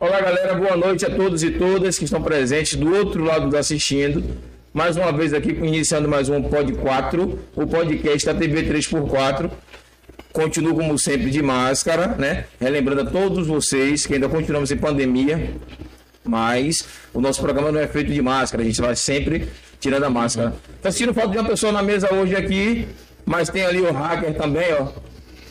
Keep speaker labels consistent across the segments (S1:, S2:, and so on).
S1: Olá, galera. Boa noite a todos e todas que estão presentes do outro lado nos assistindo. Mais uma vez aqui, iniciando mais um Pod 4, o podcast da TV 3x4. Continuo, como sempre, de máscara, né? Relembrando a todos vocês que ainda continuamos em pandemia, mas o nosso programa não é feito de máscara, a gente vai sempre tirando a máscara. Tá assistindo falta de uma pessoa na mesa hoje aqui, mas tem ali o hacker também, ó.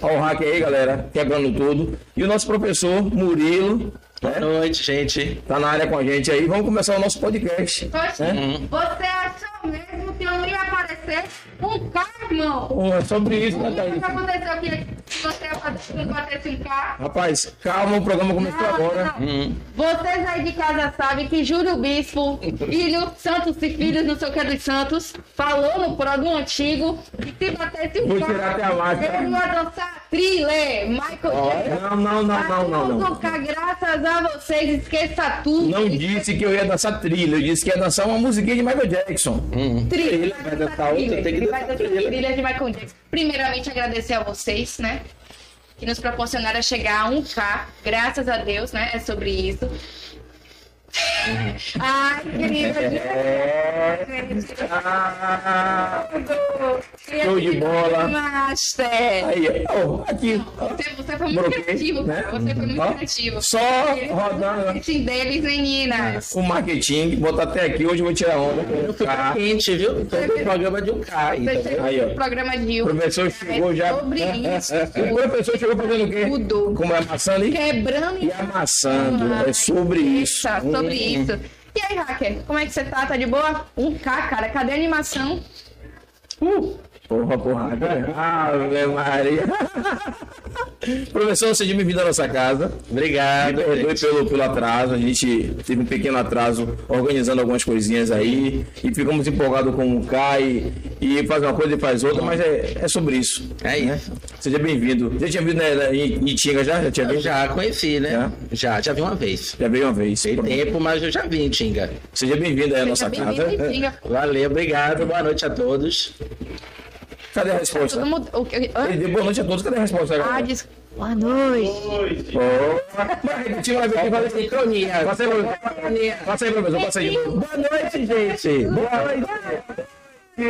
S1: Olha o hacker aí, galera, quebrando tudo. E o nosso professor Murilo,
S2: Boa noite, gente.
S1: Tá na área com a gente aí. Vamos começar o nosso podcast.
S3: Poxa,
S1: né?
S3: você achou mesmo que eu ia aparecer um carro, irmão?
S1: Bom, é sobre isso, né,
S3: O que aconteceu aqui? Se você batesse um carro?
S1: Rapaz, calma, o programa começou
S3: Não,
S1: agora.
S3: não. Vocês aí de casa sabem que Júlio Bispo, filho, Santos e filhos, não sei o que dos Santos, falou no programa antigo que se batesse um
S1: Vou
S3: carro,
S1: tirar até a máscara.
S3: ele ia dançar thriller, Michael Jackson.
S1: Não, não, não, não, não,
S3: Vamos
S1: não.
S3: tocar graças a vocês, esqueça tudo.
S1: Não disse que eu ia dançar trilha, eu disse que ia dançar uma musiquinha de Michael Jackson.
S3: Trilha,
S2: vai dançar outra, tem que
S3: Ele
S2: dançar
S3: dançar
S2: trilha.
S3: de Michael Jackson. Primeiramente, agradecer a vocês, né? Que nos proporcionaram chegar a 1K. Graças a Deus, né? É sobre isso. Ai, querida.
S1: Ah, Show de bola.
S3: Master.
S1: aí, ó, aqui. ó.
S3: Você, você foi muito
S1: Broquei,
S3: criativo,
S1: né?
S3: cara. Você foi muito criativo.
S1: Só rodando
S3: o marketing deles, meninas.
S1: o marketing, botar até aqui. Hoje eu vou tirar onda. com o carro.
S2: Quente, viu? Todo programa de um K aí
S3: Você
S2: também.
S3: chegou
S1: Aí, ó.
S3: no programa de
S1: O professor chegou já.
S3: É sobre isso.
S1: O professor chegou fazendo o quê?
S3: Tudo.
S1: Como é amassando e,
S3: Quebrando
S1: e amassando. É sobre isso.
S3: Sobre isso. E aí, Hacker, como é que você tá? Tá de boa? Um K, cara. Cadê a animação?
S1: Porra, porra. Ave Maria. Professor, seja bem-vindo à nossa casa.
S2: Obrigado.
S1: Me perdoe pelo, pelo atraso. A gente teve um pequeno atraso organizando algumas coisinhas aí. E ficamos empolgados com o Kai. E faz uma coisa e faz outra, mas é, é sobre isso.
S2: É isso.
S1: Seja bem-vindo. Já tinha vindo né, em Itinga já? Já tinha vindo?
S2: já conheci, né? Já, já vi uma vez.
S1: Já veio uma vez.
S2: Tem tempo, mas eu já vi em Tinga.
S1: Seja bem-vindo aí à nossa casa.
S2: Valeu, obrigado. Boa noite a todos.
S1: Cadê a resposta?
S3: Todo mundo.
S1: Ele deu boa noite a todos. Cadê a resposta?
S3: Ah, diz. Boa noite.
S1: Boa. Fala assim, Toninha. Passa aí, professor. Passa aí, professor. Passa aí. Boa noite, gente. Boa noite. Oh,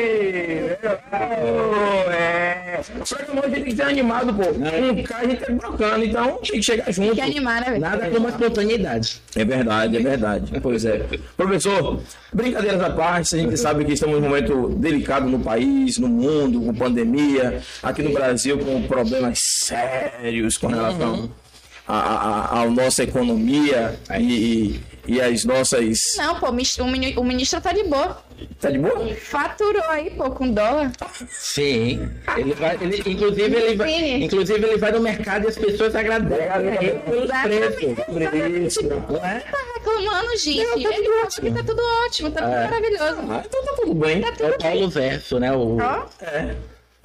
S1: é. Só que a gente tem que ser animado, pô. Um cara a gente tá brocando, então tem que chegar junto.
S3: Que animar, né, velho?
S2: Nada como a espontaneidade.
S1: É verdade, é verdade. Pois é. Professor, brincadeiras à parte, a gente sabe que estamos num momento delicado no país, no mundo, com pandemia, aqui no Brasil com problemas sérios com relação à à- à nossa economia e, e as nossas.
S3: Não, pô, o ministro- tá de boa.
S1: Tá de boa?
S3: Faturou aí, pô, com dólar.
S2: Sim. Ele vai, ele, inclusive, ele vai, inclusive, ele vai no mercado e as pessoas agradecem a ele. Não é?
S3: Tá reclamando, gente. Ele acha que tá tudo ótimo, tá tudo
S2: É.
S3: maravilhoso.
S1: Ah, então tá tudo bem.
S3: Tá
S2: É
S3: tudo
S2: o Paulo Verso, né? O,
S3: Ó,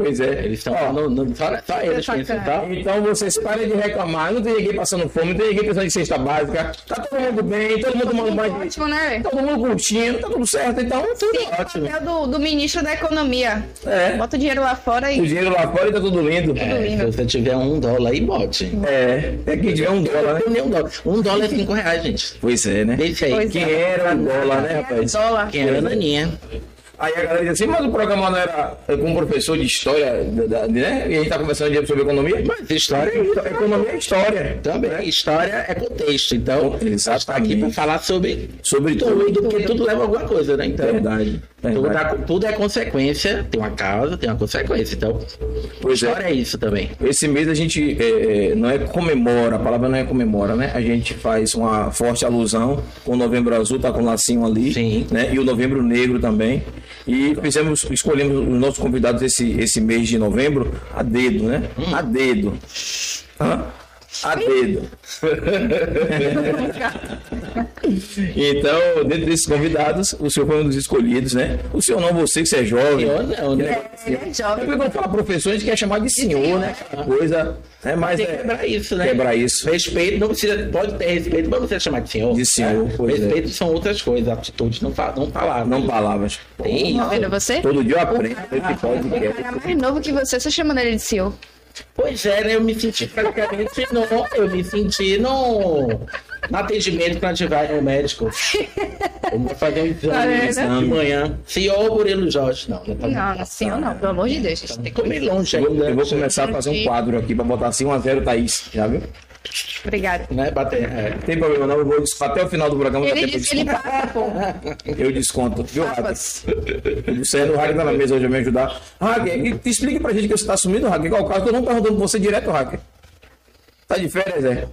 S1: Pois é.
S2: eles estão falando, não- só, só eles conhecem tal.
S1: Então vocês parem de reclamar. Não tem ninguém passando fome, não tem ninguém pensando em cesta básica. Tá todo mundo bem, todo mundo tomando banho.
S3: ótimo, né?
S1: Todo mundo curtindo, tá tudo certo. Então, tudo
S3: Sim,
S1: ótimo.
S3: papel do, do ministro da Economia.
S1: É.
S3: Bota o dinheiro lá fora
S1: O
S3: e.
S1: dinheiro lá fora e tá tudo lindo.
S2: É, se
S3: lindo.
S2: você tiver um dólar aí, bote.
S1: É, é que tiver um dólar, né?
S2: Nem um dólar. Um dólar é cinco reais, gente.
S1: Pois é, né?
S2: Deixa aí.
S3: Pois
S1: Quem era o dólar, né, rapaz?
S3: Dólar.
S2: Quem era a Naninha?
S1: Aí a galera diz assim, mas o programa não era com um professor de história, né? E a gente tá conversando sobre economia.
S2: Mas história
S1: É isso, economia é história.
S2: também. História é contexto. Então,
S1: Exatamente.
S2: está aqui para falar sobre
S1: Sobre tudo.
S2: tudo, porque tudo leva a alguma coisa, né? Então,
S1: Verdade.
S2: Dá- tudo é consequência, tem uma causa, tem uma consequência. Então,
S1: Pois é.
S2: história é isso também.
S1: Esse mês a gente é, é, não é comemora, a palavra não é comemora, né? A gente faz uma forte alusão. O Novembro Azul tá com o lacinho ali,
S2: Sim.
S1: né? E o Novembro Negro também. E fizemos, escolhemos os nossos convidados esse, esse mês de novembro a dedo, né? A dedo. Hã? A dedo. então, dentro desses convidados, o senhor foi um dos escolhidos, né? O senhor não, você que você é jovem.
S2: Eu não, né?
S3: Ele é
S1: É
S3: jovem.
S1: quando fala professor, a gente quer chamar de senhor, né? Coisa, né? Mas
S2: Tem que
S1: é,
S2: quebrar isso, né?
S1: Quebrar isso.
S2: Respeito, não precisa, pode ter respeito, mas não precisa chamar de senhor.
S1: De senhor,
S2: né?
S1: pois é.
S2: Respeito são outras coisas, atitudes, não, fa- não palavras.
S1: não palavras.
S2: Tem.
S3: Vendo você?
S1: Todo dia eu aprendo esse
S3: O cara
S1: podcast.
S3: é mais novo que você, você chamando ele de senhor.
S2: Pois é, né? Eu me senti praticamente no. Eu me senti no. no atendimento quando a gente vai no médico. Vamos fazer um exame,
S3: Tá
S2: um
S3: vendo?
S2: exame de manhã. Senhor Murilo Jorge. Não, não tá
S3: Não, não, senhor não, pelo amor de Deus. gente.
S2: Tem que comer longe
S1: Eu vou,
S2: ainda.
S1: eu vou começar a fazer um quadro aqui pra botar assim 1x0 Thaís. Já viu?
S3: Obrigada.
S2: Né? Bater. É.
S1: Não tem problema não, eu vou até o final do programa
S3: Ele disse que ele passa, pô.
S1: Eu desconto, viu, Hacker?
S3: Papas.
S1: Você é no Hacker tá na mesa hoje a me ajudar. E- explique pra gente que você tá sumindo, Hacker. Qual o caso? Todo mundo perguntando pra você direto, Hacker. Tá de férias, é?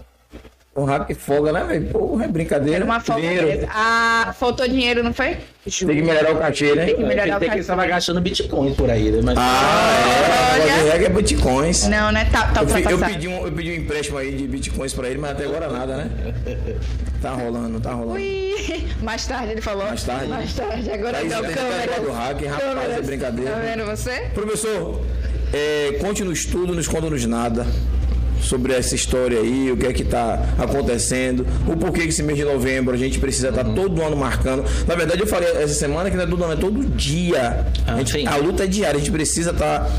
S1: O Hacker folga, né, velho? Porra, é brincadeira.
S3: Era uma folga
S1: Dinheiro.
S3: mesmo. Ah, faltou dinheiro, não foi?
S1: Tem que melhorar o cachê, né?
S3: Tem que melhorar
S2: Tem
S3: o
S2: que
S3: cachê.
S2: estava gastando bitcoins por aí, né? Mas
S1: Ah, é. O negócio de regra é bitcoins.
S3: Não, né? Tá, tá
S1: Eu, fi- eu pedi um, eu pedi um empréstimo aí de bitcoins pra ele, mas até agora nada, né? Tá rolando, tá rolando.
S3: Ui, mais tarde ele falou.
S1: Mais tarde?
S3: Mais tarde, agora
S1: Thaís,
S3: deu
S1: que pegar do
S3: câmera.
S1: hacker, rapaz, é brincadeira.
S3: Tá vendo você?
S1: Professor, é, conte-nos tudo, nos conta-nos nada sobre essa história aí, o que é que está acontecendo, o porquê que esse mês de novembro a gente precisa estar todo ano marcando. Na verdade, eu falei essa semana que não é todo ano, é todo dia.
S2: Ah,
S1: a, gente- a luta é diária, a gente precisa estar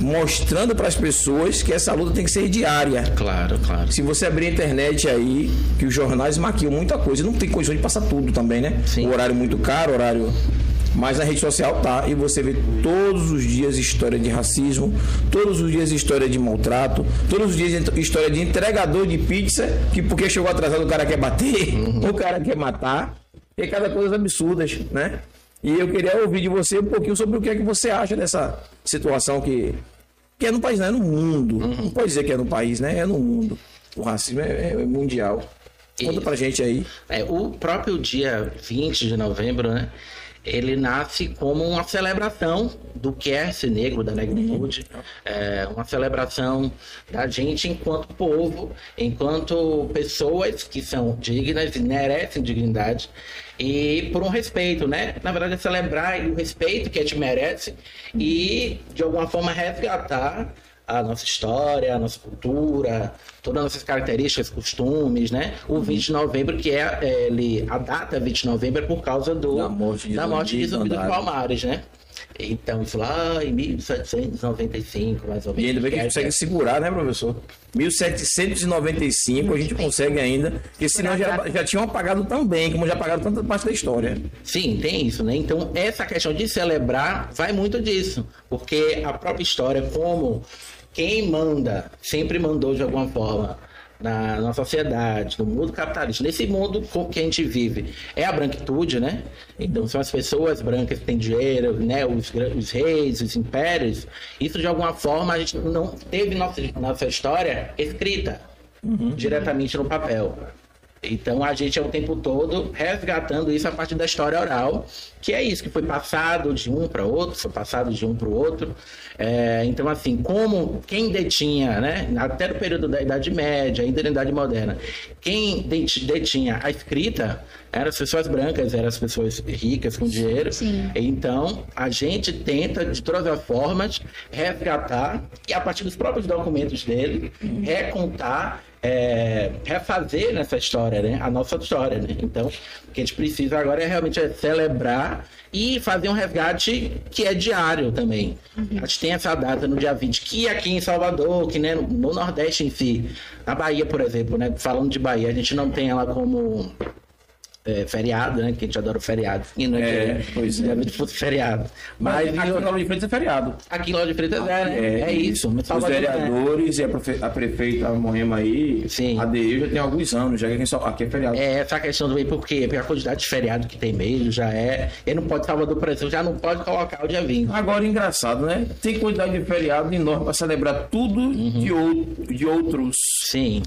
S1: mostrando para as pessoas que essa luta tem que ser diária.
S2: Claro, claro.
S1: Se você abrir a internet aí, que os jornais maquiam muita coisa, não tem condição de passar tudo também, né?
S2: Sim.
S1: O horário muito caro, horário. Mas na rede social tá, e você vê todos os dias história de racismo, todos os dias história de maltrato, todos os dias história de entregador de pizza, que porque chegou atrasado o cara quer bater, o cara quer matar, e cada coisa absurdas, né? E eu queria ouvir de você um pouquinho sobre o que é que você acha dessa situação que, que é no país, não é no mundo. Não pode dizer que é no país, né? É no mundo. O racismo é, é mundial. Conta
S2: Isso.
S1: pra gente aí.
S2: É, o próprio dia 20 de novembro, né? Ele nasce como uma celebração do que é ser negro, da negritude. É uma celebração da gente enquanto povo, enquanto pessoas que são dignas e merecem dignidade. E por um respeito, né? Na verdade, é celebrar o respeito que a gente merece e, de alguma forma, resgatar a nossa história, a nossa cultura, todas as nossas características, costumes, né? O 20 de novembro, que é, é, ele, a data 20 de novembro é por causa do,
S1: Da morte de
S2: da morte de
S1: Zumbi dos Palmares.
S2: Né? Então, isso lá em 1795, mais ou
S1: E
S2: menos.
S1: ainda bem que a gente
S2: que é-
S1: consegue segurar, né, professor? 1795 a gente consegue ainda, porque senão já, já tinham apagado também, como já apagaram tanta parte da história.
S2: Sim, tem isso, né? Então, essa questão de celebrar vai muito disso, porque a própria história, como quem manda, sempre mandou de alguma forma na, na sociedade, no mundo capitalista, nesse mundo com que a gente vive, é a branquitude, né? Então, são as pessoas brancas que têm dinheiro, né? Os, os reis, os impérios. Isso, de alguma forma, a gente não teve nossa, nossa história escrita diretamente no papel. Então a gente é o tempo todo resgatando isso a partir da história oral, que é isso que foi passado de um para outro, foi passado de um para o outro. É, então assim, como quem detinha, né, até no período da Idade Média, ainda na Idade Moderna, quem deti- detinha a escrita eram as pessoas brancas, eram as pessoas ricas com dinheiro.
S3: Sim.
S2: Então a gente tenta de todas as formas resgatar e a partir dos próprios documentos dele recontar é, refazer nessa história, né? A nossa história, né? Então, o que a gente precisa agora é realmente é celebrar e fazer um resgate que é diário também. A gente tem essa data no dia 20, que aqui em Salvador, que né, no Nordeste em si, na Bahia, por exemplo, né? Falando de Bahia, a gente não tem ela como é, feriado, né? Que a gente adora o feriado. E não é,
S1: É,
S2: que
S1: pois é.
S2: dia 20 fosse feriado. Mas
S1: aqui no Nova de Freitas é feriado.
S2: aqui em Loja de Freitas é, né? É, isso. Mas
S1: Os
S2: né?
S1: vereadores e a, a prefeita Moema aí,
S2: Sim.
S1: ADI já tem alguns anos, já que aqui, em é feriado.
S2: É essa questão também, por quê? Porque a quantidade de feriado que tem mesmo já é. Ele não pode, Salvador, por exemplo, já não pode colocar o dia 20.
S1: Agora, engraçado, né? Tem quantidade de feriado enorme para celebrar tudo
S2: Uhum.
S1: de, ou- de outros.
S2: Sim.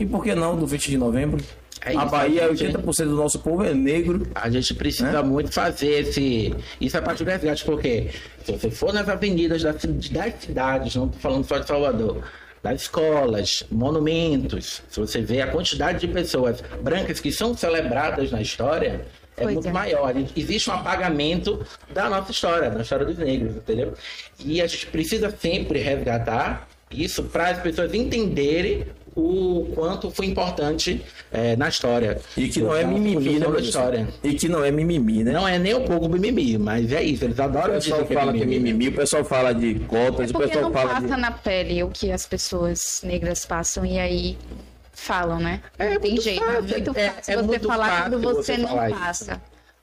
S1: E por que não do 20 de novembro?
S2: É
S1: a Bahia,
S2: gente.
S1: 80% do nosso povo é negro.
S2: A gente precisa muito fazer esse. Isso é a partir do resgate, porque se você for nas avenidas das, das cidades, não estou falando só de Salvador, das escolas, monumentos, se você vê a quantidade de pessoas brancas que são celebradas na história, é
S3: Pois
S2: muito
S3: é.
S2: maior. Existe um apagamento da nossa história, da história dos negros, entendeu? E a gente precisa sempre resgatar isso para as pessoas entenderem o quanto foi importante eh, na história.
S1: E que não é
S2: Na
S1: mimimi, né,
S2: da
S1: professor?
S2: história.
S1: E que não é mimimi, né?
S2: Não é nem um pouco mimimi, mas é isso. Eles
S1: O
S2: adoram
S1: pessoal
S2: dizer
S1: fala que é mimimi, o pessoal fala de cotas, o
S3: Porque
S1: pessoal
S3: não
S1: fala
S3: passa
S1: de...
S3: na pele o que as pessoas negras passam e aí falam, né?
S2: É
S3: não tem jeito.
S2: fácil,
S3: é muito
S2: é-
S3: fácil
S2: é
S3: você
S2: muito
S3: falar
S2: fácil
S3: quando você,
S2: você
S3: não
S2: falar isso.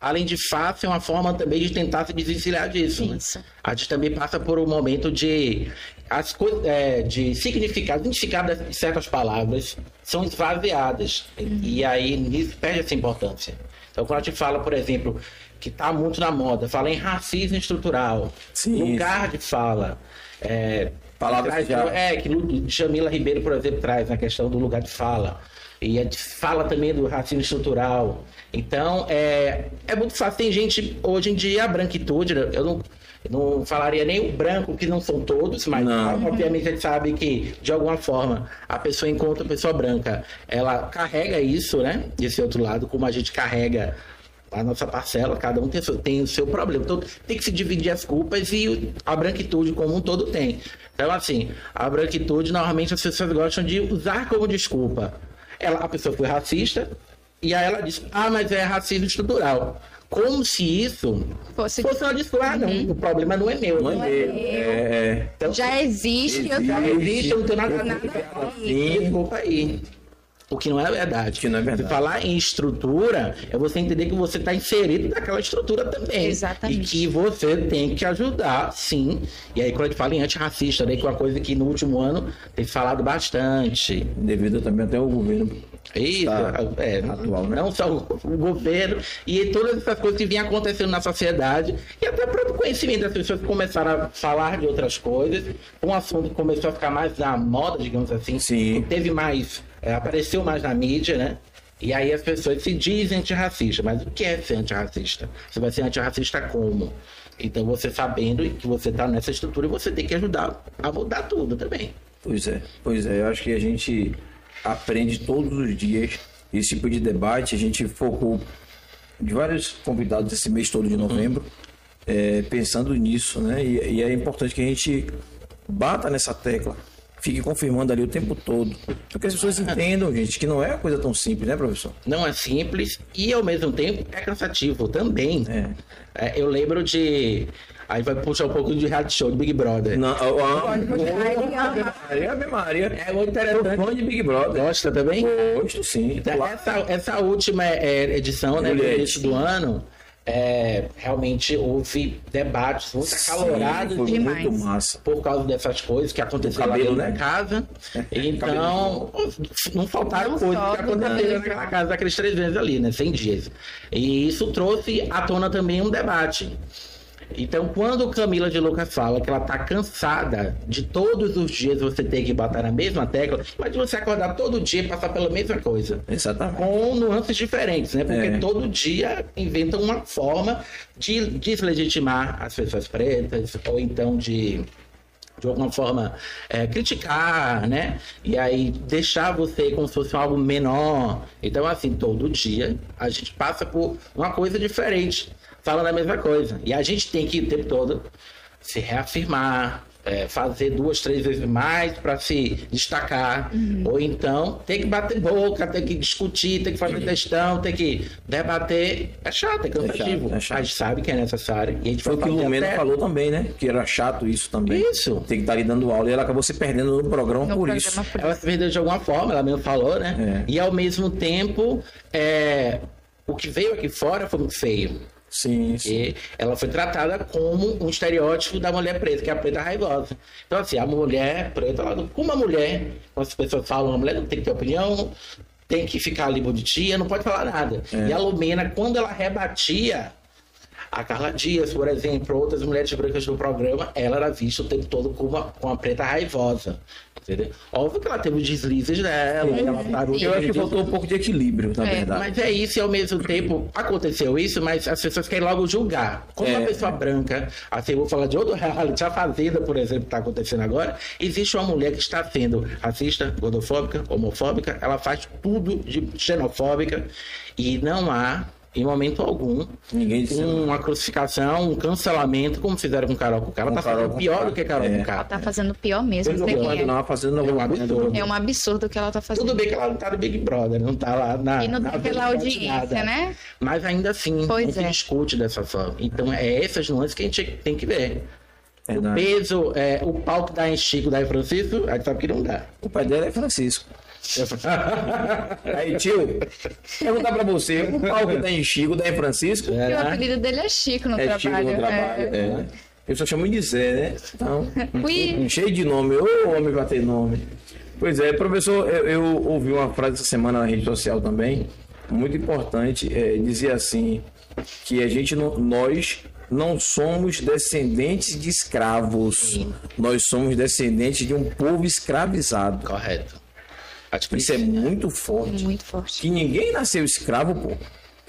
S2: Além de fácil, é uma forma também de tentar se desvencilhar disso, né?
S3: Isso.
S2: A gente também passa por um momento de as coisas é, de significado, significado de certas palavras são esvaziadas
S3: Uhum.
S2: e aí nisso perde essa importância. Então quando a gente fala, por exemplo, que está muito na moda, fala em racismo estrutural,
S1: Sim,
S2: lugar de fala, é,
S1: Palavras
S2: traz-
S1: que já-
S2: é que Jamila Ribeiro, por exemplo, traz na questão do lugar de fala. E a gente fala também do racismo estrutural. Então, é, é muito fácil. Tem gente, hoje em dia, a branquitude, né, eu não, não falaria nem o branco, que não são todos, mas
S1: Não.
S2: obviamente a gente sabe que, de alguma forma, a pessoa encontra a pessoa branca. Ela carrega isso, né? Esse outro lado, como a gente carrega a nossa parcela, cada um tem, seu- tem o seu problema. Então tem que se dividir as culpas e a branquitude como um todo tem. Então, assim, a branquitude normalmente as pessoas gostam de usar como desculpa. Ela, a pessoa foi racista e aí ela diz, ah, mas é racismo estrutural. Como se isso
S3: Fosse-
S2: fosse uma desculpa. Ah, não, o problema não é meu.
S1: Não é meu. É,
S2: Então,
S3: Já existe, eu
S2: já existe, eu não tenho nada a
S3: Nada
S2: ver
S3: a
S2: com isso. Desculpa aí. O que não é verdade.
S1: Que não é verdade.
S2: Se falar em estrutura, é você entender que você está inserido naquela estrutura também.
S3: Exatamente.
S2: E que você tem que ajudar, sim. E aí, quando a gente fala em antirracista, né, que é uma coisa que no último ano tem falado bastante.
S1: devido também até ao governo.
S2: Isso,
S1: Tá
S2: é,
S1: atual, né?
S2: não só o, governo e todas essas coisas que vinham acontecendo na sociedade e até o próprio conhecimento das pessoas começaram a falar de outras coisas, um assunto que começou a ficar mais na moda, digamos assim,
S1: Sim.
S2: teve mais, é, apareceu mais na mídia, né? E aí as pessoas se dizem antirracista, mas o que é ser antirracista? Você vai ser antirracista como? Então você sabendo que você está nessa estrutura, você tem que ajudar a mudar tudo também.
S1: Pois é, pois é. Eu acho que a gente aprende todos os dias esse tipo de debate. A gente focou de vários convidados esse mês todo de novembro, é, pensando nisso, né? E, e é importante que a gente bata nessa tecla, fique confirmando ali o tempo todo, para que as pessoas entendam, gente, que não é uma coisa tão simples, né, professor?
S2: não é simples e ao mesmo tempo é cansativo também.
S1: É.
S2: É, eu lembro de. Aí vai puxar um pouco de reality show de Big Brother.
S1: Não, eu amo. Maria, Ave Maria.
S2: É muito
S1: Sou
S2: interessante.
S1: fã de Big Brother.
S2: Gosta também?
S1: Gosto sim.
S2: Essa, essa última é, edição, né, do
S1: Juliette.
S2: início do ano, é, realmente houve debates muito acalorados
S1: Sim,
S3: demais.
S1: muito massa.
S2: por causa dessas coisas que aconteceram
S1: cabelo,
S2: dentro
S1: né?
S2: da casa. Então, não faltaram
S3: Não
S2: coisas que aconteceram naquela casa daqueles três meses ali, né? 100 dias. E isso trouxe à tona também um debate. Então, quando Camila de Lucas fala que ela tá cansada de todos os dias você ter que bater na mesma tecla, mas de você acordar todo dia e passar pela mesma coisa
S1: Exatamente.
S2: com nuances diferentes, né? Porque
S1: É.
S2: todo dia inventam uma forma de deslegitimar as pessoas pretas, ou então de de alguma forma é, criticar, né? E aí deixar você como se fosse algo menor. Então, assim, todo dia a gente passa por uma coisa diferente, falando a mesma coisa. E a gente tem que o tempo todo se reafirmar, é, fazer duas, três vezes mais para se destacar. Ou então ter que bater boca, ter que discutir, ter que fazer questão, ter que debater. É chato, é cansativo.
S1: chato, é chato.
S2: A gente sabe que é necessário. E a gente
S1: Foi o que o Lumena
S2: até-
S1: falou também, né? Que era chato isso também.
S2: Isso.
S1: Tem que estar ali dando aula. E ela acabou se perdendo no programa
S3: No
S1: por
S3: programa
S1: isso.
S3: por
S2: Ela se perdeu de alguma forma, ela mesmo falou, né?
S1: É.
S2: E ao mesmo tempo, é, o que veio aqui fora foi muito feio.
S1: Sim, sim.
S2: E ela foi tratada como um estereótipo da mulher preta, que é a preta raivosa. Então, assim, a mulher preta, ela, como uma mulher, quando as pessoas falam, a mulher não tem que ter opinião, tem que ficar ali bonitinha, não pode falar nada. E a Lumena, quando ela rebatia a Carla Dias, por exemplo, outras mulheres brancas do programa, ela era vista o tempo todo como uma, com uma preta raivosa. Entendeu? Óbvio que ela teve os deslizes dela, ela parou
S1: Eu acho que faltou um pouco de equilíbrio, na
S3: É,
S1: verdade.
S2: mas é isso e ao mesmo tempo aconteceu isso, mas as pessoas querem logo julgar. Quando uma
S1: É.
S2: pessoa branca, assim, eu vou falar de outro reality, a Fazenda, por exemplo, que está acontecendo agora, existe uma mulher que está sendo racista, gordofóbica, homofóbica, ela faz tudo de xenofóbica e não há, em momento algum,
S1: Ninguém disse
S2: uma crucificação, um cancelamento, como fizeram com Carol
S1: Com
S2: tá
S1: Carol
S2: fazendo pior do que Carol
S1: É.
S2: Conká.
S3: Ela tá fazendo pior mesmo. Não é.
S1: não fazendo
S2: É um absurdo.
S3: É um absurdo o que ela tá fazendo.
S2: Tudo bem que ela não tá no Big Brother, não tá lá na.
S3: E não
S2: na
S3: tem
S2: velocidade
S3: audiência,
S2: nada.
S3: né?
S2: Mas ainda assim,
S3: Pois
S2: não se
S3: é.
S2: discute dessa forma. Então é essas nuances que a gente tem que ver. O peso, é, o pau que dá em Chico, dá em Francisco, a gente sabe que não dá.
S1: O pai dela é Francisco. Aí, tio, perguntar pra você, o palco tá em Chico, tá em Francisco?
S3: E o
S2: É,
S3: apelido dele é Chico no
S1: É
S3: trabalho.
S1: Chico no trabalho,
S3: É.
S1: é. Eu só chamo de Zé, né? Então,
S3: Ui.
S1: cheio de nome. Ô, homem vai ter nome. Pois é, professor, eu, eu ouvi uma frase essa semana na rede social também, muito importante, é, dizia assim, que a gente não, nós não somos descendentes de escravos, nós somos descendentes de um povo escravizado.
S2: Correto. Acho que
S1: Isso é muito forte.
S3: Muito forte.
S1: Que ninguém nasceu escravo, pô.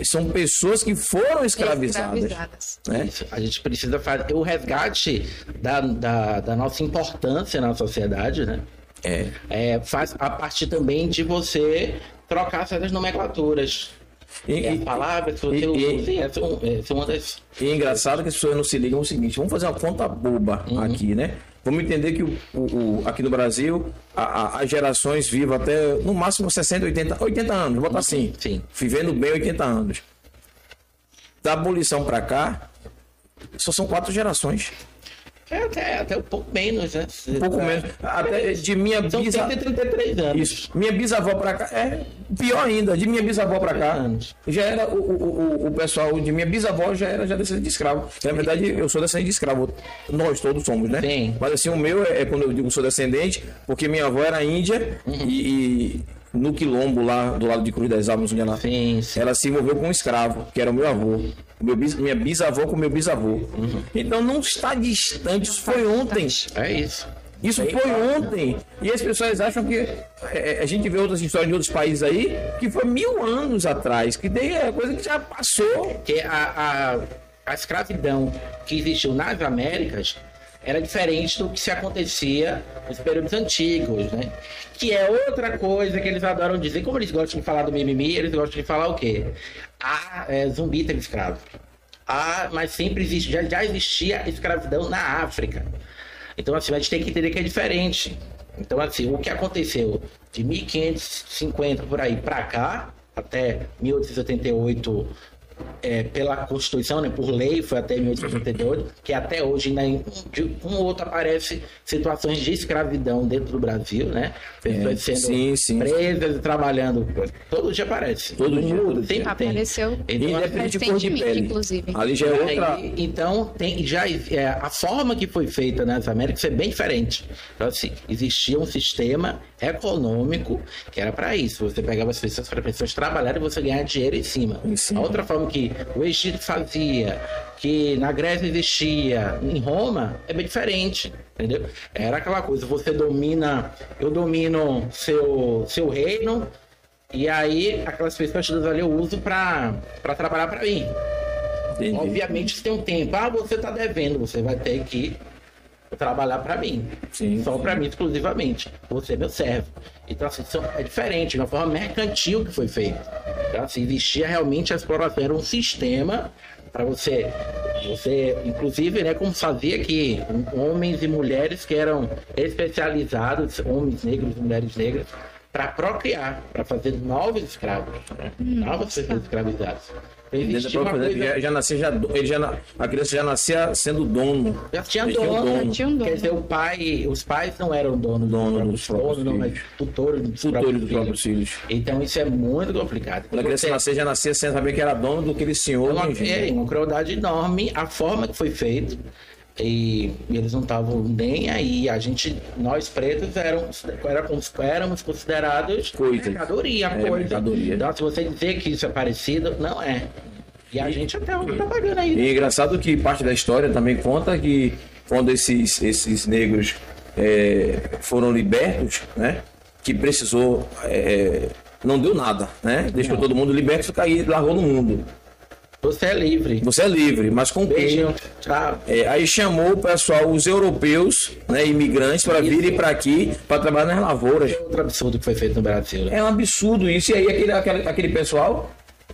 S1: São pessoas que foram escravizadas.
S3: Escravizadas.
S1: Né?
S2: A gente precisa fazer o resgate da, da, da nossa importância na sociedade, né?
S1: É.
S2: É, faz a partir também de você trocar certas nomenclaturas.
S1: E,
S2: as palavras que você usa, sim, essa é um- essa é uma das.
S1: E é engraçado que as pessoas não se ligam o seguinte: vamos fazer uma conta boba
S2: Uhum.
S1: aqui, né? Vamos entender que o, o- o- aqui no Brasil a- a- as gerações vivem até no máximo 60, 80, 80 anos, bota assim.
S2: Uhum. Sim.
S1: Vivendo bem 80 anos. Da abolição para cá, só são quatro gerações.
S2: É até, até um pouco menos, né?
S1: Um pouco menos. Até de minha
S2: São
S1: bisa...
S2: 133 anos.
S1: Isso. Minha bisavó pra cá. É pior ainda, de minha bisavó pra cá.
S2: Anos.
S1: Já era o, o, o, o pessoal de minha bisavó já era já descendente de escravo. Na verdade, eu sou descendente de escravo. Nós todos somos, né?
S2: Sim.
S1: Mas assim, o meu é, é quando eu digo sou descendente, porque minha avó era índia
S2: Uhum.
S1: e, e no quilombo lá do lado de Cruz das Almas, onde ela,
S2: Sim, sim.
S1: ela se envolveu com um escravo, que era o meu avô. Meu bis, minha bisavó com meu bisavô.
S2: Uhum.
S1: Então não está distante, isso foi ontem.
S2: É isso.
S1: Isso
S2: Bem
S1: foi
S2: claro.
S1: ontem. E as pessoas acham que. é, a gente vê outras histórias de outros países aí que foi mil anos atrás, que tem é coisa que já passou.
S2: Porque a, a, a escravidão que existiu nas Américas era diferente do que se acontecia nos períodos antigos, né? Que é outra coisa que eles adoram dizer. Como eles gostam de falar do mimimi, eles gostam de falar o quê? Ah, é, zumbi teve escravo. Ah, mas sempre existe, já, já existia escravidão na África. Então, assim, a gente tem que entender que é diferente. Então, assim, o que aconteceu de 1550 por aí para cá, até 1888, é, pela Constituição, né, por lei, foi até 1888, que até hoje ainda em de um ou outro aparece situações de escravidão dentro do Brasil, né? Pessoas
S1: É,
S2: sendo
S1: sim, sim.
S2: presas e trabalhando. Todo dia aparece.
S1: Todo dia,
S2: mundo,
S1: todo dia.
S2: sempre tem.
S3: Apareceu.
S2: Então,
S1: Independente de cor de pele.
S3: inclusive.
S1: Ali já é outra.
S2: Aí, então, tem, já, é, a forma que foi feita nas Américas é bem diferente. Então, assim, existia um sistema econômico que era para isso. Você pegava as pessoas para pessoas trabalharem e você ganhar dinheiro em cima.
S1: Em cima.
S2: A outra forma que o Egito fazia, que na Grécia existia, em Roma, é bem diferente. Entendeu? Era aquela coisa, você domina, eu domino seu, seu reino, e aí aquelas pessoas todas ali eu uso para trabalhar para mim.
S1: Entendi.
S2: Obviamente isso tem um tempo. Ah, você tá devendo, você vai ter que trabalhar para mim.
S1: Sim,
S2: Só para mim exclusivamente. Você é meu servo. Então, assim, é diferente, de uma forma mercantil que foi feito. Então, assim, existia realmente a exploração, era um sistema para você, você, inclusive, né, como fazia aqui, homens e mulheres que eram especializados, homens negros e mulheres negras, para procriar, para fazer novos escravos, né? novas pessoas escravizadas. Existia uma coisa-
S1: já, já nascia, já, ele já, a criança já nascia sendo dono.
S2: Já tinha
S1: Ele tinha um
S2: dono.
S1: dono.
S3: Tinha um dono.
S2: Quer dizer, o pai, os pais não eram donos
S1: Dono
S2: dos
S1: dos próprios
S2: donos, mas
S1: filhos.
S2: tutores dos
S1: Tutores
S2: próprios
S1: dos próprios
S2: filhos.
S1: filhos.
S2: Então isso é muito complicado.
S1: Quando a criança
S2: Você-
S1: nascia, já nascia sem saber que era dono do aquele senhor.
S2: é uma, é uma crueldade enorme a forma que foi feito e eles não estavam nem aí. A gente, nós pretos éramos, éramos, éramos considerados
S1: Coisas.
S2: mercadoria,
S1: É,
S2: coisa.
S1: mercadoria.
S2: Então, se você dizer que isso é parecido, não é. E a gente até hoje tá pagando aí.
S1: E é engraçado que parte da história também conta que quando esses, esses negros é, foram libertos, né? Que precisou. é, não deu nada, né? Deixou todo mundo liberto e largou no mundo.
S2: Você é livre.
S1: Você é livre, mas com quem?
S2: Beijinho. Tchau.
S1: É, aí chamou o pessoal, os europeus, né, imigrantes, para virem para aqui para trabalhar nas lavouras.
S2: Outro absurdo que foi feito no Brasil. né?
S1: É um absurdo isso. E aí aquele, aquele, aquele pessoal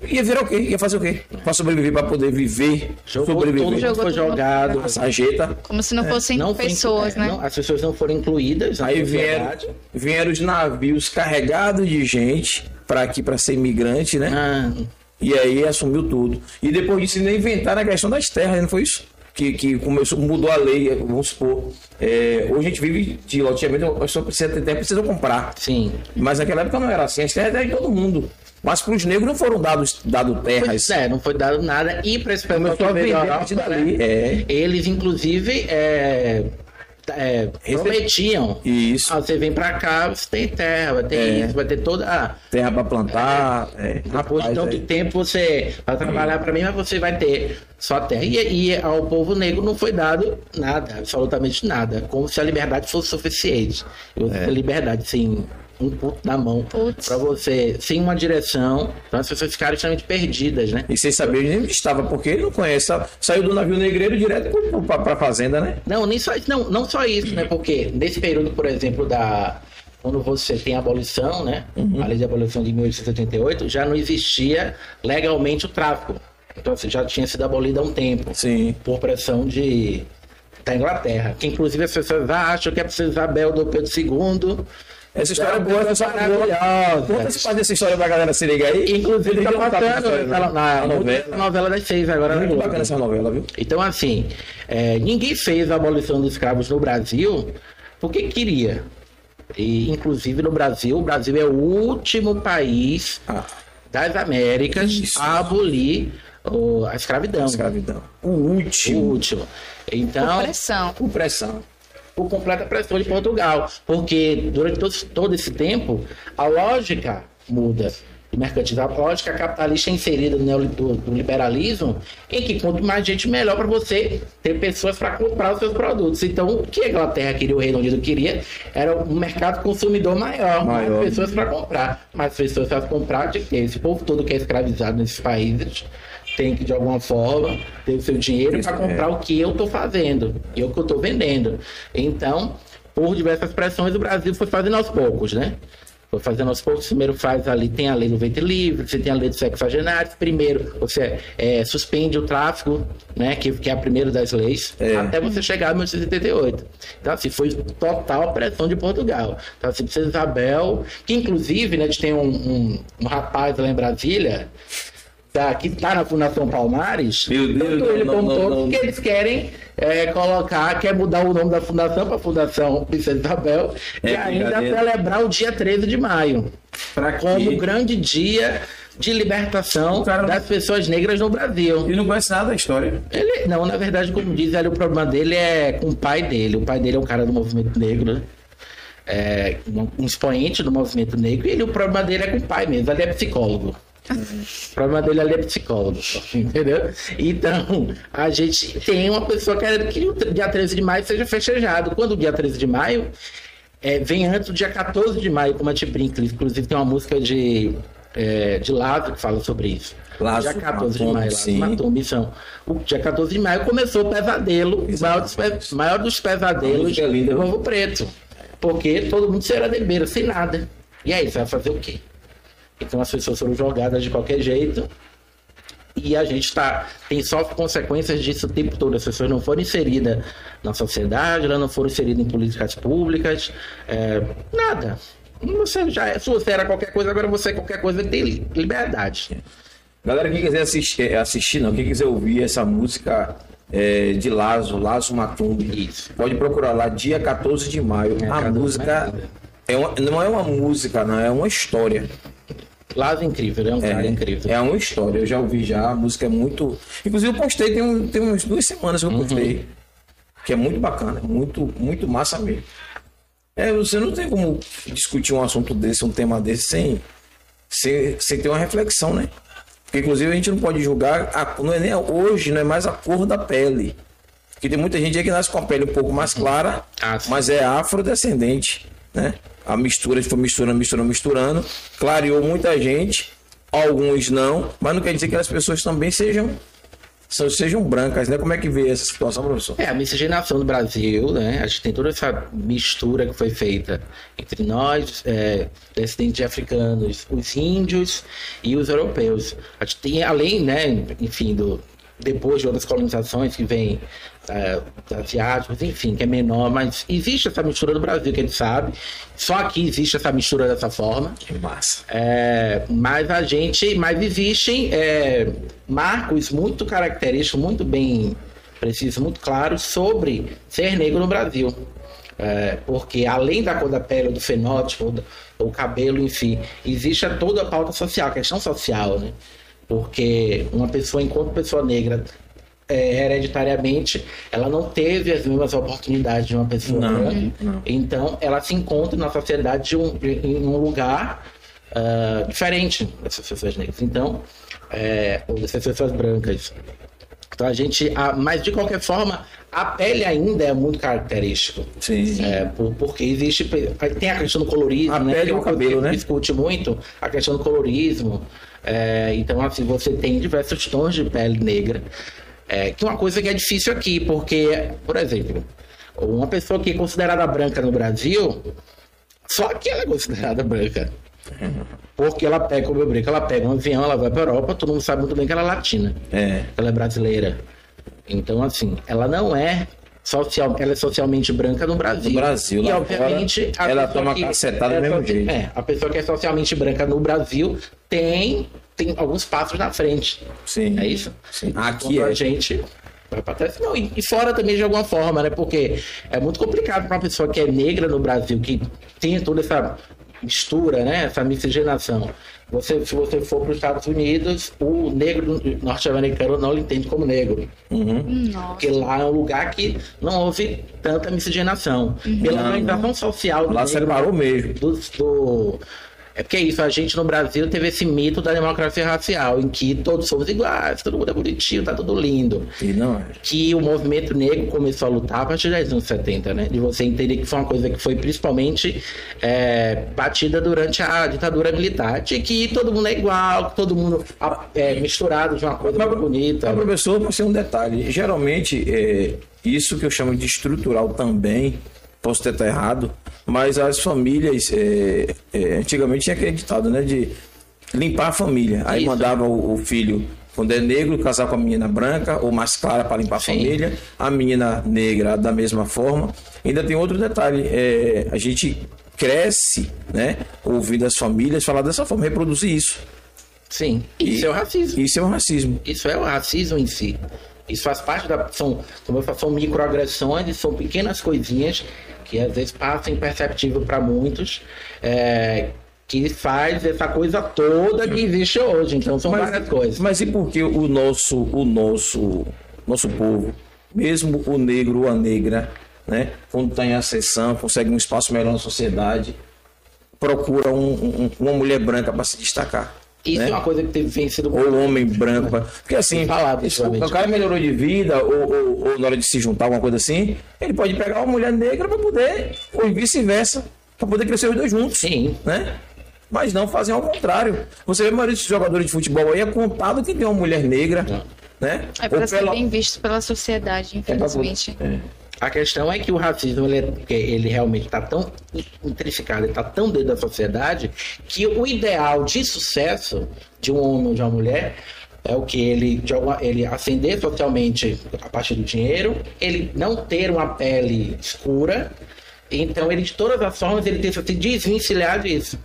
S1: ia virar o quê? Ia fazer o quê? Para sobreviver, para poder viver,
S2: Jogou tudo,
S1: sobreviver.
S3: Jogou
S2: foi
S3: tudo
S2: jogado.
S1: A sarjeta.
S3: Como se não fossem
S2: Não foi
S3: pessoas,
S2: é,
S3: né?
S2: não, as pessoas não foram incluídas
S1: Aí vieram, vieram os navios carregados de gente para aqui, para ser imigrante, né?
S2: Ah,
S1: E aí assumiu tudo. E depois disso ainda inventaram a questão das terras, não foi isso? que, que começou, mudou a lei, vamos supor. é, hoje a gente vive de loteamento, a pessoa precisa ter terra, precisa comprar.
S2: Sim.
S1: Mas naquela época não era assim, as terras eram de todo mundo. Mas para os negros não foram dados dado terras.
S2: Pois é, não foi dado nada. E para esse pessoal que veio da
S1: a
S2: Europa, né,
S1: dali. É.
S2: eles inclusive é, é,
S1: Rece-
S2: prometiam.
S1: Isso.
S2: Ah, você vem pra cá, você tem terra, vai ter
S1: É.
S2: isso, vai ter toda. ah,
S1: Terra para plantar. É, rapaz,
S2: de tanto
S1: é.
S2: tempo você vai trabalhar para mim, mas você vai ter só terra. E, e ao povo negro não foi dado nada, absolutamente nada. Como se a liberdade fosse suficiente. Eu,
S1: É.
S2: A liberdade sem um puto na mão para você, sem uma direção. Então as pessoas ficaram extremamente perdidas, né?
S1: E sem saber onde estava, porque ele não conhece. Saiu do navio negreiro direto para a fazenda, né?
S2: Não, nem só, não, não só isso, né? Porque nesse período, por exemplo, da. Quando você tem a abolição, né?
S1: Uhum.
S2: A lei de abolição de 1888, já não existia legalmente o tráfico. Então, você já tinha sido abolida há um tempo.
S1: Sim.
S2: Por pressão de. Da Inglaterra. Que inclusive as pessoas acham que é a Isabel do Pedro II.
S1: Essa história é boa, essa história é boa.
S2: Maravilhosa.
S1: Conta esse parte dessa história pra galera se liga aí.
S2: Inclusive, tá
S1: essa
S2: na, na, novela.
S1: novela.
S2: novela das seis agora na
S1: Muito bacana essa novela, viu?
S2: Então, assim, é, ninguém fez a abolição dos escravos no Brasil porque queria. E, inclusive, no Brasil, o Brasil é o último país
S1: Ah,
S2: das Américas
S1: Isso.
S2: a abolir o- a escravidão.
S1: escravidão. O
S2: O
S1: último.
S2: último. Então,
S3: Pressão.
S1: Com pressão.
S2: Por completa pressão de Portugal. Porque durante todo, todo esse tempo, a lógica muda do mercantil. A lógica capitalista é inserida no, liberalismo, em que quanto mais gente, melhor para você ter pessoas para comprar os seus produtos. Então, o que a Inglaterra queria, o Reino Unido queria, era um mercado consumidor maior,
S1: Maior.
S2: mais pessoas para comprar. Mais pessoas para comprar, de que esse povo todo que é escravizado nesses países tem que, de alguma forma, ter o seu dinheiro para comprar
S1: é.
S2: o que eu estou fazendo e o que eu estou vendendo. Então, por diversas pressões, o Brasil foi fazendo aos poucos, né? Foi fazendo aos poucos. Primeiro faz ali, tem a lei do ventre livre, você tem a lei dos sexagenários. Primeiro, você é, suspende o tráfico, né? Que, que é a primeira das leis,
S1: É.
S2: até você chegar em 1888. Então, assim, foi total pressão de Portugal. Então, assim, Princesa Isabel, que inclusive, né, a gente tem um, um, um rapaz lá em Brasília, tá, que está na Fundação Palmares,
S1: Meu Deus,
S2: tanto ele
S1: não,
S2: como
S1: não,
S2: todos,
S1: não.
S2: que eles querem é, colocar, quer mudar o nome da fundação para Fundação Princesa Isabel
S1: É
S2: e ainda celebrar o dia 13 de maio
S1: Pra
S2: como
S1: quê?
S2: grande dia de libertação
S1: cara
S2: das pessoas negras no Brasil.
S1: Ele não conhece nada da história.
S2: Ele, não, na verdade, como diz ali, o problema dele é com o pai dele. O pai dele é um cara do movimento negro? É, um, um expoente do movimento negro, e ele, o problema dele é com o pai mesmo, ele é psicólogo. O problema dele ali é psicólogo, entendeu? Então, a gente tem uma pessoa que quer que o dia 13 de maio seja festejado. Quando o dia 13 de maio é, vem antes do dia 14 de maio, como a gente brinca. Inclusive tem uma música de, é, de Lázaro que fala sobre isso.
S1: Lázaro
S2: dia 14 de maio,
S1: sim.
S2: Lázaro Matumbi, são. O dia 14 de maio começou o pesadelo, o maior dos, maior dos pesadelos
S1: é
S2: do? Povo Preto. Porque todo mundo será de beira, sem nada. E aí, você vai fazer o quê? Então as pessoas foram jogadas de qualquer jeito. E a gente tá, tem sofre consequências disso o tempo todo. As pessoas não foram inseridas na sociedade, elas não foram inseridas em políticas públicas, é, nada. Você já é, se você era qualquer coisa, agora você é qualquer coisa tem li- liberdade.
S1: Galera, quem quiser assistir, é, assistir não, quem quiser ouvir essa música é, de Lazo, Lazo Matumbi,
S2: Isso.
S1: pode procurar lá, dia 14 de maio.
S2: É,
S1: a
S2: 14 de
S1: música é uma- não é uma música, não, é uma história.
S2: Lázaro é incrível, é um cara incrível.
S1: É uma história, eu já ouvi já, a música é muito. Inclusive eu postei, tem, um, tem umas duas semanas que eu postei. Que é muito bacana, muito, muito massa mesmo. É, você não tem como discutir um assunto desse, um tema desse, sem, sem, sem ter uma reflexão, né? Porque inclusive a gente não pode julgar, a, não é nem hoje, não é mais a cor da pele. Porque tem muita gente aí que nasce com a pele um pouco mais clara,
S2: Ah, sim.
S1: mas é afrodescendente, né? A mistura, foi misturando, misturando, misturando, clareou muita gente, alguns não, mas não quer dizer que as pessoas também sejam, sejam brancas, né? Como é que vê essa situação, professor?
S2: É, a miscigenação do Brasil, né? A gente tem toda essa mistura que foi feita entre nós, é, descendentes de africanos, os índios e os europeus. A gente tem, além, né, enfim, do, depois de outras colonizações que vêm é, asiáticos, enfim, que é menor, mas existe essa mistura do Brasil, que a gente sabe. Só aqui existe essa mistura dessa forma.
S1: Que massa.
S2: É, mas a gente, mas existem é, marcos muito característicos, muito bem precisa muito claro sobre ser negro no Brasil. É, porque além da cor da pele, do fenótipo, do, do cabelo, enfim, existe toda a pauta social, a questão social, né? Porque uma pessoa, enquanto pessoa negra, é, hereditariamente, ela não teve as mesmas oportunidades de uma pessoa
S1: Não,
S2: branca.
S1: não.
S2: Então, ela se encontra na sociedade de um, em um lugar ah, diferente dessas pessoas negras. Então, é, ou dessas pessoas brancas. Então, a gente. a- mas, de qualquer forma, a pele ainda é muito característico.
S1: Sim.
S2: É, por- porque existe. Tem a questão do colorismo,
S1: A
S2: né?
S1: pele
S2: que é
S1: e o cabelo, né?
S2: discute muito a questão do colorismo. É, então, assim, você tem diversos tons de pele negra. É, que é uma coisa que é difícil aqui, porque, por exemplo, uma pessoa que é considerada branca no Brasil, só que ela é considerada branca. Porque ela pega, como eu brinco, ela pega um avião, ela vai para Europa, todo mundo sabe muito bem que ela é latina.
S1: É.
S2: Ela é brasileira. Então, assim, ela não é social, ela é socialmente branca no Brasil.
S1: No Brasil,
S2: e obviamente
S1: fora, ela toma
S2: que
S1: cacetada do
S2: é
S1: mesmo jeito.
S2: É, a pessoa que é socialmente branca no Brasil tem, tem alguns passos na frente.
S1: Sim.
S2: É isso?
S1: Sim. Aqui é.
S2: a gente. Não, e fora também de alguma forma, né? Porque é muito complicado para uma pessoa que é negra no Brasil, que tem toda essa mistura, né? Essa miscigenação. Você, se você for para os Estados Unidos, o negro norte-americano não lhe entende como negro.
S3: Nossa.
S2: Porque lá é um lugar que não houve tanta miscigenação. Pela
S1: Não,
S2: organização social do
S1: Lá
S2: negro,
S1: separou mesmo.
S2: do, do- É porque é isso, a gente no Brasil teve esse mito da democracia racial, em que todos somos iguais, todo mundo é bonitinho, tá tudo lindo.
S1: E não é.
S2: Que o movimento negro começou a lutar a partir dos anos 70, né? De você entender que foi uma coisa que foi principalmente é, batida durante a ditadura militar, de que todo mundo é igual, que todo mundo é misturado de uma coisa muito bonita.
S1: Mas, professor, mas tem um detalhe. Geralmente, é, isso que eu chamo de estrutural também, posso ter estar errado, mas as famílias, é, é, antigamente tinha aquele ditado, né, de limpar a família. Aí
S2: Isso.
S1: mandava o, o filho, quando é negro, casar com a menina branca ou mais clara para limpar a
S2: Sim.
S1: família, a menina negra da mesma forma. Ainda tem outro detalhe, é, a gente cresce, né, ouvindo as famílias falar dessa forma, reproduzir isso.
S2: Sim, isso
S1: E-
S2: é o racismo.
S1: Isso é um racismo.
S2: Isso é o racismo em si. Isso faz parte da. São, como eu falo, são microagressões, são pequenas coisinhas que às vezes passam imperceptível para muitos, é, que faz essa coisa toda que existe hoje. Então são várias coisas.
S1: Mas e por que o nosso, o nosso, nosso povo, mesmo o negro ou a negra, né, quando está em ascensão, consegue um espaço melhor na sociedade, procura um- um- uma mulher branca para se destacar?
S2: Isso
S1: né?
S2: é uma coisa que tem vem sido.
S1: Ou um homem branco. Porque assim, isso,
S2: ultimamente.
S1: o cara melhorou de vida, ou, ou- ou na hora de se juntar, alguma coisa assim, ele pode pegar uma mulher negra para poder, ou vice-versa, para poder crescer os dois juntos.
S2: Sim.
S1: Né? Mas não fazem ao contrário. Você vê a maioria dos jogadores de futebol aí é contado que tem uma mulher negra. Né?
S4: É para ser
S1: pela-
S4: bem visto pela sociedade,
S1: é
S4: infelizmente.
S1: é.
S2: A questão é que o racismo, ele, é- ele realmente está tão intrificado, está tão dentro da sociedade, que o ideal de sucesso de um homem ou de uma mulher é o que ele, de alguma, ele ascender socialmente a partir do dinheiro, ele não ter uma pele escura, então ele de todas as formas ele tenta se desvencilhar disso.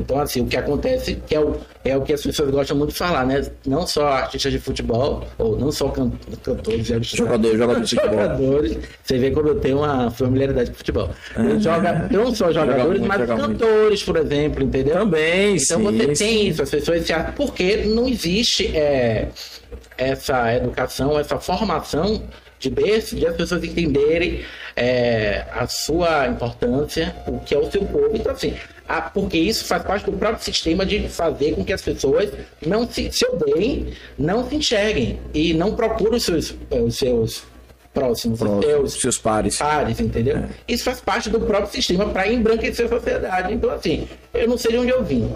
S2: Então assim, o que acontece que é o, é o que as pessoas gostam muito de falar, né? Não só artistas de futebol, ou não só can, cantores, e
S1: Jogador, jogador de futebol.
S2: jogadores. Você vê como eu tenho uma familiaridade com futebol. Eu joga, não só jogadores,
S1: muito,
S2: mas
S1: joga muito.
S2: cantores, por exemplo, entendeu?
S1: Também,
S2: Então
S1: sim,
S2: você
S1: sim.
S2: tem isso, as pessoas se acham. Porque não existe é, essa educação, essa formação de berço, de as pessoas entenderem é, a sua importância, o que é o seu povo. Então, assim, a- porque isso faz parte do próprio sistema de fazer com que as pessoas não se, se odeiem, não se enxerguem e não procurem os seus, eh, os seus próximos, seus
S1: seus pares.
S2: pares, entendeu? Isso faz parte do próprio sistema para embranquecer a sociedade. Então, assim, eu não sei de onde eu vim.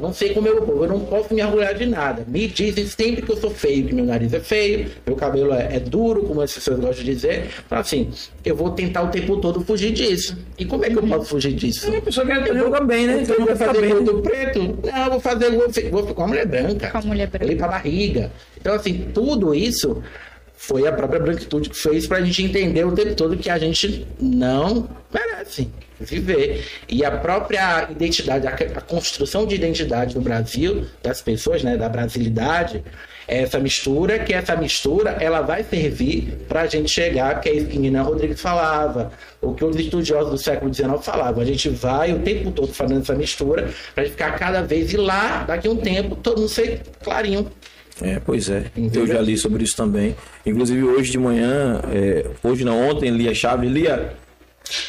S2: Não sei como é o povo, eu não posso me orgulhar de nada. Me dizem sempre que eu sou feio, que meu nariz é feio, meu cabelo é, é duro, como as pessoas gostam de dizer. Então, assim, eu vou tentar o tempo todo fugir disso. E como é que eu posso fugir disso?
S1: A pessoa quer jogar bem, né?
S2: Eu vou
S1: Quer ficar
S2: fazer
S1: bem.
S2: gordo preto? Não, eu vou fazer vou, vou ficar com a mulher branca.
S4: Com a mulher branca.
S2: Limpa a barriga. Então, assim, tudo isso foi a própria branquitude que fez pra gente entender o tempo todo que a gente não merece viver. E a própria identidade, a, a construção de identidade no Brasil, das pessoas, né, da brasilidade, essa mistura, que essa mistura ela vai servir para a gente chegar, que é isso que Nina Rodrigues falava, o que os estudiosos do século XIX falavam. A gente vai o tempo todo fazendo essa mistura para ficar cada vez e lá, daqui a um tempo, todo mundo ser clarinho.
S1: É, pois é. Eu já li sobre isso também. Inclusive hoje de manhã, é, hoje não, ontem, Lia Chaves, Lia,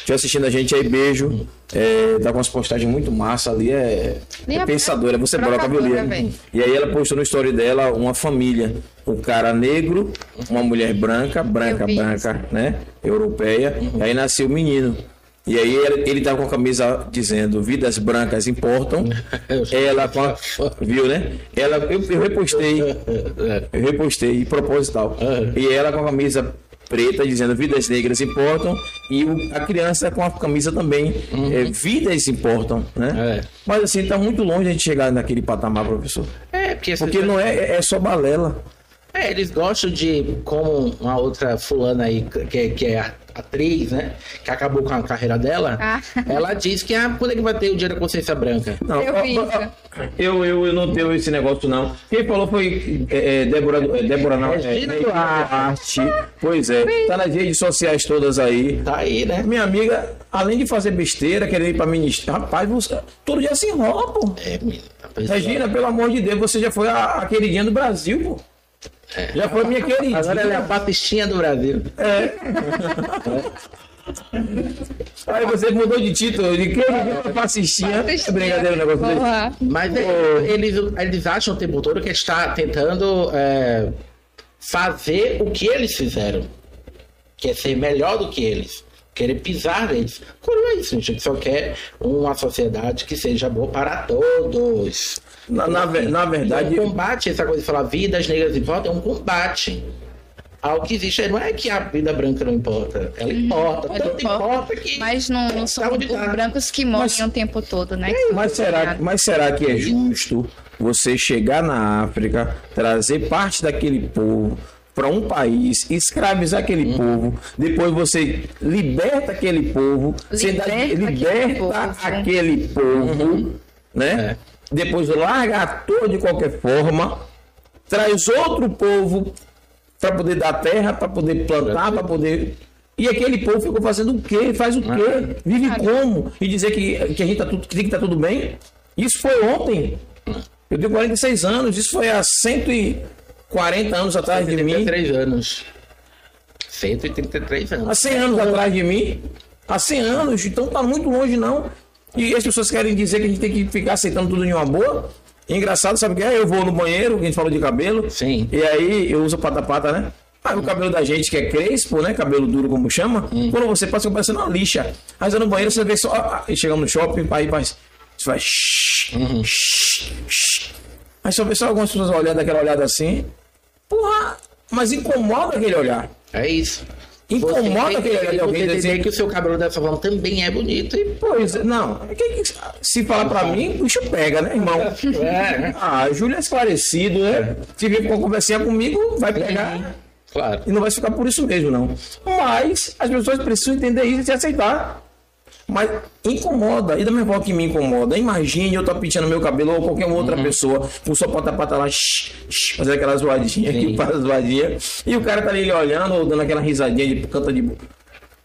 S1: te assistindo a gente aí, beijo. É, tá com umas postagens muito massa ali, é, é pensadora, você broca,
S3: véi.
S1: E aí ela postou no story dela uma família, um cara negro, uma mulher branca, branca, branca, né? Europeia, e aí nasceu o menino. E aí ele, tava com a camisa dizendo vidas brancas importam. Ela com a, viu, né? Ela eu, eu repostei, eu repostei proposital. E ela com a camisa preta dizendo vidas negras importam e a criança com a camisa também é, vidas importam, né?
S2: É.
S1: Mas assim tá muito longe a gente chegar naquele patamar, professor.
S2: É, porque,
S1: Porque não é é só balela.
S2: É, eles gostam de, como uma outra fulana aí, que, que é atriz, né? Que acabou com a carreira dela.
S3: Ah.
S2: Ela diz que ah, quando é que vai ter o dia da consciência branca?
S1: Não,
S3: Eu
S1: eu, eu, eu não tenho esse negócio, não. Quem falou foi é, é, Débora, é, Débora não, é,
S2: Regina
S1: Regina
S2: Duarte.
S1: Pois é, tá nas redes sociais todas aí.
S2: Tá aí, né?
S1: Minha amiga, além de fazer besteira, querer ir pra ministério, rapaz, você, todo dia se enrola, pô.
S2: É, menina.
S1: Regina, pelo amor de Deus, você já foi a, a queridinha do Brasil, pô. Já foi minha queridinha.
S2: Agora ela é a papistinha do Brasil.
S1: Aí você mudou de título, de queridinha pra fascistinha. É brincadeira o negócio desse.
S3: Porra.
S2: Mas é, eles, eles acham o tempo todo que está tentando é, fazer o que eles fizeram. Que é ser melhor do que eles. Querer pisar neles. Quando é isso, gente. A gente só quer uma sociedade que seja boa para todos.
S1: Na, na, na verdade,
S2: E um combate, essa coisa de falar vidas negras importam, é um combate. Ao que existe, não é que a vida branca não importa. Ela importa.
S3: Ela
S2: Tanto
S3: importa,
S2: importa que.
S3: Mas não, não são
S2: Tá
S3: os brancos que morrem
S1: Mas-
S3: o tempo todo, né?
S1: Mas será, mas será que é justo você chegar na África, trazer parte daquele povo para um país, escravizar aquele povo, depois você liberta aquele povo, você dá-
S3: Liberta aquele
S1: liberta
S3: povo.
S1: aquele povo, né? Depois larga a toa de qualquer forma, traz outro povo para poder dar terra, para poder plantar, para poder. E aquele povo ficou fazendo o quê? Faz o quê? Vive como? E dizer que, que a gente tá tudo, que tá tudo bem? Isso foi ontem. Eu tenho 46 anos, isso foi há 140 anos atrás de mim.
S2: 133 anos. 133
S1: Há
S2: anos.
S1: 100 anos atrás de mim. Há 100 anos, então tá muito longe não. E as pessoas querem dizer que a gente tem que ficar aceitando tudo em uma boa. Engraçado, sabe o que é? Eu vou no banheiro, a gente falou de cabelo.
S2: Sim.
S1: E aí eu uso pata-pata, né? Aí o cabelo da gente que é crespo, né? Cabelo duro, como chama. Quando você passa, parecendo uma lixa. Aí você no banheiro, você vê só. ah, E chegamos no shopping, aí faz. Você shh, shh. Aí só vê só algumas pessoas olhando aquela olhada assim. Porra, mas incomoda aquele olhar.
S2: É isso.
S1: Incomoda
S2: você
S1: alguém
S2: dizer que o seu cabelo dessa forma também é bonito e
S1: Pois, é, não. que- Se falar pra mim, o bicho pega, né, irmão?
S2: É.
S1: Ah, Júlio é esclarecido, né? Se vir com conversinha comigo, vai pegar.
S2: Claro.
S1: E não vai ficar por isso mesmo, não. Mas as pessoas precisam entender isso e se aceitar. Mas incomoda, e da mesma forma que me incomoda. Imagine eu tô penteando meu cabelo ou qualquer outra pessoa com sua pata-pata lá, shh, shh, fazendo aquela zoadinha aqui, para zoadinha. E o cara tá ali olhando ou dando aquela risadinha de canta de.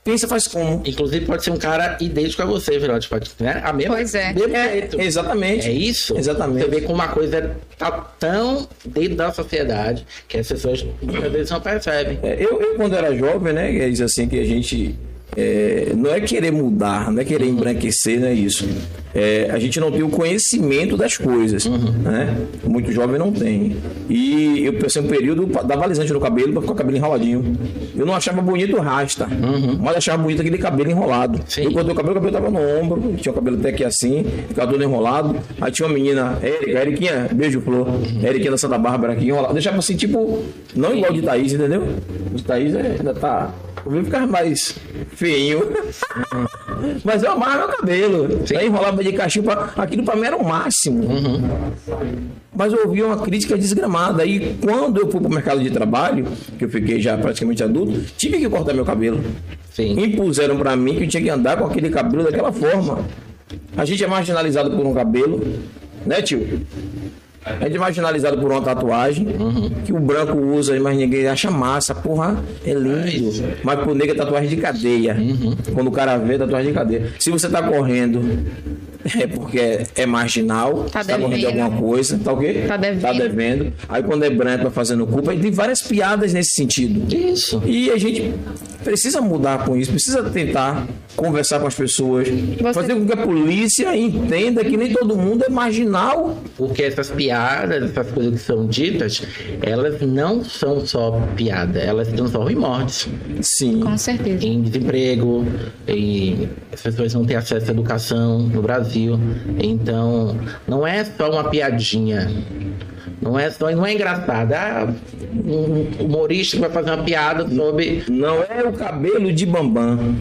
S1: Pensa, faz como?
S2: Inclusive pode ser um cara idêntico a você, Virote. Pode, né? A mesma,
S3: Pois é.
S2: mesmo jeito.
S1: Exatamente.
S2: É isso?
S1: Exatamente.
S2: Você vê como uma coisa tá tão dentro da sociedade que as pessoas muitas vezes não percebem.
S1: É, eu, eu, quando era jovem, né, que diz assim que a gente é, não é querer mudar, não é querer embranquecer, não é isso. É, a gente não tem o conhecimento das coisas, né? Muito jovem não tem. E eu passei um período dava alisante no cabelo para ficar o cabelo enroladinho. Eu não achava bonito o rasta, mas achava bonito aquele cabelo enrolado.
S2: Sim.
S1: Eu cortei o cabelo, o cabelo tava no ombro, tinha o cabelo até aqui assim, ficava todo enrolado. Aí tinha uma menina, Érica, Eriquinha, beijo, Flor, Eriquinha da Santa Bárbara aqui, enrolado. Deixava assim, tipo, não igual de Thaís, entendeu? O Thaís é- ainda tá. Eu vim ficar mais feinho. Mas eu amava meu cabelo. Aí enrolava de cachimbo. pra- Aquilo pra mim era o máximo. Mas eu ouvi uma crítica desgramada. E quando eu fui para o mercado de trabalho, que eu fiquei já praticamente adulto, tive que cortar meu cabelo.
S2: Sim.
S1: Impuseram para mim que eu tinha que andar com aquele cabelo daquela forma. A gente é marginalizado por um cabelo, né, tio? A gente é marginalizado por uma tatuagem que o branco usa, mas ninguém acha massa. Porra, é lindo. Mas pro negro é tatuagem de cadeia. Quando o cara vê, é tatuagem de cadeia. Se você tá correndo, é porque é, é marginal,
S3: Tá
S1: tá, correndo de
S3: devendo.
S1: alguma coisa, tá o quê?
S3: Tá devendo.
S1: Tá devendo. Aí quando é branco, vai fazendo culpa. Tem várias piadas nesse sentido.
S2: Isso.
S1: E a gente precisa mudar com isso, precisa tentar conversar com as pessoas, fazer com que a polícia entenda que nem todo mundo é marginal.
S2: Porque essas piadas, essas coisas que são ditas, elas não são só piada, elas se transformam em mortes.
S1: Sim.
S3: Com certeza.
S2: Em desemprego, em as pessoas não têm acesso à educação no Brasil. Então, não é só uma piadinha. Não é só, não é engraçado. Ah, um humorista que vai fazer uma piada sobre.
S1: Não é o cabelo de Bambam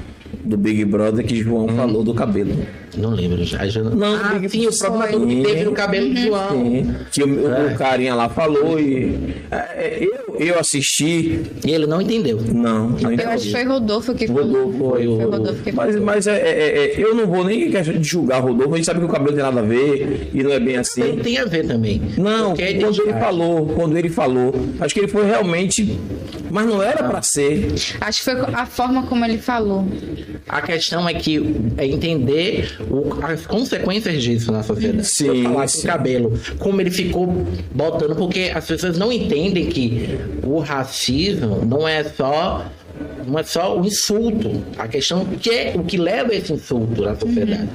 S1: do Big Brother que João falou do cabelo.
S2: Não lembro já. já...
S1: Não,
S2: ah,
S1: Big
S2: sim, o problema que teve no cabelo do João.
S1: Sim, que o,
S2: É.
S1: o carinha lá falou e é, é, eu, eu assisti.
S2: E ele não entendeu.
S1: Não, não
S3: Eu acho que foi Rodolfo que falou.
S1: Rodolfo, foi o-
S3: Foi Rodolfo que
S1: Mas,
S3: falou.
S1: mas é, é, é, eu não vou nem julgar Rodolfo, a gente sabe que o cabelo tem nada a ver e não é bem
S2: Não
S1: assim.
S2: tem a ver também.
S1: Não,
S2: Porque é
S1: quando ele falou, quando ele falou, acho que ele foi realmente. Mas não era pra ser.
S3: Acho que foi a forma como ele falou.
S2: A questão é que é entender o- as consequências disso na sociedade.
S1: Sim,
S2: falar
S1: sim.
S2: cabelo, como ele ficou botando, porque as pessoas não entendem que o racismo não é só não é só o insulto. A questão é o que é o que leva a esse insulto na sociedade.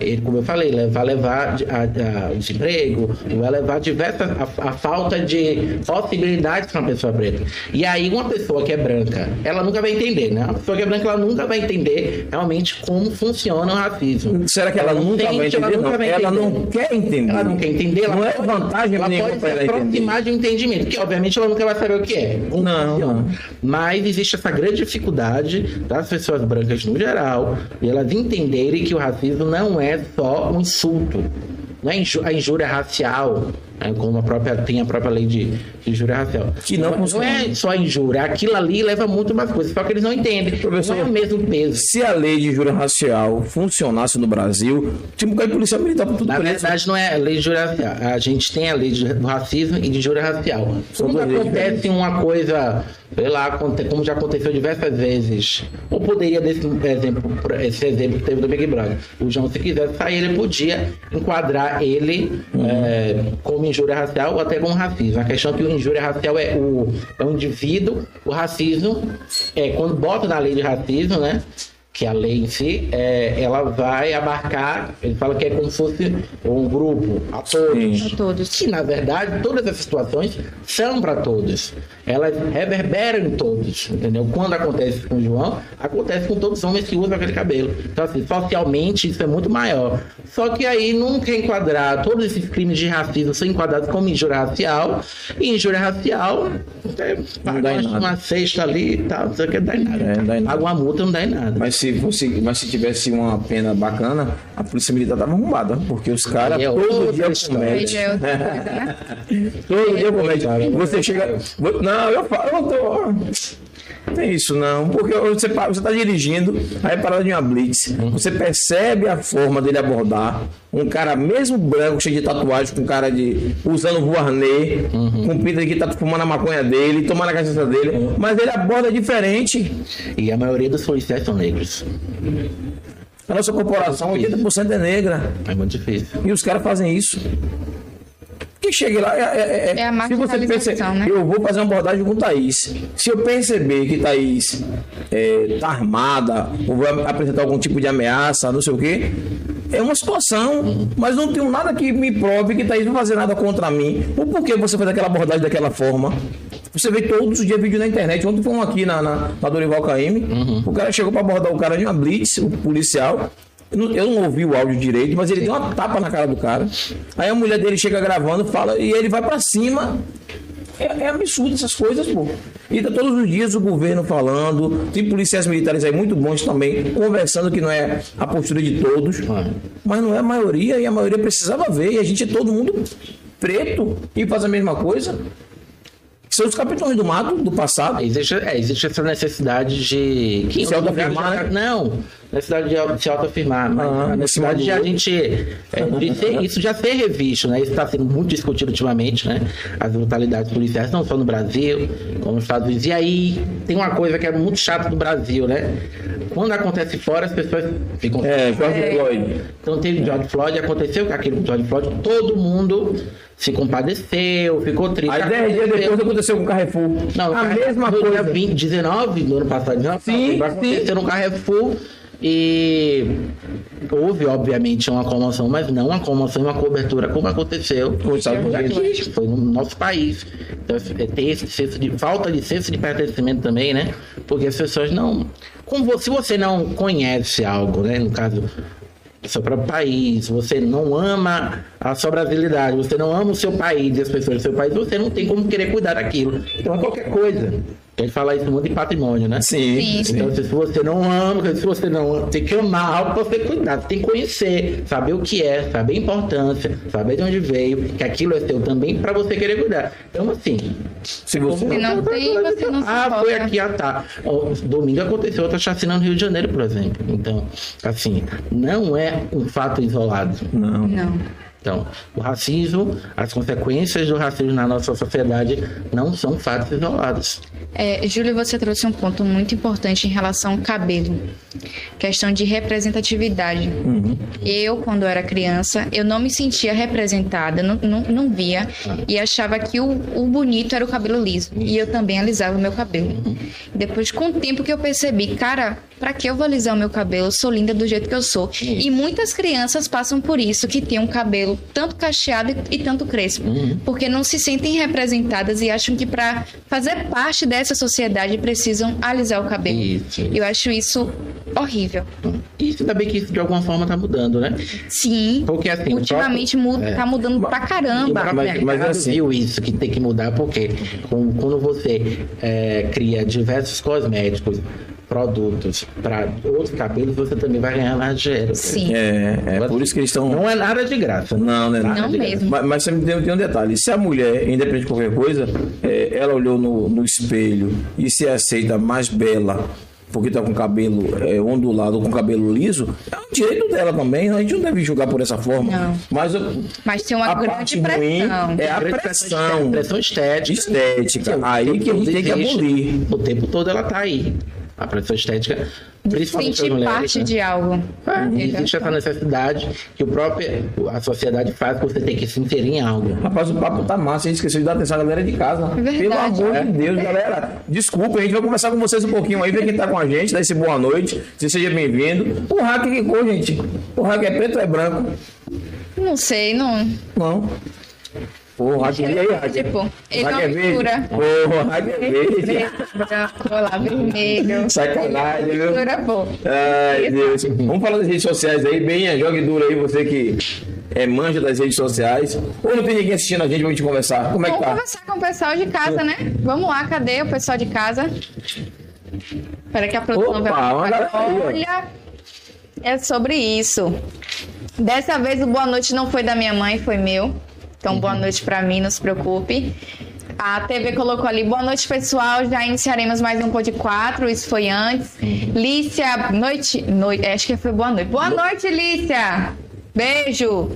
S2: Ele, como eu falei, le- vai levar a, a, desemprego, vai levar diversas a, a falta de possibilidades para uma pessoa preta. E aí uma pessoa que é branca, ela nunca vai entender, né? Uma pessoa que é branca, ela nunca vai entender realmente como funciona o racismo.
S1: Será que ela,
S2: não
S1: nunca
S2: tente,
S1: vai entender?
S2: nunca
S1: não.
S2: vai
S1: ela
S2: entender.
S1: não quer entender.
S2: Ela não quer entender, ela
S1: não é vantagem
S2: ela
S1: nenhuma para ela entender.
S2: aproximar de um entendimento, que obviamente ela nunca vai saber o que é. como
S1: Não, não.
S2: Mas existe essa grande dificuldade das pessoas brancas no geral, e elas entenderem que o racismo não é só um insulto, não é a injúria racial, né, como a própria, tem a própria lei de, de injúria racial.
S1: Que não
S2: não
S1: funciona.
S2: é só injúria, aquilo ali leva muito mais coisas, só que eles não entendem.
S1: Professor,
S2: não é o mesmo peso.
S1: Se a lei de injúria racial funcionasse no Brasil, tinha um bocado de policial militar para tudo
S2: Na
S1: preso.
S2: verdade, não é a lei de injúria racial. A gente tem a lei de- do racismo e de injúria racial. Quando acontece uma coisa, sei lá, como já aconteceu diversas vezes, ou poderia desse exemplo, esse exemplo que teve do Big Brother. O João, se quisesse sair, ele podia enquadrar ele é, como injúria racial ou até como racismo. A questão é que o injúria racial é o, é o indivíduo, o racismo, é quando bota na lei de racismo, né? Que a lei em si, é, ela vai abarcar, ele fala que é como se fosse um grupo, a todos.
S3: A todos.
S2: Que, na verdade, todas essas situações são para todos. Elas reverberam em todos, entendeu? Quando acontece com o João, acontece com todos os homens que usam aquele cabelo. Então, assim, socialmente, isso é muito maior. Só que aí nunca é enquadrar, todos esses crimes de racismo são enquadrados como injúria racial, e injúria racial, é, paga
S1: dá em
S2: uma,
S1: nada.
S2: uma cesta ali e tal, não sei o que, dá em nada.
S1: É, não dá em nada.
S2: Paga uma multa, não dá em nada.
S1: Mas se, fosse, mas se tivesse uma pena bacana, a polícia militar tava arrumada, porque os caras
S2: é
S1: todo dia cometem.
S3: já é né?
S1: Todo dia comete. Você chega. Não, eu falo, eu tô. Tem isso não, porque você está dirigindo, aí é parada de uma blitz, você percebe a forma dele abordar um cara mesmo branco, cheio de tatuagem, com cara de usando voarnê, com pinta que tá fumando a maconha dele, tomando a cachaça dele, mas ele aborda diferente.
S2: E a maioria dos policiais são negros.
S1: A nossa corporação 80% é negra.
S2: É muito difícil.
S1: E os caras fazem isso. Que chegue lá. É, é,
S3: É a
S1: se você
S3: marginalização, né?
S1: Eu vou fazer uma abordagem com Thaís. Se eu perceber que Thaís é, tá armada, ou vai apresentar algum tipo de ameaça, não sei o quê, é uma situação. Mas não tenho nada que me prove que Thaís não vai fazer nada contra mim. Ou por que você faz aquela abordagem daquela forma? Você vê todos os dias vídeo na internet. Ontem foi um aqui na, na, na Dorival Caymmi. O cara chegou para abordar o cara de uma blitz, o policial. Eu não- ouvi o áudio direito, mas ele deu uma tapa na cara do cara. Aí a mulher dele chega gravando, fala, e ele vai pra cima. É, é absurdo essas coisas, pô. E tá todos os dias o governo falando, tem policiais militares aí muito bons também, conversando que não é a postura de todos,
S2: É.
S1: mas não é a maioria, e a maioria precisava ver, e a gente é todo mundo preto e faz a mesma coisa. São os capitães do mato do passado.
S2: Existe, é, existe essa necessidade de. Que
S1: Se autoafirmar,
S2: já-
S1: né?
S2: Não, necessidade de se autoafirmar. mas
S1: Ah,
S2: a necessidade de a gente. é, de ser- isso já ser revisto, né? Isso está sendo muito discutido ultimamente, né? As brutalidades policiais, não só no Brasil, como nos Estados Unidos. E aí tem uma coisa que é muito chata no Brasil, né? Quando acontece fora, as pessoas ficam.
S1: É, George Floyd.
S2: Então teve George Floyd, aconteceu com com George Floyd, todo mundo se compadeceu, ficou triste.
S1: Aí 10 dias depois aconteceu com o Carrefour.
S2: Não,
S1: a
S2: no
S1: mesma
S2: no
S1: coisa.
S2: Dia 20, 19 do ano passado, 19,
S1: Sim,
S2: vai acontecer no Carrefour e houve, obviamente, uma comoção, mas não uma comoção uma cobertura como aconteceu
S1: Nos Estados Unidos.
S2: foi no nosso país. Então, é, tem esse senso de falta de senso de pertencimento também, né? Porque as pessoas não. Como você, se você não conhece algo, né? No caso, seu próprio país, você não ama a sua brasilidade, você não ama o seu país e as pessoas do seu país, você não tem como querer cuidar daquilo. Então é qualquer coisa. A gente fala isso muito de patrimônio, né?
S1: Sim,
S3: Sim.
S1: sim.
S2: Então, se você não ama, se você não ama, tem que amar algo pra você cuidar, você tem que conhecer, saber o que é, saber a importância, saber de onde veio, que aquilo é seu também pra você querer cuidar. Então, assim.
S1: Se você
S3: Se não tem, você não se
S2: Ah, foi aqui, ah tá. Domingo aconteceu outra chacina no Rio de Janeiro, por exemplo. Então, assim, não é um fato isolado.
S1: Não.
S3: Não.
S2: Então, o racismo, as consequências do racismo na nossa sociedade não são fatos isolados.
S3: É, Júlio, você trouxe um ponto muito importante em relação ao cabelo. Questão de representatividade. Eu, quando era criança, eu não me sentia representada, não, não, não via. E achava que o, o bonito era o cabelo liso. E eu também alisava o meu cabelo. Depois, com o tempo que eu percebi, cara, pra que eu vou alisar o meu cabelo? Eu sou linda do jeito que eu sou. E muitas crianças passam por isso, que tem um cabelo tanto cacheado e, e tanto crespo. Porque não se sentem representadas e acham que pra fazer parte dessa sociedade precisam alisar o cabelo.
S2: Isso.
S3: Eu acho isso horrível.
S2: E ainda bem que isso de alguma forma tá mudando, né?
S3: Sim.
S2: Porque assim,
S3: ultimamente
S2: próprio-
S3: muda,
S2: é.
S3: tá mudando pra caramba.
S1: Mas- mas assim.
S2: viu isso que tem que mudar, porque quando você é, cria diversos cosméticos, produtos para outros cabelos, você também vai ganhar mais dinheiro.
S3: Sim.
S1: É, é por isso que eles estão.
S2: Não é nada de graça. né?
S1: Não, né?
S3: Não mesmo.
S1: Mas, mas sempre tem, tem um detalhe: se a mulher, independente de qualquer coisa, é, ela olhou no, no espelho e se aceita mais bela porque tá com cabelo é, ondulado ou com cabelo liso, é um direito dela também. A gente não deve julgar por essa forma.
S3: Não.
S1: Mas,
S3: Mas tem uma
S1: a
S3: grande
S1: parte ruim
S3: pressão.
S1: é a pressão
S2: Pressão estética.
S1: estética. Aí que a gente tem que abolir.
S2: O tempo todo ela tá aí. A pressão estética, principalmente
S3: Sentir
S2: mulheres.
S3: parte
S2: né?
S3: de algo.
S2: É, existe essa necessidade que o próprio, a sociedade faz que você tem que se inserir em algo.
S1: Rapaz, o papo tá massa, a gente esqueceu de dar atenção à galera de casa.
S3: verdade.
S1: Pelo amor
S2: É.
S1: de Deus, galera. Desculpa, a gente vai conversar com vocês um pouquinho aí, ver quem tá com a gente, dar esse boa noite. Você seja bem-vindo. O hack que cor, gente? O hack é preto ou é branco?
S3: Não sei, não.
S1: Não. Pô, o hack e aí, hack.
S3: Tipo, ele
S1: é verde?
S3: mistura.
S1: O hack é verde.
S3: Preto, branco, lá, vermelho.
S1: Sacanagem, viu?
S3: Mistura, pô.
S1: Ai, Deus. Vamos falar das redes sociais aí, bem, jogue duro aí, você que é manja das redes sociais. Ou não tem ninguém assistindo a gente pra gente conversar? Como é que
S3: Vamos
S1: tá?
S3: conversar com o pessoal de casa, né? Vamos lá, cadê o pessoal de casa? Espera que a produção
S1: Opa,
S3: vai
S1: ó.
S3: Olha, é sobre isso. Dessa vez o boa noite não foi da minha mãe, foi meu. Então,
S1: Uhum.
S3: boa noite pra mim, não se preocupe. A TV colocou ali, boa noite pessoal, já iniciaremos mais um Pod 4, isso foi antes.
S1: Uhum.
S3: Lícia, noite, noite, acho que foi boa noite. Boa noite, Lícia! Beijo!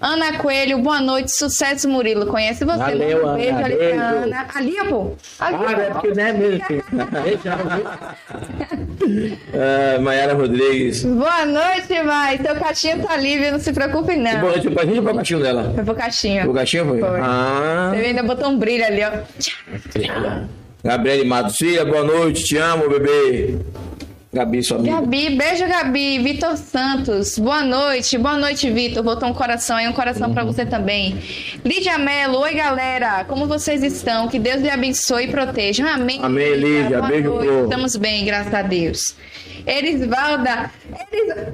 S3: Ana Coelho, boa noite, sucesso Murilo, conhece você?
S2: Valeu,
S3: um beijo
S2: Ana, beijo.
S3: Ana. Ali, pô! Ali,
S2: Ah, é porque não é mesmo. filho.
S1: Ah, Maiara Rodrigues.
S3: Boa noite, Mai. Seu caixinha tá livre, não se preocupe, não.
S1: Boa noite pra gente ou pra caixinho dela?
S3: Foi pro caixinha.
S1: O gatinho foi?
S3: Foi.
S1: Ah.
S3: Você ainda botou um brilho ali, ó.
S1: Gabriele Matos, filha, boa noite, te amo, bebê. Gabi, sua amiga.
S3: Gabi, beijo, Gabi. Vitor Santos, boa noite. Boa noite, Vitor. Botou um coração aí, um coração
S1: Uhum.
S3: pra você também. Lídia Mello, oi, galera. Como vocês estão? Que Deus lhe abençoe e proteja. Amém.
S1: Amém, Lídia.
S3: Boa
S1: Beijo,
S3: noite. Estamos bem, graças a Deus. Erisvalda. Eris...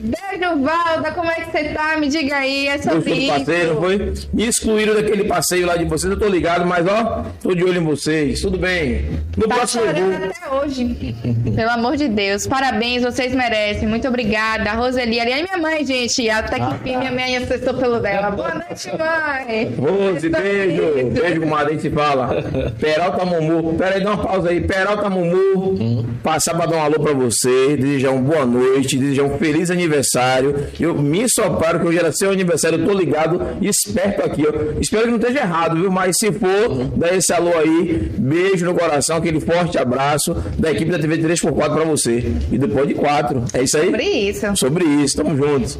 S3: Beijo, Valda. Como é que você tá? Me diga aí. É sobre
S1: do
S3: isso.
S1: passeio, não foi? Me excluíram daquele passeio lá de vocês, eu tô ligado, mas ó, tô de olho em vocês. Tudo bem. No
S3: Tá
S1: próximo eu
S3: chorando
S1: vou.
S3: até hoje. Pelo amor de Deus. Parabéns, vocês merecem. Muito obrigada. A Roseli. Ali é minha mãe, gente. Até que enfim, minha mãe acessou pelo dela. Boa noite, mãe.
S1: Rose, beijo.
S3: isso.
S1: Beijo, comadre, a gente se fala. Peralta Mumu. Pera aí, dá uma pausa aí. Peralta Mumu. Passar pra dar um alô pra você. Desejar uma boa noite. Desejar um feliz aniversário. Eu me soparo que hoje era seu aniversário. Eu tô ligado e esperto aqui. ó. Espero que não esteja errado, viu? Mas se for, dá esse alô aí. Beijo no coração. Aquele forte abraço da equipe da TV 3x4 pra você. E do Pod 4. É isso aí?
S3: Sobre isso.
S1: Sobre isso, tamo juntos.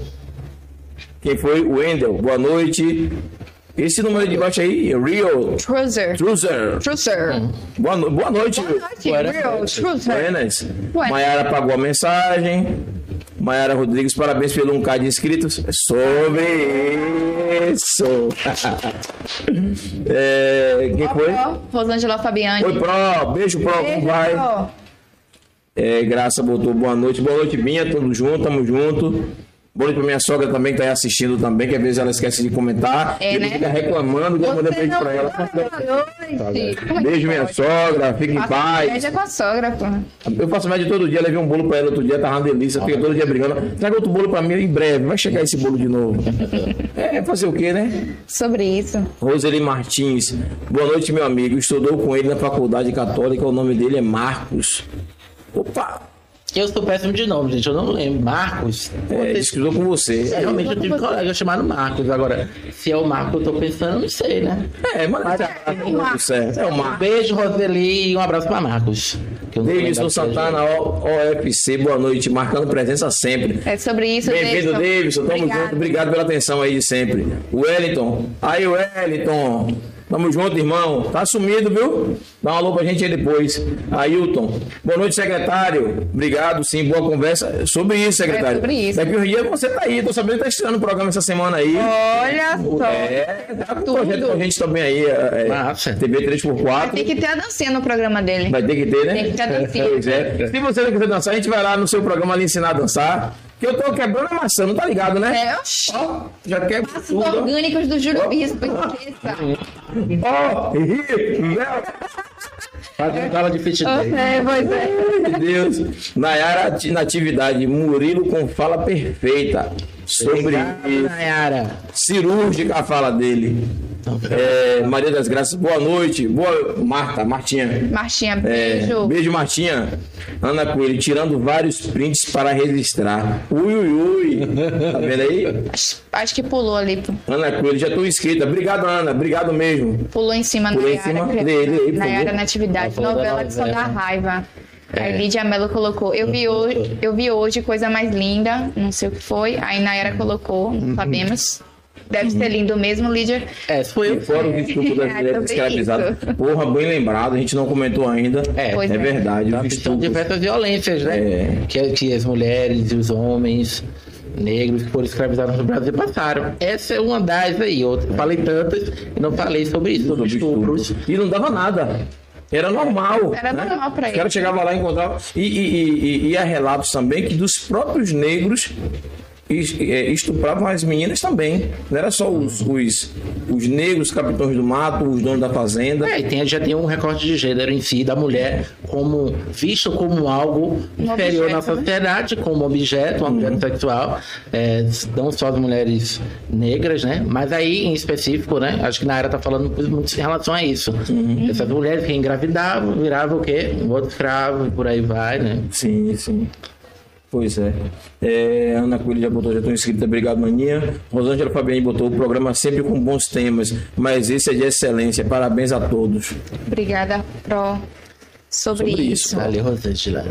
S1: Quem foi? O Wendel. Boa noite. Esse número de baixo aí, Real
S3: Cruiser.
S1: Truzer.
S3: Cruiser.
S1: Boa, no- boa noite.
S3: Boa noite, Real Cruiser.
S1: Buenas. Maiara pagou a mensagem. Maiara Rodrigues, parabéns pelo 1K de inscritos. Sobre isso. é, quem foi?
S3: Rosângela Fabiani.
S1: Oi, Pro. Beijo, Pro. Como
S3: Beijo.
S1: vai? É, Graça botou boa noite. Boa noite, Binha. Tamo junto, tamo junto. Boa noite pra minha sogra também, que tá aí assistindo também, que às vezes ela esquece de comentar.
S3: É,
S1: e
S3: né?
S1: fica reclamando que eu mandei beijo pra ela.
S3: boa noite.
S1: Beijo, minha sogra. Fique em paz.
S3: inveja com a sogra, pô.
S1: Eu faço média todo dia, levei um bolo pra ela outro dia, tava uma delícia, fica todo dia brigando. Traga outro bolo pra mim em breve, vai chegar esse bolo de novo. É, fazer o quê, né?
S3: Sobre isso.
S1: Roseli Martins, boa noite, meu amigo. Estudou com ele na faculdade católica, o nome dele é Marcos. Opa!
S2: Eu sou péssimo de nome, gente. Eu não lembro. Marcos.
S1: É, ele estudou com você.
S2: É, realmente eu tive um colega chamado Marcos. Agora, se é o Marcos que eu tô pensando, eu não sei, né?
S1: É, mas tá tudo certo. É o
S2: Um
S1: Marcos.
S2: beijo, Roseli, e um abraço pra Marcos. que eu não
S1: Davidson Santana, O- OFC, boa noite, marcando presença sempre.
S3: É sobre isso,
S1: Bem-vindo, Davidson. Tamo junto. Obrigado pela atenção aí de sempre. Wellington. Aí, Wellington. Tamo junto, irmão. Tá sumido, viu? Dá um alô pra gente aí depois. Ailton. Boa noite, secretário. Obrigado, sim. Boa conversa. Sobre isso, secretário.
S3: É sobre isso.
S1: Daqui uns dias você tá aí. Tô sabendo que tá estreando o programa essa semana aí.
S3: Olha só.
S1: É, tá com
S3: Tudo.
S1: projeto com a gente também aí. É,
S2: Massa.
S1: TV 3x4.
S3: Tem que ter a dancinha no programa dele.
S1: Vai ter que ter, né?
S3: Tem que ter a dancinha.
S1: Pois é. Se você não quiser dançar, a gente vai lá no seu programa ali ensinar a dançar. Que eu tô quebrando a maçã, não tá ligado, né?
S3: É, oxi.
S1: Ó, já quebra
S3: Passos
S1: tudo. ó.
S3: orgânicos do Júlio Bispo, esqueça.
S1: Ó, ri, né?
S2: Faz uma tela de fit day.
S3: É, pois é.
S1: Meu Deus. Nayara ati- Natividade, Murilo com fala perfeita. Sobre
S2: Obrigado,
S1: isso.
S2: Nayara.
S1: Cirúrgica a fala dele. É, Maria das Graças, boa noite. Boa, Marta, Martinha.
S3: Martinha,
S1: É,
S3: beijo.
S1: beijo, Martinha. Ana Coelho, tirando vários prints para registrar. Ui, ui, ui. Tá vendo aí?
S3: Acho, acho que pulou ali.
S1: Ana Coelho, já estou inscrita. Obrigado, Ana. Obrigado mesmo.
S3: Pulou em cima
S1: Pulou em
S3: Nayara.
S1: cima
S3: criança.
S1: dele aí,
S3: Nayara. Natividade,
S2: da
S3: novela que só dá
S2: novela.
S3: raiva.
S1: É.
S3: Aí Lídia Mello colocou, eu vi, hoje, eu vi hoje coisa mais linda, não sei o que foi. Aí Nayara colocou, não sabemos. Deve ser lindo mesmo, Lídia.
S2: É, foi eu.
S1: Fora o estupro das
S3: É,
S1: escravizadas.
S3: isso.
S1: Porra, bem lembrado, a gente não comentou ainda.
S2: É,
S3: Pois
S1: é
S3: é.
S1: verdade.
S2: Tá,
S1: Os
S2: diversas violências, né?
S1: É.
S2: Que, que as mulheres e os homens negros que foram escravizados no Brasil passaram. Essa é uma das aí. Eu falei tantas e não falei sobre isso, sobre estupros.
S1: estupros. E não dava nada. Era normal.
S3: Era
S1: né?
S3: normal pra
S1: Os
S3: ele.
S1: caras chegavam lá e encontravam. E, e, e, e- e há relatos também que dos próprios negros estupravam as meninas também. Não era só os, os, os negros capitães do mato, os donos da fazenda.
S2: É, e tem, já tem um recorte de gênero em si da mulher como visto como algo
S3: Um
S2: inferior na
S3: objeto, né?
S2: sociedade, como objeto, um objeto sexual, é, não só as mulheres negras, né? Mas aí em específico, né? Acho que na área tá falando muito em relação a isso. Essas mulheres que engravidavam, viravam o quê? Um outro escravo, e por aí vai, né?
S1: Sim, sim. Pois é. É, Ana Coelho já botou, já estou inscrita, obrigado, Maninha. Rosângela Fabiane botou o programa sempre com bons temas, mas esse é de excelência. Parabéns a todos.
S3: Obrigada, Pro. Sobre,
S1: Sobre
S3: isso.
S1: isso.
S2: Valeu, Rosângela.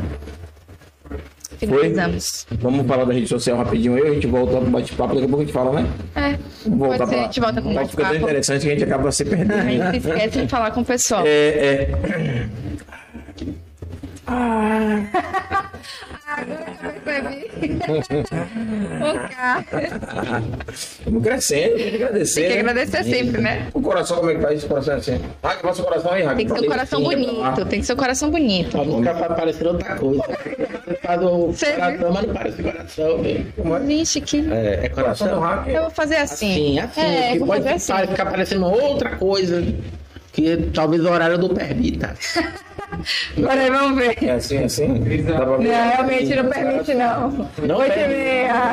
S3: Finalizamos.
S1: Vamos falar da rede social rapidinho aí, a gente volta pro bate-papo, daqui a pouco a gente fala, né?
S3: É,
S1: Vamos voltar
S3: pode ser,
S1: pra
S3: a gente volta com
S1: Vai
S3: mais
S1: ficar tão interessante que a gente acaba se perdendo.
S3: A gente esquece de falar com o pessoal.
S1: É, é. Estamos crescendo, tem que agradecer.
S3: Tem que
S1: né?
S3: agradecer sempre, né?
S1: O coração, como é que faz esse coração assim? Raga, passa o coração aí, Raga.
S3: Tem que ser um coração bonito, tem que ser um coração bonito.
S2: Pra não ficar parecendo outra coisa. Você faz o
S3: Você
S2: coração, mas não parece coração. viu?
S3: Vixe, que.
S2: É, é
S1: Coração do
S2: coração.
S1: hacker.
S3: Eu vou fazer assim.
S2: Sim, assim.
S3: É,
S2: que pode
S3: assim.
S2: ficar parecendo outra coisa que talvez o horário não permita.
S3: Peraí, vamos ver.
S1: É assim, assim? Pra ver?
S3: Não, realmente não permite, não.
S2: Não
S3: Oito e meia.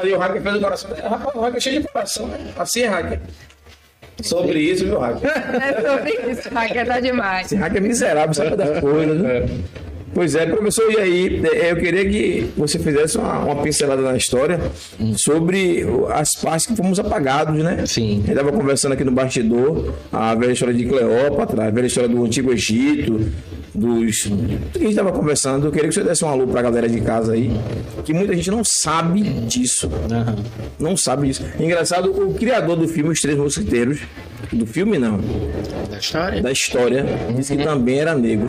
S1: Ali o hacker fez o coração. Rapaz, o hacker é cheio de coração, né? Assim é hacker. Sobre isso, viu, hacker?
S3: É sobre isso, Raquel, tá demais.
S1: Esse hacker é miserável, sabe das coisas, né? Pois é, professor, e aí, eh, eu queria que você fizesse uma, uma pincelada na história sobre as partes que fomos apagados, né?
S2: Sim.
S1: A gente estava conversando aqui no bastidor, a velha história de Cleópatra, a velha história do Antigo Egito, dos. Que a gente estava conversando, eu queria que você desse um alô para a galera de casa aí, que muita gente não sabe disso.
S2: Aham.
S1: Não sabe disso. Engraçado, o criador do filme Os Três Mosquiteiros, do filme não,
S2: Da história?
S1: da história, disse que também era negro.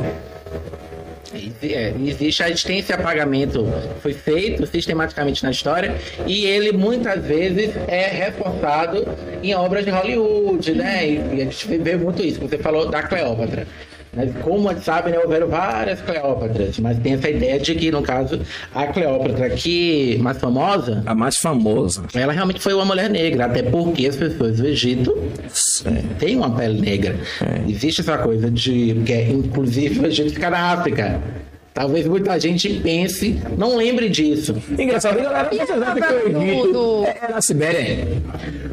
S2: É, existe, a gente tem esse apagamento, foi feito sistematicamente na história, e ele muitas vezes é reforçado em obras de Hollywood, né? E a gente vê muito isso. Você falou da Cleópatra. Mas como a gente sabe, né, houveram várias Cleópatras, mas tem essa ideia de que, no caso, a Cleópatra que mais famosa,
S1: A mais famosa.
S2: ela realmente foi uma mulher negra, até porque as pessoas do Egito têm uma pele negra. Existe essa coisa de que, é, inclusive, o Egito fica na África. Talvez muita gente pense, não lembre disso.
S1: Engraçado, galera,
S3: E a
S1: vocês sabem que
S3: novela
S1: o
S3: do-
S1: é na Sibéria.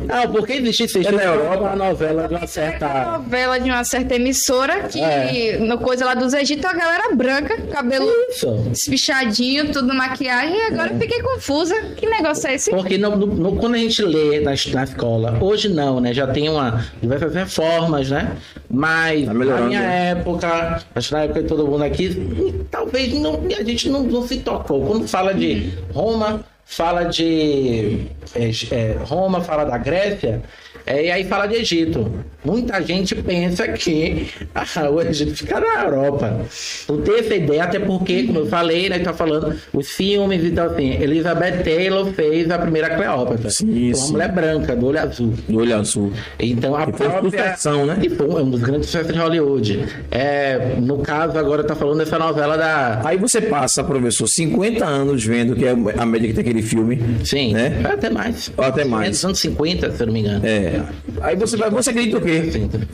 S2: Não, porque existe isso?
S1: É na Europa.
S2: uma novela de uma
S3: Uma
S2: certa.
S3: novela de uma certa emissora que,
S2: É.
S3: no coisa lá dos Egito, a galera branca, cabelo
S2: Isso.
S3: espichadinho, tudo maquiagem, e agora eu fiquei confusa. Que negócio é esse?
S2: Porque no- no- no- quando a gente lê na, na escola, hoje não, né? Já tem uma, diversas reformas, né? Mas
S1: Tá
S2: na minha
S1: né?
S2: época, acho que na época de todo mundo aqui, talvez não, a gente não, não se tocou. Quando fala de Roma, fala de é, é, Roma, fala da Grécia, é, e aí fala de Egito. Muita gente pensa que ah, o Egito fica na Europa. Não tem essa ideia, até porque, como eu falei, né, tá falando os filmes, então assim, Elizabeth Taylor fez a primeira Cleópatra.
S1: Sim,
S2: uma mulher branca, do olho azul.
S1: Do olho azul.
S2: Então a
S1: foi
S2: própria...
S1: sucessão, né?
S2: E foi um dos grandes sucessos de Hollywood. É, no caso, agora tá falando dessa novela da.
S1: Aí você passa, professor, 50 anos vendo que é a média que tem aquele filme.
S2: Sim,
S1: Né?
S2: até mais.
S1: Até mais.
S2: Anos 50, se eu não me engano.
S1: É. Aí você vai, você acredita o quê?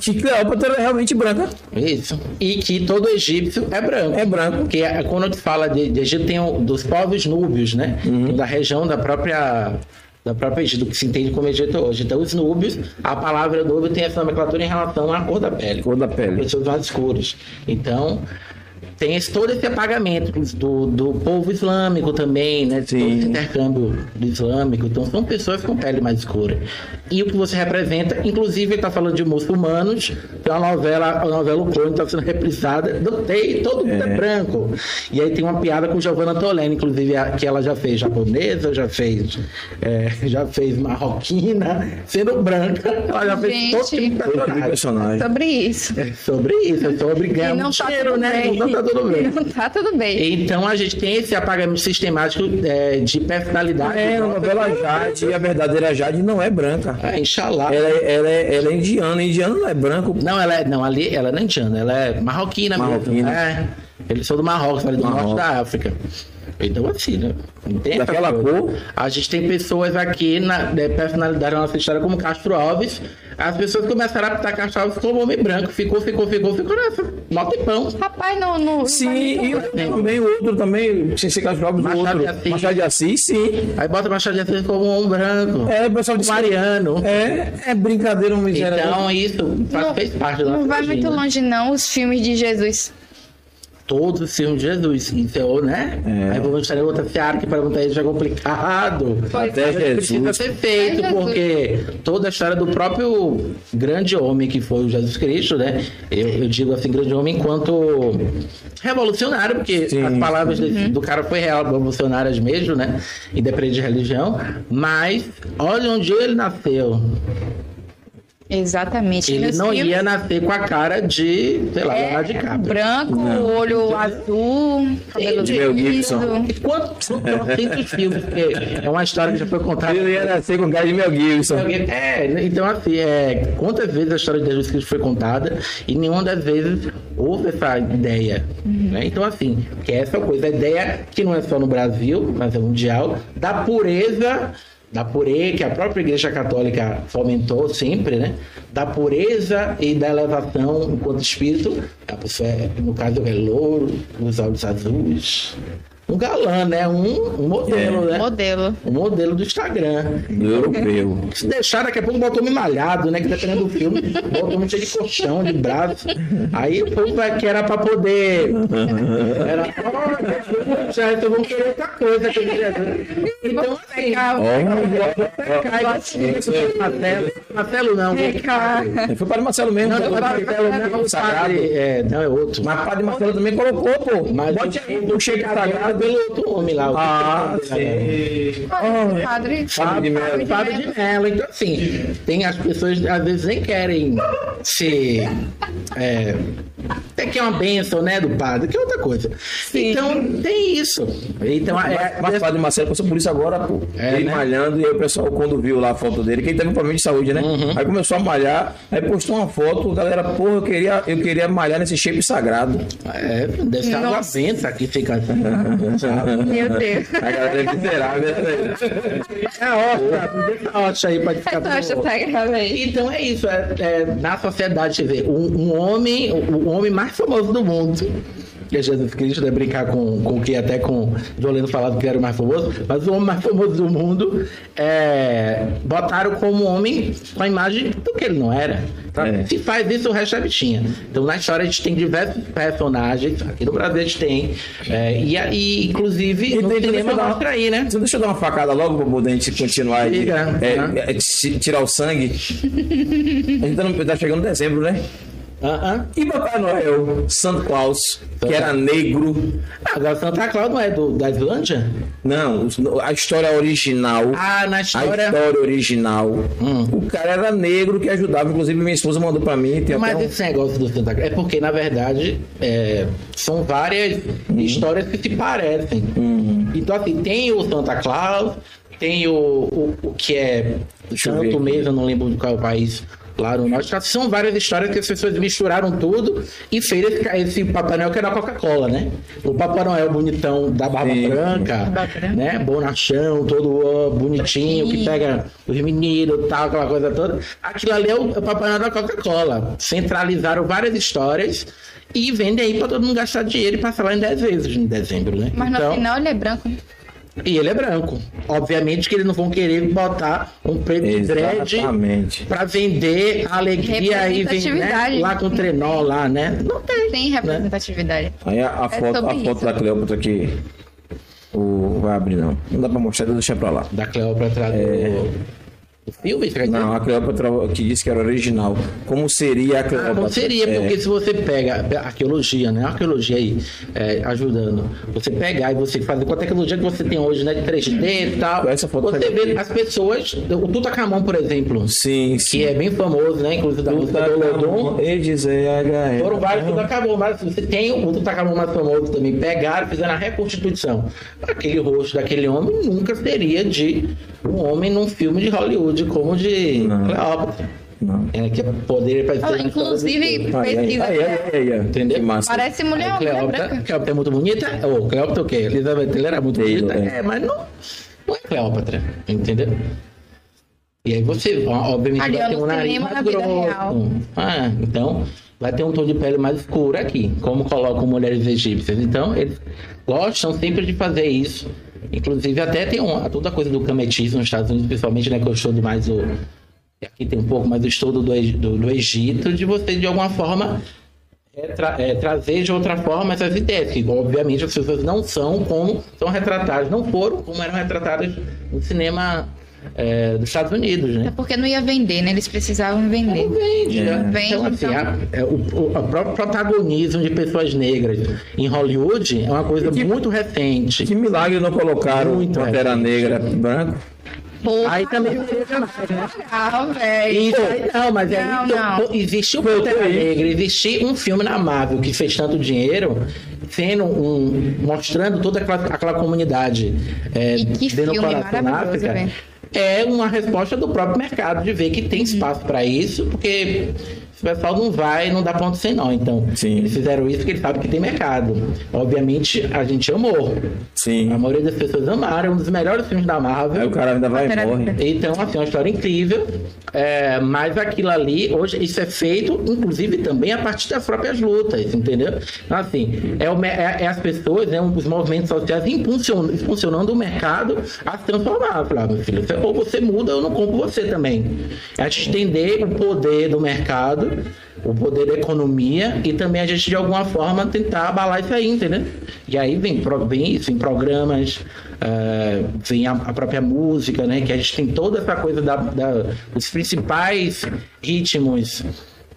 S1: Que Cleópatra é realmente branca.
S2: Isso. E que todo egípcio é branco.
S1: É branco.
S2: Porque é- quando a gente fala de, de Egito, tem o, dos povos núbios, né?
S1: Uhum.
S2: Da região da própria. Da própria Egito, que se entende como Egito hoje. Então, os núbios, a palavra núbio tem essa nomenclatura em relação à cor da pele.
S1: Cor da pele.
S2: Pessoas mais escuras. Então, tem esse, todo esse apagamento do, do povo islâmico também, né?
S1: Sim.
S2: Todo esse intercâmbio do islâmico. Então, são pessoas com pele mais escura. E o que você representa, inclusive, ele está falando de muçulmanos, tem uma novela, a novela O Clone está sendo reprisada, não tem, todo mundo é. branco. E aí tem uma piada com Giovanna Tolene, inclusive, a- que ela já fez japonesa, já fez, é, já fez marroquina, sendo branca, ela já fez
S3: Gente.
S2: todo tipo de
S1: Todo tipo de
S2: personagem.
S3: Sobre isso.
S2: É sobre isso, é sobre ganhar
S3: E não
S2: um
S3: tá
S2: dinheiro, né?
S3: bem.
S2: Não tá tudo bem.
S3: Não tá tudo bem.
S2: Então a gente tem esse apagamento sistemático é, de personalidade.
S1: É, a novela Jade, a verdadeira Jade não é branca.
S2: Ah, Inxalá.
S1: Ela, é- ela, é, ela é indiana, indiano não é branco.
S2: Não, ela é, não, ali ela não é indiana, ela é marroquina,
S1: Marroquina.
S2: mesmo. É. Eles são do Marrocos, ali do
S1: Marrocos.
S2: norte da África. Então, assim, né? Não essa
S1: Daquela cor?
S2: A gente tem pessoas aqui na de personalidade da nossa história, como Castro Alves. As pessoas começaram a pintar Castro Alves como homem branco. Ficou, ficou, ficou, ficou nessa. Mó tempão.
S3: Rapaz, não. não
S1: Sim, e o- também o outro também, sem ser Castro Alves, o
S2: Machado
S1: outro.
S2: de Assis.
S1: Machado de Assis, sim.
S2: Aí bota Machado de Assis como um branco.
S1: É, o pessoal disse que-
S2: Mariano.
S1: É, é brincadeira, um miserável.
S2: Então, isso faz,
S3: Não-
S2: fez parte da
S3: Não
S2: nossa
S3: vai muito
S2: rotina.
S3: longe, não, os filmes de Jesus.
S2: Todos os filmes de Jesus. Então, né?
S1: É.
S2: Aí vamos estar em outra seara que para muita gente é complicado.
S1: Até
S2: Mas Precisa
S1: Jesus.
S2: ser feito,
S3: Jesus.
S2: porque toda a história do próprio grande homem que foi o Jesus Cristo, né? Eu, eu digo assim, grande homem enquanto revolucionário, porque
S1: Sim.
S2: as palavras desse- do cara foi real, revolucionárias mesmo, né? Independente de religião. Mas olha onde ele nasceu.
S3: Exatamente.
S2: Ele
S3: Meus
S2: não
S3: filmes
S2: ia nascer com a cara de, sei lá,
S3: é
S2: Leonardo DiCaprio.
S3: branco, olho azul, cabelo
S1: De Mel Gibson.
S2: E quantos quantos filmes? Porque é uma história que já foi contada.
S1: Eu ia nascer com cara de Mel Gibson.
S2: É, então assim, é, quantas vezes a história de Jesus Cristo foi contada e nenhuma das vezes houve essa ideia. né? Então assim, que é essa coisa, a ideia que não é só no Brasil, mas é mundial, da pureza, da pureza que a própria Igreja Católica fomentou sempre, né? Da pureza e da elevação enquanto espírito, é, no caso é louro, os olhos azuis. Um galã, né? Um, um modelo, né?
S3: Modelo.
S2: O modelo do Instagram.
S1: Do europeu.
S2: Se deixar, daqui a pouco botou me malhado, né? Que dependendo do filme, botou me cheio de colchão, de braço. Aí o povo vai que era pra poder. Era, olha, já então vão querer outra coisa que dizer. Então, assim, Marcelo, Marcelo não.
S1: Foi para Marcelo mesmo.
S2: Não, não é Marcelo, não, é
S1: sagrado.
S2: é, não, é outro.
S1: Mas Padre Marcelo também colocou, pô.
S2: Mas
S1: Bote aí o cheio sagrado.
S2: Pelo outro homem lá.
S1: Ah, sim.
S3: Padre.
S1: Fábio de Mello.
S2: Fábio de Mello. Então, assim, tem as pessoas às vezes nem querem se. É, tem que é uma bênção, né, do padre, que é outra coisa. Então, tem isso. Então, é,
S1: Mas o Padre Marcelo passou por isso agora, pô.
S2: É,
S1: ele
S2: né?
S1: malhando, e aí o pessoal, quando viu lá a foto dele, que ele teve um problema de saúde, né?
S2: Uhum.
S1: Aí começou a malhar, aí postou uma foto, galera, porra, eu queria, eu queria malhar nesse shape sagrado.
S2: é, deve ser uma
S3: Nossa.
S2: benção aqui fica assim.
S3: Meu Deus.
S1: A galera é miserável, né?
S2: É ótimo, deixa a ótima aí pra ficar
S3: Essa tá grave aí.
S2: Então é isso, é, é, na sociedade, você vê, um, um homem, o, o homem mais famoso do mundo, é Jesus Cristo, né, brincar com, com o que até com o Joleno falado que era o mais famoso, mas o homem mais famoso do mundo, é, botaram como homem com a imagem do que ele não era. Tá?
S1: É.
S2: Se faz isso, o resto é bichinha. Então na história a gente tem diversos personagens, aqui no Brasil a gente tem, é, e, aí, inclusive no
S1: tem-
S2: cinema
S1: deixa uma-
S2: mostra aí, né?
S1: Então, deixa eu dar uma facada logo pra poder a gente continuar aí. É, é, ti- tirar o sangue. A gente tá, no- tá chegando dezembro, né?
S2: Aham.
S1: E Papai Noel, Santa Claus, que era negro.
S2: Ah, Agora Santa Claus não é do, da Islândia?
S1: Não, a história original.
S2: Ah, na
S1: A
S2: história.
S1: história original.
S2: Hum.
S1: O cara era negro que ajudava. Inclusive, minha esposa mandou pra mim.
S2: Mas
S1: um...
S2: esse negócio do Santa Claus é porque, na verdade, é, são várias
S1: Uhum.
S2: histórias que se parecem. Então, assim, tem o Santa Claus, tem o, o, o que é Santo mesmo, eu não lembro de qual é o país. Lá no norte, são várias histórias que as pessoas misturaram tudo e fez esse, esse Papai Noel que era a Coca-Cola, né? O Papai Noel bonitão da barba
S1: Sim.
S2: branca, né? Bonachão, todo bonitinho, que
S3: Sim.
S2: pega os meninos e tal, aquela coisa toda. Aquilo ali é o é o Papai Noel da Coca-Cola. Centralizaram várias histórias e vendem aí pra todo mundo gastar dinheiro e passar lá em 10 vezes em dezembro, né?
S3: Mas no
S2: então,
S3: final ele é branco.
S2: E ele é branco. Obviamente que eles não vão querer botar um preto de dread
S1: Exatamente.
S2: pra vender a alegria e vender
S3: Representatividade.
S2: lá com o trenó lá, né? Não tem.
S3: Tem representatividade.
S1: Aí a, a
S3: É
S1: foto, a foto da Cleópatra que. O... Vai abrir, não. Não dá pra mostrar, deixa pra lá.
S2: Da Cleópatra do... do filme, dizer?
S1: Não, a Cleópatra que disse que era original. Como seria a
S2: Ah,
S1: Cleópatra?
S2: Como seria,
S1: É.
S2: porque se você pega arqueologia, né? Arqueologia aí, é, ajudando. Você pegar e você fazer com a tecnologia que você tem hoje, né? De 3D e tal.
S1: Essa foto
S2: você vê
S1: aqui.
S2: as pessoas. O Tutankhamon, por exemplo.
S1: Sim, sim.
S2: Que é bem famoso, né? Inclusive da música do Olodum.
S1: E-dizer-H-E.
S2: Foram vários Tutankhamon, mas você tem o Tutankhamon mais famoso também. Pegaram, fizeram a reconstituição. Aquele rosto daquele homem nunca seria de um homem num filme de Hollywood, como de
S1: Não.
S2: Cleópatra.
S1: Não.
S2: É, que poderia parecer.
S3: Olha,
S2: uma história
S3: inclusive,
S1: aí,
S3: pesquisa.
S1: aí, aí, aí, aí.
S2: Entendeu?
S3: Parece mulher,
S2: Aí,
S3: mulher
S2: Cleópatra. Cleópatra é muito bonita. Ou Cleópatra o quê? Elizabeth Taylor era muito
S1: Taylor,
S2: bonita.
S1: é.
S2: É, mas não, não é Cleópatra, entendeu? E aí você, obviamente,
S3: Ali,
S2: vai ter um nariz mais grosso. Ah, então vai ter um tom de pele mais escuro aqui, como colocam mulheres egípcias. Então, eles gostam sempre de fazer isso. Inclusive, até tem uma, toda a coisa do cametismo nos Estados Unidos, principalmente, né, que eu estudo mais o... Aqui tem um pouco mais do estudo do, do, do Egito, de você, de alguma forma, é, tra- é, trazer de outra forma essas ideias, que obviamente as pessoas não são como são retratadas, não foram como eram retratadas no cinema é, dos Estados Unidos,
S3: É
S2: né?
S3: porque não ia vender, né? Eles precisavam vender.
S2: Não vende, né?
S3: Vende,
S2: Então, assim,
S3: então.
S2: a- é, o, o- a próprio protagonismo de pessoas negras em Hollywood é uma coisa muito recente.
S1: Que milagre não colocaram
S2: Muito
S1: Pantera. Negra branco?
S3: Porra,
S2: Aí também
S3: velho.
S2: Aí não, mas aí
S3: Não,
S2: então,
S3: não.
S2: existiu o Pantera Negra, existiu um filme na Marvel que fez tanto dinheiro, sendo um, mostrando toda aquela, aquela comunidade é,
S3: E que
S2: dentro do
S3: filme
S2: coração na
S3: maravilhoso,
S2: África. É uma resposta do próprio mercado de ver que tem espaço para isso, porque o pessoal não vai, não dá ponto sem nó. Então,
S1: Sim.
S2: eles fizeram isso porque eles sabem que tem mercado. Obviamente, a gente amou.
S1: Sim.
S2: A maioria das pessoas amaram. É um dos melhores filmes da Marvel.
S1: Aí o cara ainda vai e morre.
S2: Então, assim, uma história incrível. É, mas aquilo ali, hoje, isso é feito, inclusive, também a partir das próprias lutas, entendeu? Então, assim, é, o é- é as pessoas, né, os movimentos sociais impulsion- impulsionando o mercado a se transformar. Falar, meu filho, ou você muda, eu não compro você também. É a gente entender o poder do mercado, o poder da economia e também a gente, de alguma forma, tentar abalar isso aí, entendeu? E aí vem, vem isso em programas, é, vem a, a própria música, né? Que a gente tem toda essa coisa da, da- os principais ritmos.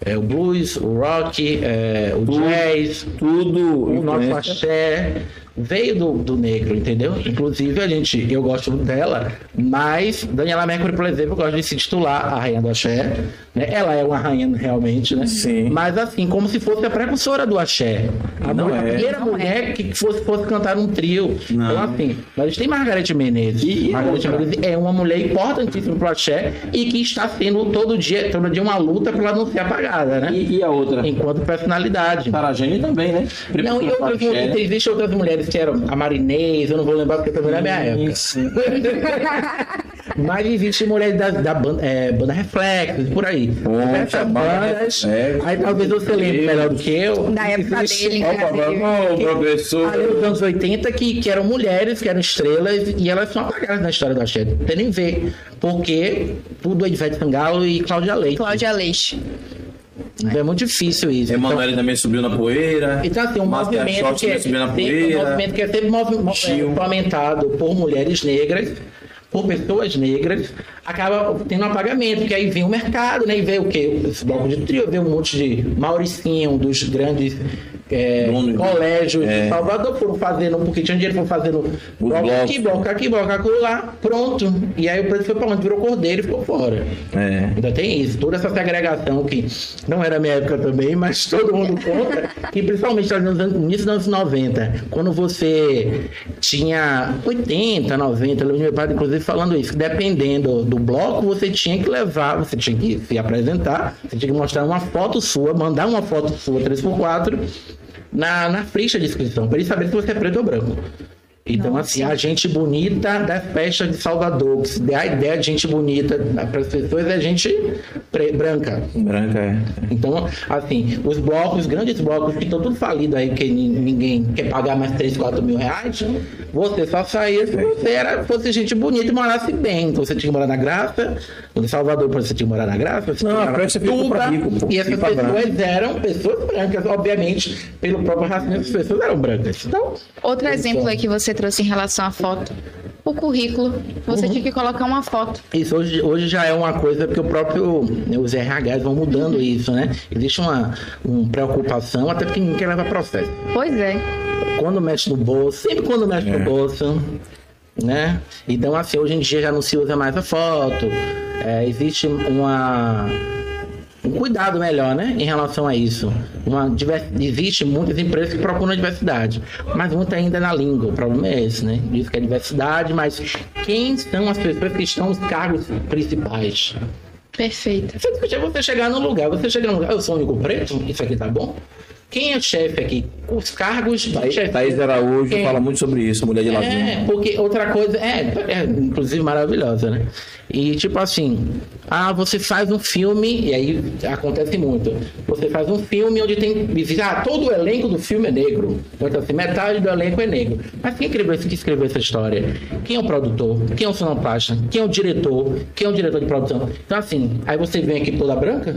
S2: É, o blues, o rock, é, o jazz,
S1: Tudo.
S2: o nosso axé veio do, do negro, entendeu? Inclusive a gente, eu gosto dela, mas Daniela Mercury, por exemplo, gosta de se titular a rainha do axé, né? Ela é uma rainha realmente, né?
S1: Sim.
S2: Mas assim, como se fosse a precursora do axé. A,
S1: Não
S2: mulher- a
S1: é.
S2: primeira
S3: Não é.
S2: mulher que fosse, fosse cantar um trio.
S1: Não.
S2: Então assim, a gente tem Margarete Menezes.
S1: E-
S2: Margarete? Menezes é uma mulher importantíssima pro axé e que está sendo todo dia, todo dia uma luta para ela não ser apagada, né?
S1: E, e a outra?
S2: Enquanto personalidade.
S1: Sarajane também, né?
S2: Não, e outras mulheres, existem outras mulheres que eram a Marinês, eu não vou lembrar porque também não é minha época. Mas existem mulheres da, da banda, é, banda Reflexos, por aí.
S1: Poxa,
S2: bandas,
S1: Reflexos.
S2: aí talvez você lembre melhor do que eu.
S3: Da época
S2: Existe-
S3: dele,
S1: Opa, professor.
S2: Ali nos anos 80, que, que eram mulheres, que eram estrelas, e elas são apagadas na história da Axé. Não tem nem ver. Porque tudo é Ivete Sangalo e Cláudia Leite.
S3: Cláudia Leite.
S2: Então é muito difícil isso. Então,
S1: Emanuele também subiu na poeira.
S2: Então, assim, um movimento, que é, sempre, um movimento que é sempre movi- mo-
S1: Gil.
S2: é, por mulheres negras, por pessoas negras, acaba tendo um apagamento, porque aí vem o mercado, né? E vê o quê? Esse bloco de trio, vê um monte de Mauricinho, dos grandes é, colégios
S1: é.
S2: de Salvador, foram fazendo, porque tinha dinheiro, foram fazendo bloco aqui, bloco aqui, bloco lá, pronto. E aí o preço foi pra onde? Virou cordeiro e ficou fora.
S1: É.
S2: Ainda tem isso, toda essa segregação que não era minha época também, mas todo mundo conta, que principalmente no início dos anos 90, quando você tinha 80, 90, eu lembro meu pai inclusive falando isso, que dependendo do bloco, você tinha que levar, você tinha que se apresentar, você tinha que mostrar uma foto sua, mandar uma foto sua 3x4 na, na ficha de inscrição, para eles saberem se você é preto ou branco. Então, assim, a gente bonita da festa de Salvador, que se der a ideia de gente bonita para as pessoas é gente branca.
S1: Branca, é.
S2: Então, assim, os blocos, os grandes blocos que estão tudo falidos aí, que ni- ninguém quer pagar mais 3, 4 mil reais, você só saía se você era, fosse gente bonita e morasse bem. Então você tinha que morar na Graça, em Salvador você tinha que morar na Graça, você
S1: Não,
S2: tinha que morar Tuba,
S1: pra rico, pô.
S2: E essas pessoas
S1: branco.
S2: eram pessoas brancas, obviamente, pelo próprio racismo, as pessoas eram brancas. Então,
S3: Outro exemplo aí que você trouxe em relação à foto. O currículo. Você tinha que colocar uma foto.
S2: Isso hoje, hoje já é uma coisa porque o próprio né, os RHs vão mudando isso, né? Existe uma, uma preocupação, até porque ninguém quer levar processo.
S3: Pois é.
S2: Quando mexe no bolso, sempre quando mexe no bolso, né? Então assim, hoje em dia já não se usa mais a foto. É, existe uma um cuidado melhor, né, em relação a isso. Uma diver... existe muitas empresas que procuram diversidade, mas muito ainda na língua. O problema é esse, né? Diz que é diversidade, mas quem são as pessoas que estão nos cargos principais?
S3: Perfeito.
S2: Você chegar num lugar, você chegar num lugar, eu sou o único preto, isso aqui tá bom? Quem é chefe aqui? Os cargos de
S1: Thaís,
S2: chefe.
S1: Thaís Araújo
S2: Quem?
S1: fala muito sobre isso, mulher de
S2: É,
S1: Lavinha.
S2: porque outra coisa, é, é, inclusive maravilhosa, né? E tipo assim, ah, você faz um filme, e aí acontece muito. Você faz um filme onde tem. Ah, todo o elenco do filme é negro. Então, assim, metade do elenco é negro. Mas quem escreveu, quem escreveu essa história? Quem é o produtor? Quem é o sonoplasta? Quem é o diretor? Quem é o diretor de produção? Então, assim, aí você vem aqui toda branca,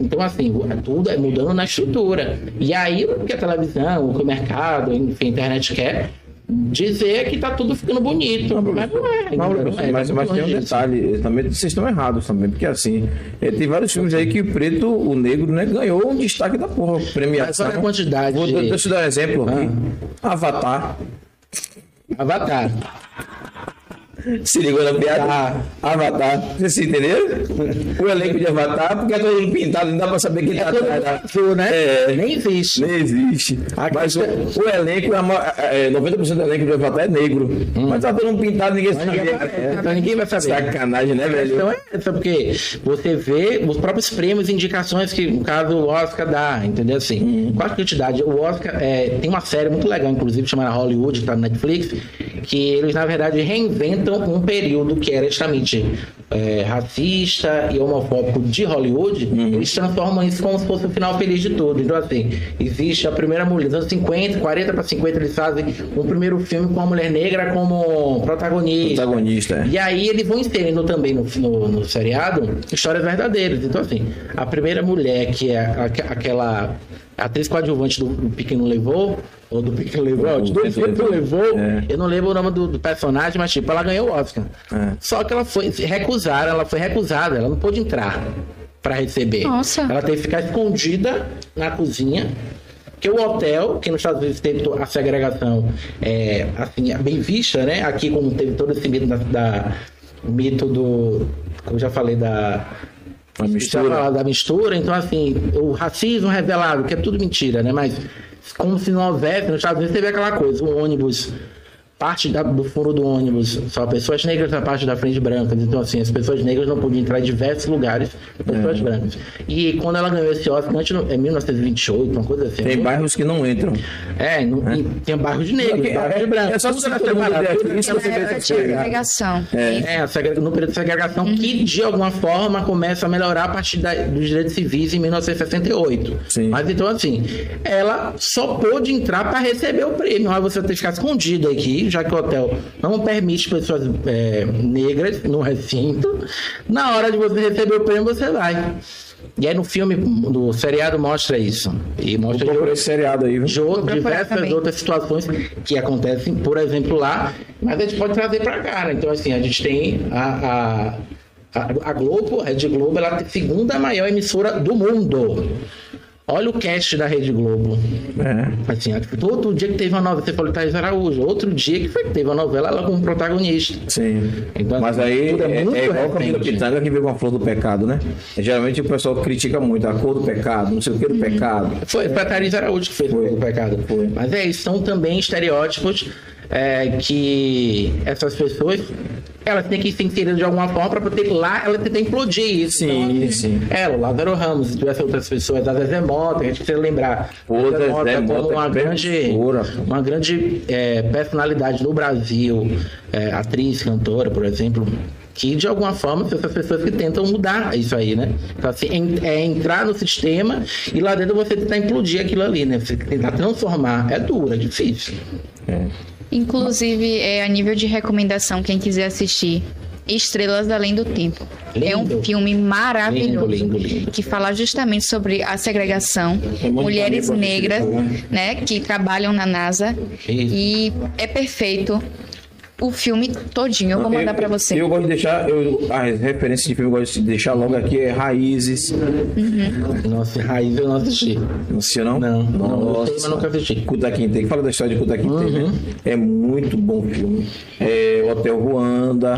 S2: então, assim, tudo é mudando na estrutura. E aí, o que a televisão, o que o mercado, enfim, a internet quer dizer que tá tudo ficando bonito. Mas não é.
S1: Não,
S2: não é,
S1: mas, mas tem um detalhe, também vocês estão errados também, porque assim, eh, tem vários filmes aí que o preto, o negro, né, ganhou um destaque da porra, premiação.
S2: Mas olha a quantidade
S1: Vou,
S2: de- Ah.
S1: Deixa eu dar um exemplo aqui. Avatar.
S2: Avatar.
S1: Se ligou na piada?
S2: Tá.
S1: Avatar. Vocês entenderam? O elenco de Avatar, porque é todo mundo pintado, não dá pra saber quem tá
S2: todo
S1: atrás. da-
S2: azul, né?
S1: É.
S2: Nem existe.
S1: Nem existe.
S2: Aqui
S1: Mas o,
S2: tá-
S1: o elenco, é, é, 90% do elenco de Avatar é negro. Mas tá todo mundo pintado, ninguém sabe.
S2: Ninguém vai- Então ninguém vai saber.
S1: Sacanagem, né, velho?
S2: Então é essa, porque você vê os próprios prêmios e indicações que, no caso, o Oscar dá, entendeu? Assim, qual a quantidade? O Oscar é, tem uma série muito legal, inclusive, chamada Hollywood, que tá no Netflix, que eles, na verdade, reinventam um período que era extremamente é, racista e homofóbico de Hollywood, eles transformam isso como se fosse o final feliz de tudo. Então, assim, existe a primeira mulher, nos anos 50, 40 para 50, eles fazem um primeiro filme com a mulher negra como protagonista.
S1: Protagonista, é.
S2: E aí eles vão inserindo também no, no, no seriado histórias verdadeiras. Então, assim, a primeira mulher, que é aque- aquela atriz coadjuvante do Pequeno Levou, ou do Pequeno Levou, do Pequeno Levou,
S1: É.
S2: eu não lembro o nome do, do personagem, mas tipo, ela ganhou o Oscar.
S1: É.
S2: Só que ela foi recusada, ela foi recusada, ela não pôde entrar para receber.
S3: Nossa.
S2: Ela teve que ficar escondida na cozinha. Que o hotel, que nos Estados Unidos teve a segregação é, assim, é bem vista, né? Aqui, como teve todo esse mito da, da- mito do. Como eu já falei, da.
S1: A mistura.
S2: Já falar da mistura, então assim, o racismo revelado, que é tudo mentira, né? Mas como se não houvesse, nos Estados Unidos teve aquela coisa, o ônibus, parte da- do fundo do ônibus, só pessoas negras na parte da frente brancas. Então, assim, as pessoas negras não podiam entrar em diversos lugares de pessoas brancas. E quando ela ganhou esse Oscar, antes, é 1928, uma coisa assim.
S1: Tem bairros que não entram.
S2: É, no, e tem bairros de negros, bairros de brancos.
S1: é só você aqui, isso você.
S3: Segregação.
S2: É, segre- no período de segregação, que de alguma forma começa a melhorar a partir da- dos direitos civis em 1968.
S1: Sim.
S2: Mas então, assim, ela só pôde entrar para receber o prêmio. Aí você tem que ficar escondido aqui, já que o hotel não permite pessoas é, negras no recinto. Na hora de você receber o prêmio, você vai. E aí no filme, no seriado, mostra isso. E mostra
S1: por esse seriado aí, viu?
S2: de diversas
S3: também.
S2: outras situações que acontecem, por exemplo, lá, mas a gente pode trazer para cá, né? Então, assim, a gente tem a, a, a, a Globo, a Rede Globo, ela é a segunda maior emissora do mundo. Olha o cast da Rede Globo.
S1: É.
S2: Assim, acho que todo dia que teve uma novela, você falou Thais Araújo, outro dia que foi que teve uma novela, ela como protagonista.
S1: Sim.
S2: Então,
S1: Mas
S2: assim,
S1: aí
S2: é
S1: é, é igual a Camila. Pitanga que veio com a flor do pecado, né? Geralmente o pessoal critica muito a cor do pecado, não sei o que do pecado.
S2: Foi foi a Thaís Araújo que fez
S1: Foi.
S2: o pecado.
S1: Foi.
S2: Mas é isso, são também estereótipos é, que essas pessoas elas têm que se inserir de alguma forma para poder lá ela tentar implodir isso.
S1: Sim,
S2: Então,
S1: sim.
S2: Ela, o Lázaro Ramos, se tivesse outras pessoas, a Zezé Mota, a gente precisa lembrar.
S1: Pô,
S2: A
S1: Zezé
S2: como
S1: Mota,
S2: uma
S1: que
S2: grande,
S1: figura.
S2: uma grande é, personalidade no Brasil, é, atriz, cantora, por exemplo. Que de alguma forma são essas pessoas que tentam mudar isso aí, né? Então, assim, é entrar no sistema e lá dentro você tentar implodir aquilo ali, né? Você tentar transformar. É duro, é difícil.
S1: É.
S3: Inclusive, é, a nível de recomendação, quem quiser assistir, Estrelas Além do Tempo. É um
S2: Lindo.
S3: filme maravilhoso.
S2: Lindo, lindo, lindo.
S3: Que fala justamente sobre a segregação,
S1: muito
S3: mulheres negras,
S1: assistir,
S3: né, que trabalham na NASA.
S2: Isso.
S3: E é perfeito o filme todinho. Eu vou mandar pra você.
S1: Eu gosto de deixar, eu, as referências de filme eu gosto de deixar logo aqui é Raízes.
S2: Nossa, raiz eu não assisti.
S1: Não sei não?
S2: Não, não,
S1: Nossa.
S2: sei, mas nunca assisti.
S1: Kuta Kinte, fala da história de Kuta Kinte,
S2: Uhum.
S1: né? É muito bom filme. É Hotel Ruanda,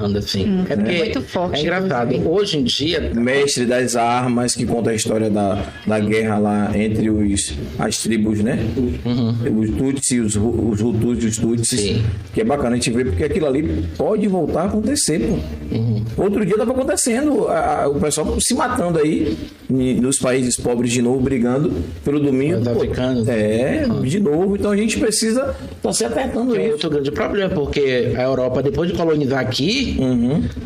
S2: Anda assim. É porque
S3: Muito forte,
S2: É engraçado. Hoje em dia,
S1: Mestre das Armas, que conta a história da, da guerra lá entre os, as tribos, né? Os Tutsi, os, os Hutus e os Tutsis.
S2: Uhum. Sim.
S1: Que é bacana a gente ver, porque aquilo ali pode voltar a acontecer, pô.
S2: Uhum.
S1: Outro dia estava acontecendo, a- a- o pessoal se matando aí, nos países pobres de novo, brigando pelo domingo.
S2: Os
S1: pô.
S2: africanos.
S1: É, de novo. Então a gente precisa estar se apertando
S2: é
S1: isso.
S2: outro grande problema, porque a Europa, depois de colonizar aqui,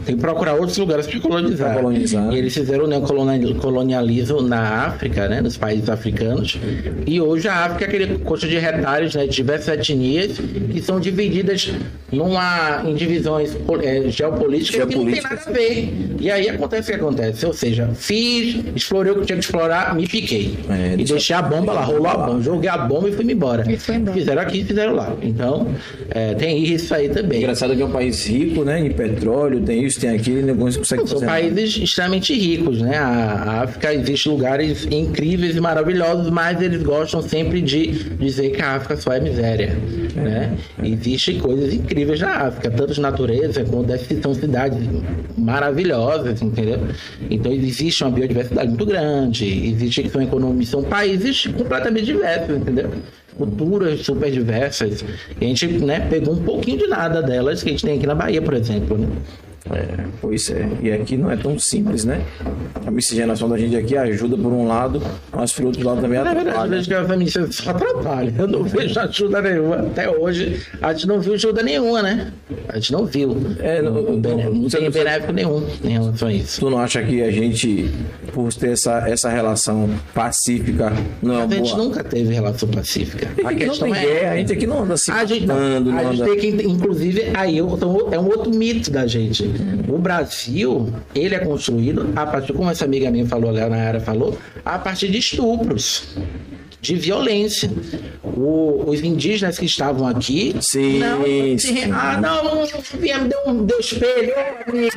S2: tem que procurar outros lugares para colonizar.
S1: Pra colonizar.
S2: E eles fizeram o neocolonialismo na África, né, nos países africanos. E hoje a África é aquele coxa de retalhos né, de diversas etnias que são divididas numa, em divisões eh, geopolíticas que não tem nada a ver. E aí acontece o que acontece. Ou seja, fiz, explorei o que tinha que explorar, me piquei.
S1: É,
S2: e deixei a bomba lá, rolou a bomba, joguei a bomba e fui embora.
S3: E foi embora.
S2: Fizeram aqui e fizeram lá. Então, é, tem isso aí também.
S1: Engraçado que é um país rico, né? Em petróleo, tem isso, tem aquilo, não consegue
S2: São países extremamente ricos, né? A a África existe lugares incríveis e maravilhosos, mas eles gostam sempre de dizer que a África só é miséria, né? Existem coisas incríveis na África, tanto de natureza quanto são cidades maravilhosas, entendeu? Então existe uma biodiversidade muito grande, existe são economias, são países completamente diversos, entendeu? Culturas super diversas. E a gente né, pegou um pouquinho de nada delas que a gente tem aqui na Bahia, por exemplo. Né?
S1: É, pois é. E aqui não é tão simples, né? A miscigenação da gente aqui ajuda por um lado, mas por outro lado também
S2: Na verdade, eu
S1: atrapalha.
S2: vejo que a feminista só atrapalha. Eu não vejo ajuda nenhuma. Até hoje, a gente não viu ajuda nenhuma, né? A gente não viu.
S1: É, não-
S2: não,
S1: não-
S2: não, tem benéfico nenhum em relação a isso.
S1: Tu não acha que a gente, por ter essa, essa relação pacífica, não é
S2: A gente
S1: boa...
S2: nunca teve relação pacífica.
S1: A gente não tem guerra, a gente aqui não anda se
S2: A gente,
S1: matando,
S2: a
S1: não
S2: gente tem que, inclusive, aí eu- é um outro mito da gente. O Brasil, ele é construído a partir, como essa amiga minha falou, a Leonara falou, a partir de estupros. De violência. O- os indígenas que estavam aqui.
S1: Sim,
S2: não,
S1: sim.
S2: Ah, não, viemos, deu um deu espelho, amigo.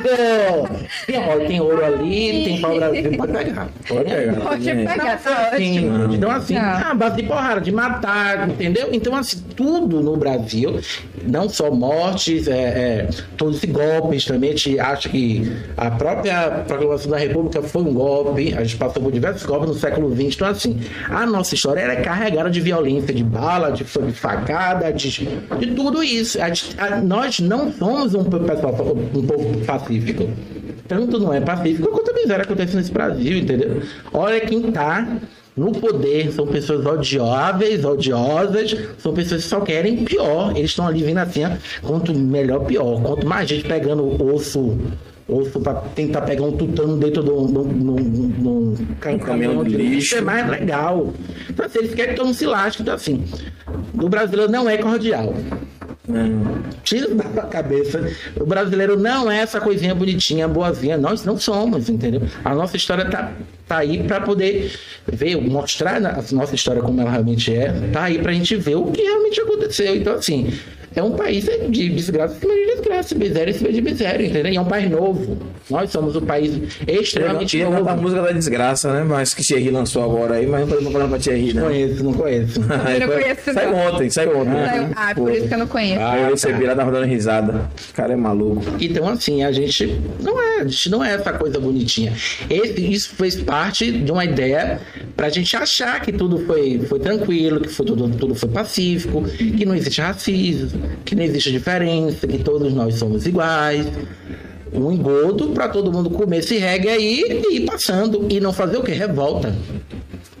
S2: Tem, ó, tem ouro ali, tem pau-brasil, pode pegar.
S1: Pode pegar.
S3: Pode pegar, tá
S2: Sim,
S3: ótimo.
S2: então assim,
S3: Não.
S2: ah, base de porrada, de matar, entendeu? Então, assim, tudo no Brasil, não só mortes, é, é, todos esses golpes também, a gente acha que a própria proclamação da República foi um golpe, a gente passou por diversos golpes no século XX, então assim, a nossa história era carregada de violência, de bala, de, de facada, de, de tudo isso. A a- nós não somos um pessoal, um povo pacífico. Tanto não é pacífico quanto a miséria acontece nesse Brasil, entendeu? Olha quem tá no poder, são pessoas odiáveis, odiosas, são pessoas que só querem pior. Eles estão ali vindo assim, ó, quanto melhor, pior. Quanto mais gente pegando osso, pra tentar pegar um tutano dentro de um, de um- de um- de um ca-
S1: caminhão de lixo.
S2: é mais legal. Então, assim, eles querem que todo mundo se lasque. Então, assim, o brasileiro não é cordial. Tira da cabeça. O brasileiro não é essa coisinha bonitinha, boazinha. Nós não somos, entendeu? A nossa história tá, tá aí para poder ver, mostrar a nossa história como ela realmente é. Tá aí pra gente ver o que realmente aconteceu. Então, assim, é um país de desgraça em cima de desgraça, miséria em cima de miséria, entendeu? E é um país novo. Nós somos um país extremamente
S1: Ia cantar a
S2: novo.
S1: música da desgraça, né? Mas que Thierry lançou agora aí, mas não tô preparando pra Thierry,
S2: Não
S1: né?
S2: conheço, não conheço.
S3: Eu não conheço,
S1: Saiu
S3: não.
S1: ontem, saiu ontem.
S3: Saiu- Ah, por isso que eu não conheço.
S2: Ah,
S1: eu recebi
S2: tá.
S1: lá, tava dando risada. O cara é maluco.
S2: Então, assim, a gente não é, a gente não é essa coisa bonitinha. Isso fez parte de uma ideia pra gente achar que tudo foi, foi tranquilo, que foi tudo, tudo foi pacífico, que não existe racismo, que não existe diferença, que todos nós somos iguais. Um engodo pra todo mundo comer esse reggae aí e ir passando. E não fazer o que? Revolta.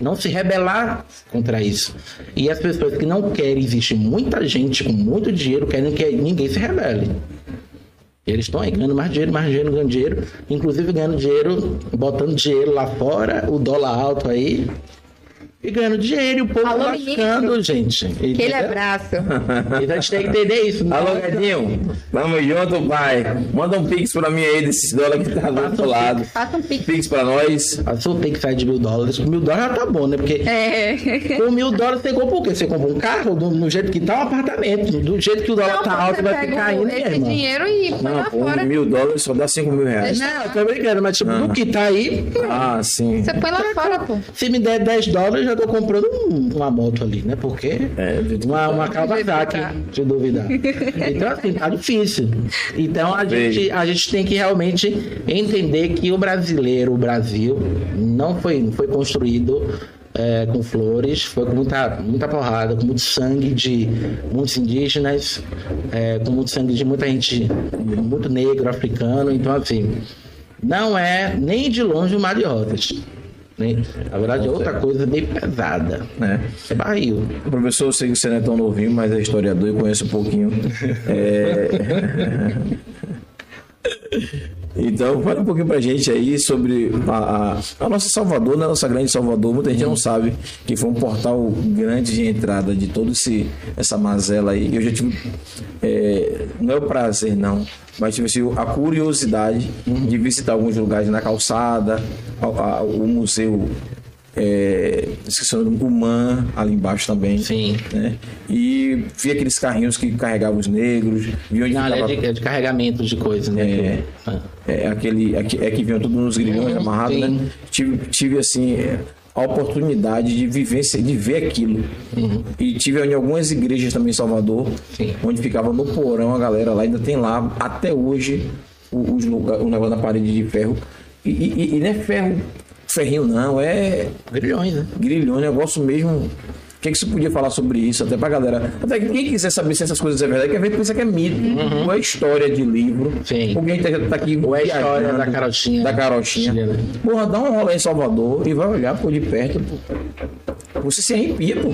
S2: Não se rebelar contra isso. E as pessoas que não querem, existe muita gente com muito dinheiro, querem que ninguém se rebele. Eles estão aí ganhando mais dinheiro, mais dinheiro, ganhando dinheiro. Inclusive ganhando dinheiro, botando dinheiro lá fora, o dólar alto aí. E ganhando dinheiro e o povo
S3: Alô,
S2: lascando,
S3: ministro.
S2: gente.
S3: Aquele
S2: Entendeu?
S3: abraço.
S2: Então a gente tem que entender isso.
S1: Alô,
S2: Nós-
S1: Gadinho. Tamo junto, pai. Manda um pix pra mim aí desses dólares que tá do outro lado.
S3: Faça um pix.
S1: Pix pra nós.
S2: Passou tem que sair de mil dólares. Mil dólares já tá bom, né? Porque
S3: É.
S2: com mil dólares você compra o quê? Você compra um carro do, no jeito que tá um apartamento. Do jeito que o dólar
S3: Não,
S2: tá alto,
S3: você
S2: vai ficar indo, minha
S3: esse
S2: irmã.
S3: dinheiro e põe lá
S1: Não,
S3: fora.
S1: um mil dólares só dá cinco mil reais.
S2: Não, eu tô brincando, mas tipo, no que tá aí,
S1: Ah, sim.
S3: Você põe lá fora, pô.
S2: se me der 10 dólares, tô comprando um- uma moto ali, né? Porque
S1: É,
S2: uma, uma Kawasaki, se duvidar. Então, assim, tá difícil. Então, a
S1: Veja.
S2: gente, a gente tem que realmente entender que o brasileiro, o Brasil, não foi, foi construído é, com flores, foi com muita, muita porrada, com muito sangue de muitos indígenas, é, com muito sangue de muita gente, muito negro, africano. Então, assim, não é nem de longe o mar de rosas. Né? Na verdade, é outra coisa bem pesada.
S1: né?
S2: É barril.
S1: Professor, eu sei que você não é tão novinho, mas é historiador e conhece um pouquinho. É... Então, fala um pouquinho pra gente aí sobre a, a- a nossa Salvador, né? A nossa grande Salvador. Muita gente não sabe que foi um portal grande de entrada de esse essa mazela aí. Eu já tive, é, não é o prazer não, mas tive assim, a curiosidade de visitar alguns lugares na calçada, a- a- o museu é, esqueci o Man ali embaixo também.
S2: Sim.
S1: Né? E vi aqueles carrinhos que carregavam os negros, vi onde
S2: Não,
S1: ficava,
S2: é de, é de carregamento de coisa, né?
S1: É.
S2: Ah.
S1: é, aquele, aqui- é que vinham tudo nos grilhões amarrados, né? Tive, tive assim, é, a oportunidade de viver, de ver aquilo. E tive em algumas igrejas também em Salvador,
S2: Sim.
S1: onde ficava no porão a galera lá, ainda tem lá até hoje o, os lugar- o negócio da parede de ferro. E, e- e não é ferro, ferrinho não, é
S2: Grilhões, né?
S1: grilhão, um negócio mesmo. O que, que você podia falar sobre isso? Até pra galera. Até que quem quiser saber se essas coisas é verdade, quer ver pensa que é mito. Ou é história de livro.
S2: Sim.
S1: Alguém tá, tá aqui.
S2: Ou é história da carochinha.
S1: Da carochinha.
S2: Chilena.
S1: Porra, dá um rolê em Salvador e vai olhar por de perto. pô. Você se arrepia, pô,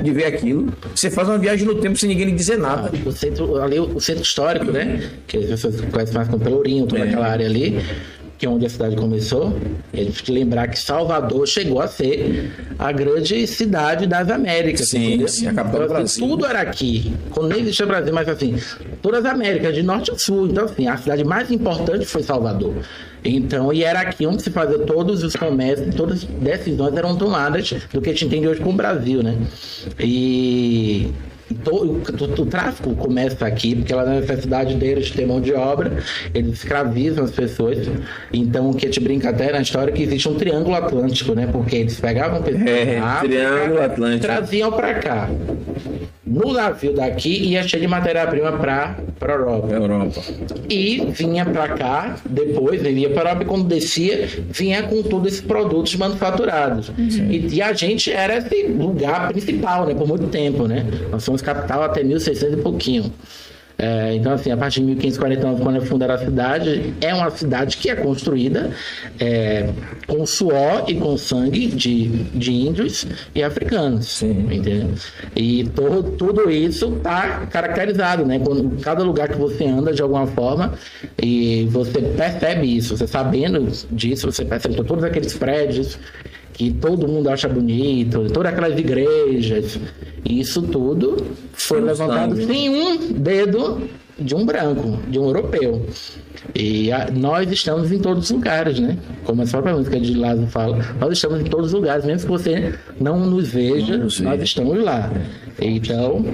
S1: de ver aquilo. Você faz uma viagem no tempo sem ninguém lhe dizer nada.
S2: O centro, ali, o centro histórico, né? Que as pessoas conhecem mais como Pelourinho, toda
S1: É.
S2: aquela área ali, que é onde a cidade começou. E a gente tem que lembrar que Salvador chegou a ser a grande cidade das Américas.
S1: Sim,
S2: entendeu?
S1: sim, a capital do
S2: Então, assim,
S1: Brasil.
S2: Tudo era aqui. Quando nem existia Brasil, mas assim, todas as Américas, de norte a sul. Então, assim, a cidade mais importante foi Salvador. Então, e era aqui onde se fazia todos os comércios, todas as decisões eram tomadas do que a gente entende hoje como Brasil, né? E o, o- o tráfico começa aqui, porque ela na necessidade deles de ter mão de obra, eles escravizam as pessoas. Então, o que a gente brinca até na história é que existe um triângulo atlântico, né? Porque eles pegavam pessoas
S1: É,
S2: África,
S1: Triângulo Atlântico.
S2: traziam para cá. No navio daqui ia cheio de matéria-prima para a Europa.
S1: Europa.
S2: E vinha para cá, depois vinha para a Europa e quando descia, vinha com todos esses produtos manufaturados. E, e a gente era esse lugar principal, né? Por muito tempo, né? Nós fomos capital até 1600 e pouquinho. É, então, assim, a partir de 1549, quando é fundada a cidade, é uma cidade que é construída é, com suor e com sangue de, de índios e africanos.
S1: Sim.
S2: Entendeu? E to, tudo isso está caracterizado, né? Quando, cada lugar que você anda, de alguma forma, e você percebe isso. Você sabendo disso, você percebe todos aqueles prédios que todo mundo acha bonito, todas aquelas igrejas, isso tudo foi levantado
S1: sangue.
S2: sem um dedo de um branco, de um europeu. E a- nós estamos em todos os lugares, né? Como a própria música de Lázaro fala, nós estamos em todos os lugares, mesmo que você não nos veja,
S1: Não nos
S2: nós
S1: veja.
S2: estamos lá. Então,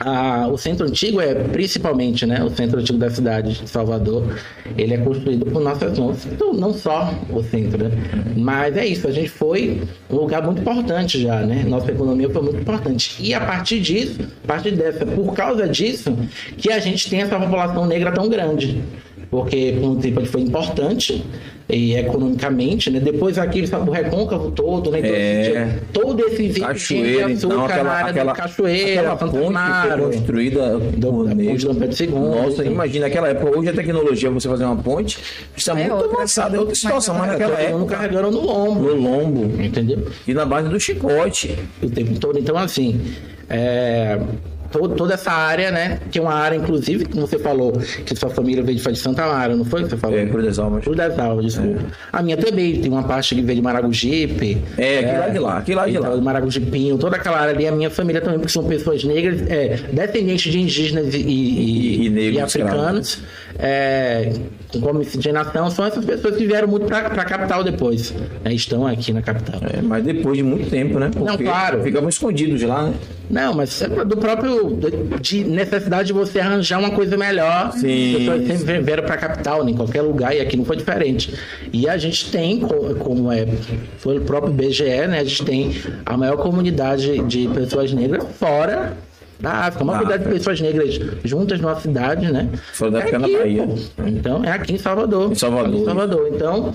S2: a- o centro antigo é principalmente, né, o centro antigo da cidade de Salvador, ele é construído por nossas mãos. Então, não só o centro, né? Mas é isso, a gente foi um lugar muito importante já, né? Nossa economia foi muito importante. E a partir disso, a partir dessa, por causa disso, que a gente tem essa população negra tão grande. Porque por um ele foi importante e economicamente, né? Depois aqui o recôncavo todo, né? Então,
S1: É.
S2: assim, todo esse vídeo
S1: Cachoeira,
S2: de
S1: então,
S2: açúcar
S1: aquela, aquela,
S2: Cachoeira,
S1: aquela ponte que foi
S2: Amaro,
S1: construída
S2: do, da ponte Dom Pedro II.
S1: Nossa, imagina naquela época. Hoje a tecnologia, você fazer uma ponte, está
S3: É
S1: muito
S3: outra.
S1: avançada, é outra situação, mas naquela época,
S2: carregando no ombro,
S1: no lombo
S2: entendeu?
S1: e na base do chicote.
S2: o tempo todo. Então, assim, é, to- toda essa área, né? Que é uma área, inclusive, como você falou, que sua família veio de Santa Amaro, não foi que você falou?
S1: É, Cruz das Almas.
S2: Cruz das Almas, desculpa. A minha também, tem uma parte que veio de Maragogipe.
S1: É, aquilo lá de lá, aquilo lá de lá.
S2: Então, de Maragujipinho, toda aquela área ali, a minha família também, porque são pessoas negras, é, descendentes de indígenas e, e,
S1: E- e negros,
S2: africanos, é, com miscigenação, são essas pessoas que vieram muito para a capital depois, né, estão aqui na capital.
S1: É, mas depois de muito tempo, né? Porque
S2: claro.
S1: Ficavam escondidos lá, né?
S2: Não, mas é do próprio de necessidade de você arranjar uma coisa melhor.
S1: Sim.
S2: As pessoas sempre vieram para a capital, em qualquer lugar, e aqui não foi diferente. E a gente tem, co- como é, foi o próprio BGE, né? A gente tem a maior comunidade de pessoas negras fora da África. Uma
S1: Da
S2: quantidade de pessoas negras juntas numa cidade, né?
S1: Fora da
S2: É
S1: África, na
S2: aqui,
S1: Bahia.
S2: Então, é aqui em Salvador.
S1: Em Salvador.
S2: Aqui em Salvador. Então,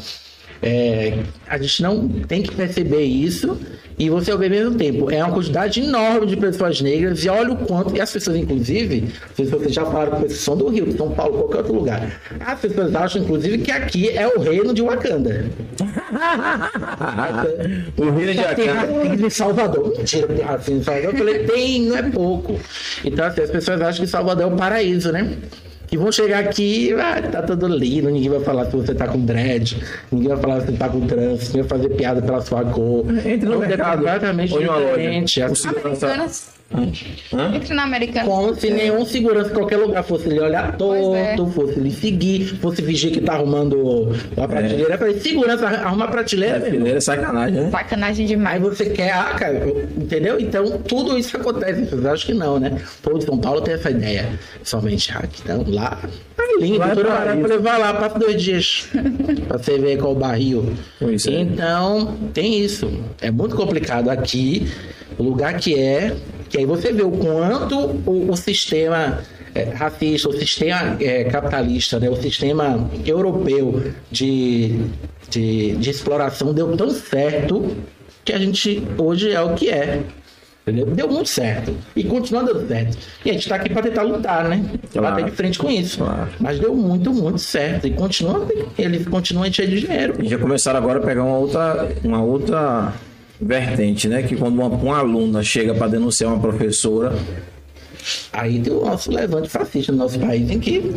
S2: é, a gente não tem que perceber isso e você ao mesmo tempo é uma quantidade enorme de pessoas negras e olha o quanto e as pessoas inclusive não sei se vocês já falaram com pessoas são do Rio, de São Paulo, qualquer outro lugar as pessoas acham inclusive que aqui é o reino de Wakanda
S1: o Rio de
S2: Só tem Salvador. Mentira, tem racismo em Salvador. Eu falei, tem, não é pouco. Então, assim, as pessoas acham que Salvador é um paraíso, né? Que vão chegar aqui, ah, tá tudo lindo, ninguém vai falar se você tá com dread, ninguém vai falar se você tá com trans, ninguém vai fazer piada pela sua cor.
S1: Entre no
S2: é
S1: mercado,
S2: completamente
S1: uma loja.
S2: diferente.
S1: O
S2: Assim,
S1: segurança-. Hã?
S3: Entre na Americana.
S2: como se nenhum segurança em qualquer lugar fosse lhe olhar
S3: é.
S2: torto, fosse lhe seguir, fosse fingir que tá arrumando a prateleira. Eu falei, segurança, arruma a prateleira, irmão.
S1: É sacanagem, né?
S3: Sacanagem
S2: Aí
S3: demais.
S2: você quer, ah, cara, eu- entendeu? Então tudo isso acontece. Vocês acham que não, né? O povo de São Paulo tem essa ideia. Somente, ah, então lá. Aí lindo.
S1: Vai pra
S2: hora
S1: isso.
S2: pra levar lá, passa dois dias. pra você ver qual o barril.
S1: É.
S2: Então, tem isso. É muito complicado aqui, o lugar que é, que aí você vê o quanto o, o sistema é, racista, o sistema é, capitalista, né, o sistema europeu de, de, de exploração deu tão certo que a gente hoje é o que é. Entendeu? Deu muito certo. E continua dando certo. E a gente tá aqui para tentar lutar, né?
S1: Claro.
S2: Bater de frente com isso.
S1: Claro.
S2: Mas deu muito, muito certo. E continua, eles continuam cheios de dinheiro.
S1: E já começaram agora a pegar uma outra, uma outra vertente, né? Que quando uma, uma aluna chega para denunciar uma professora,
S2: Aí tem o nosso levante fascista no nosso país, em que,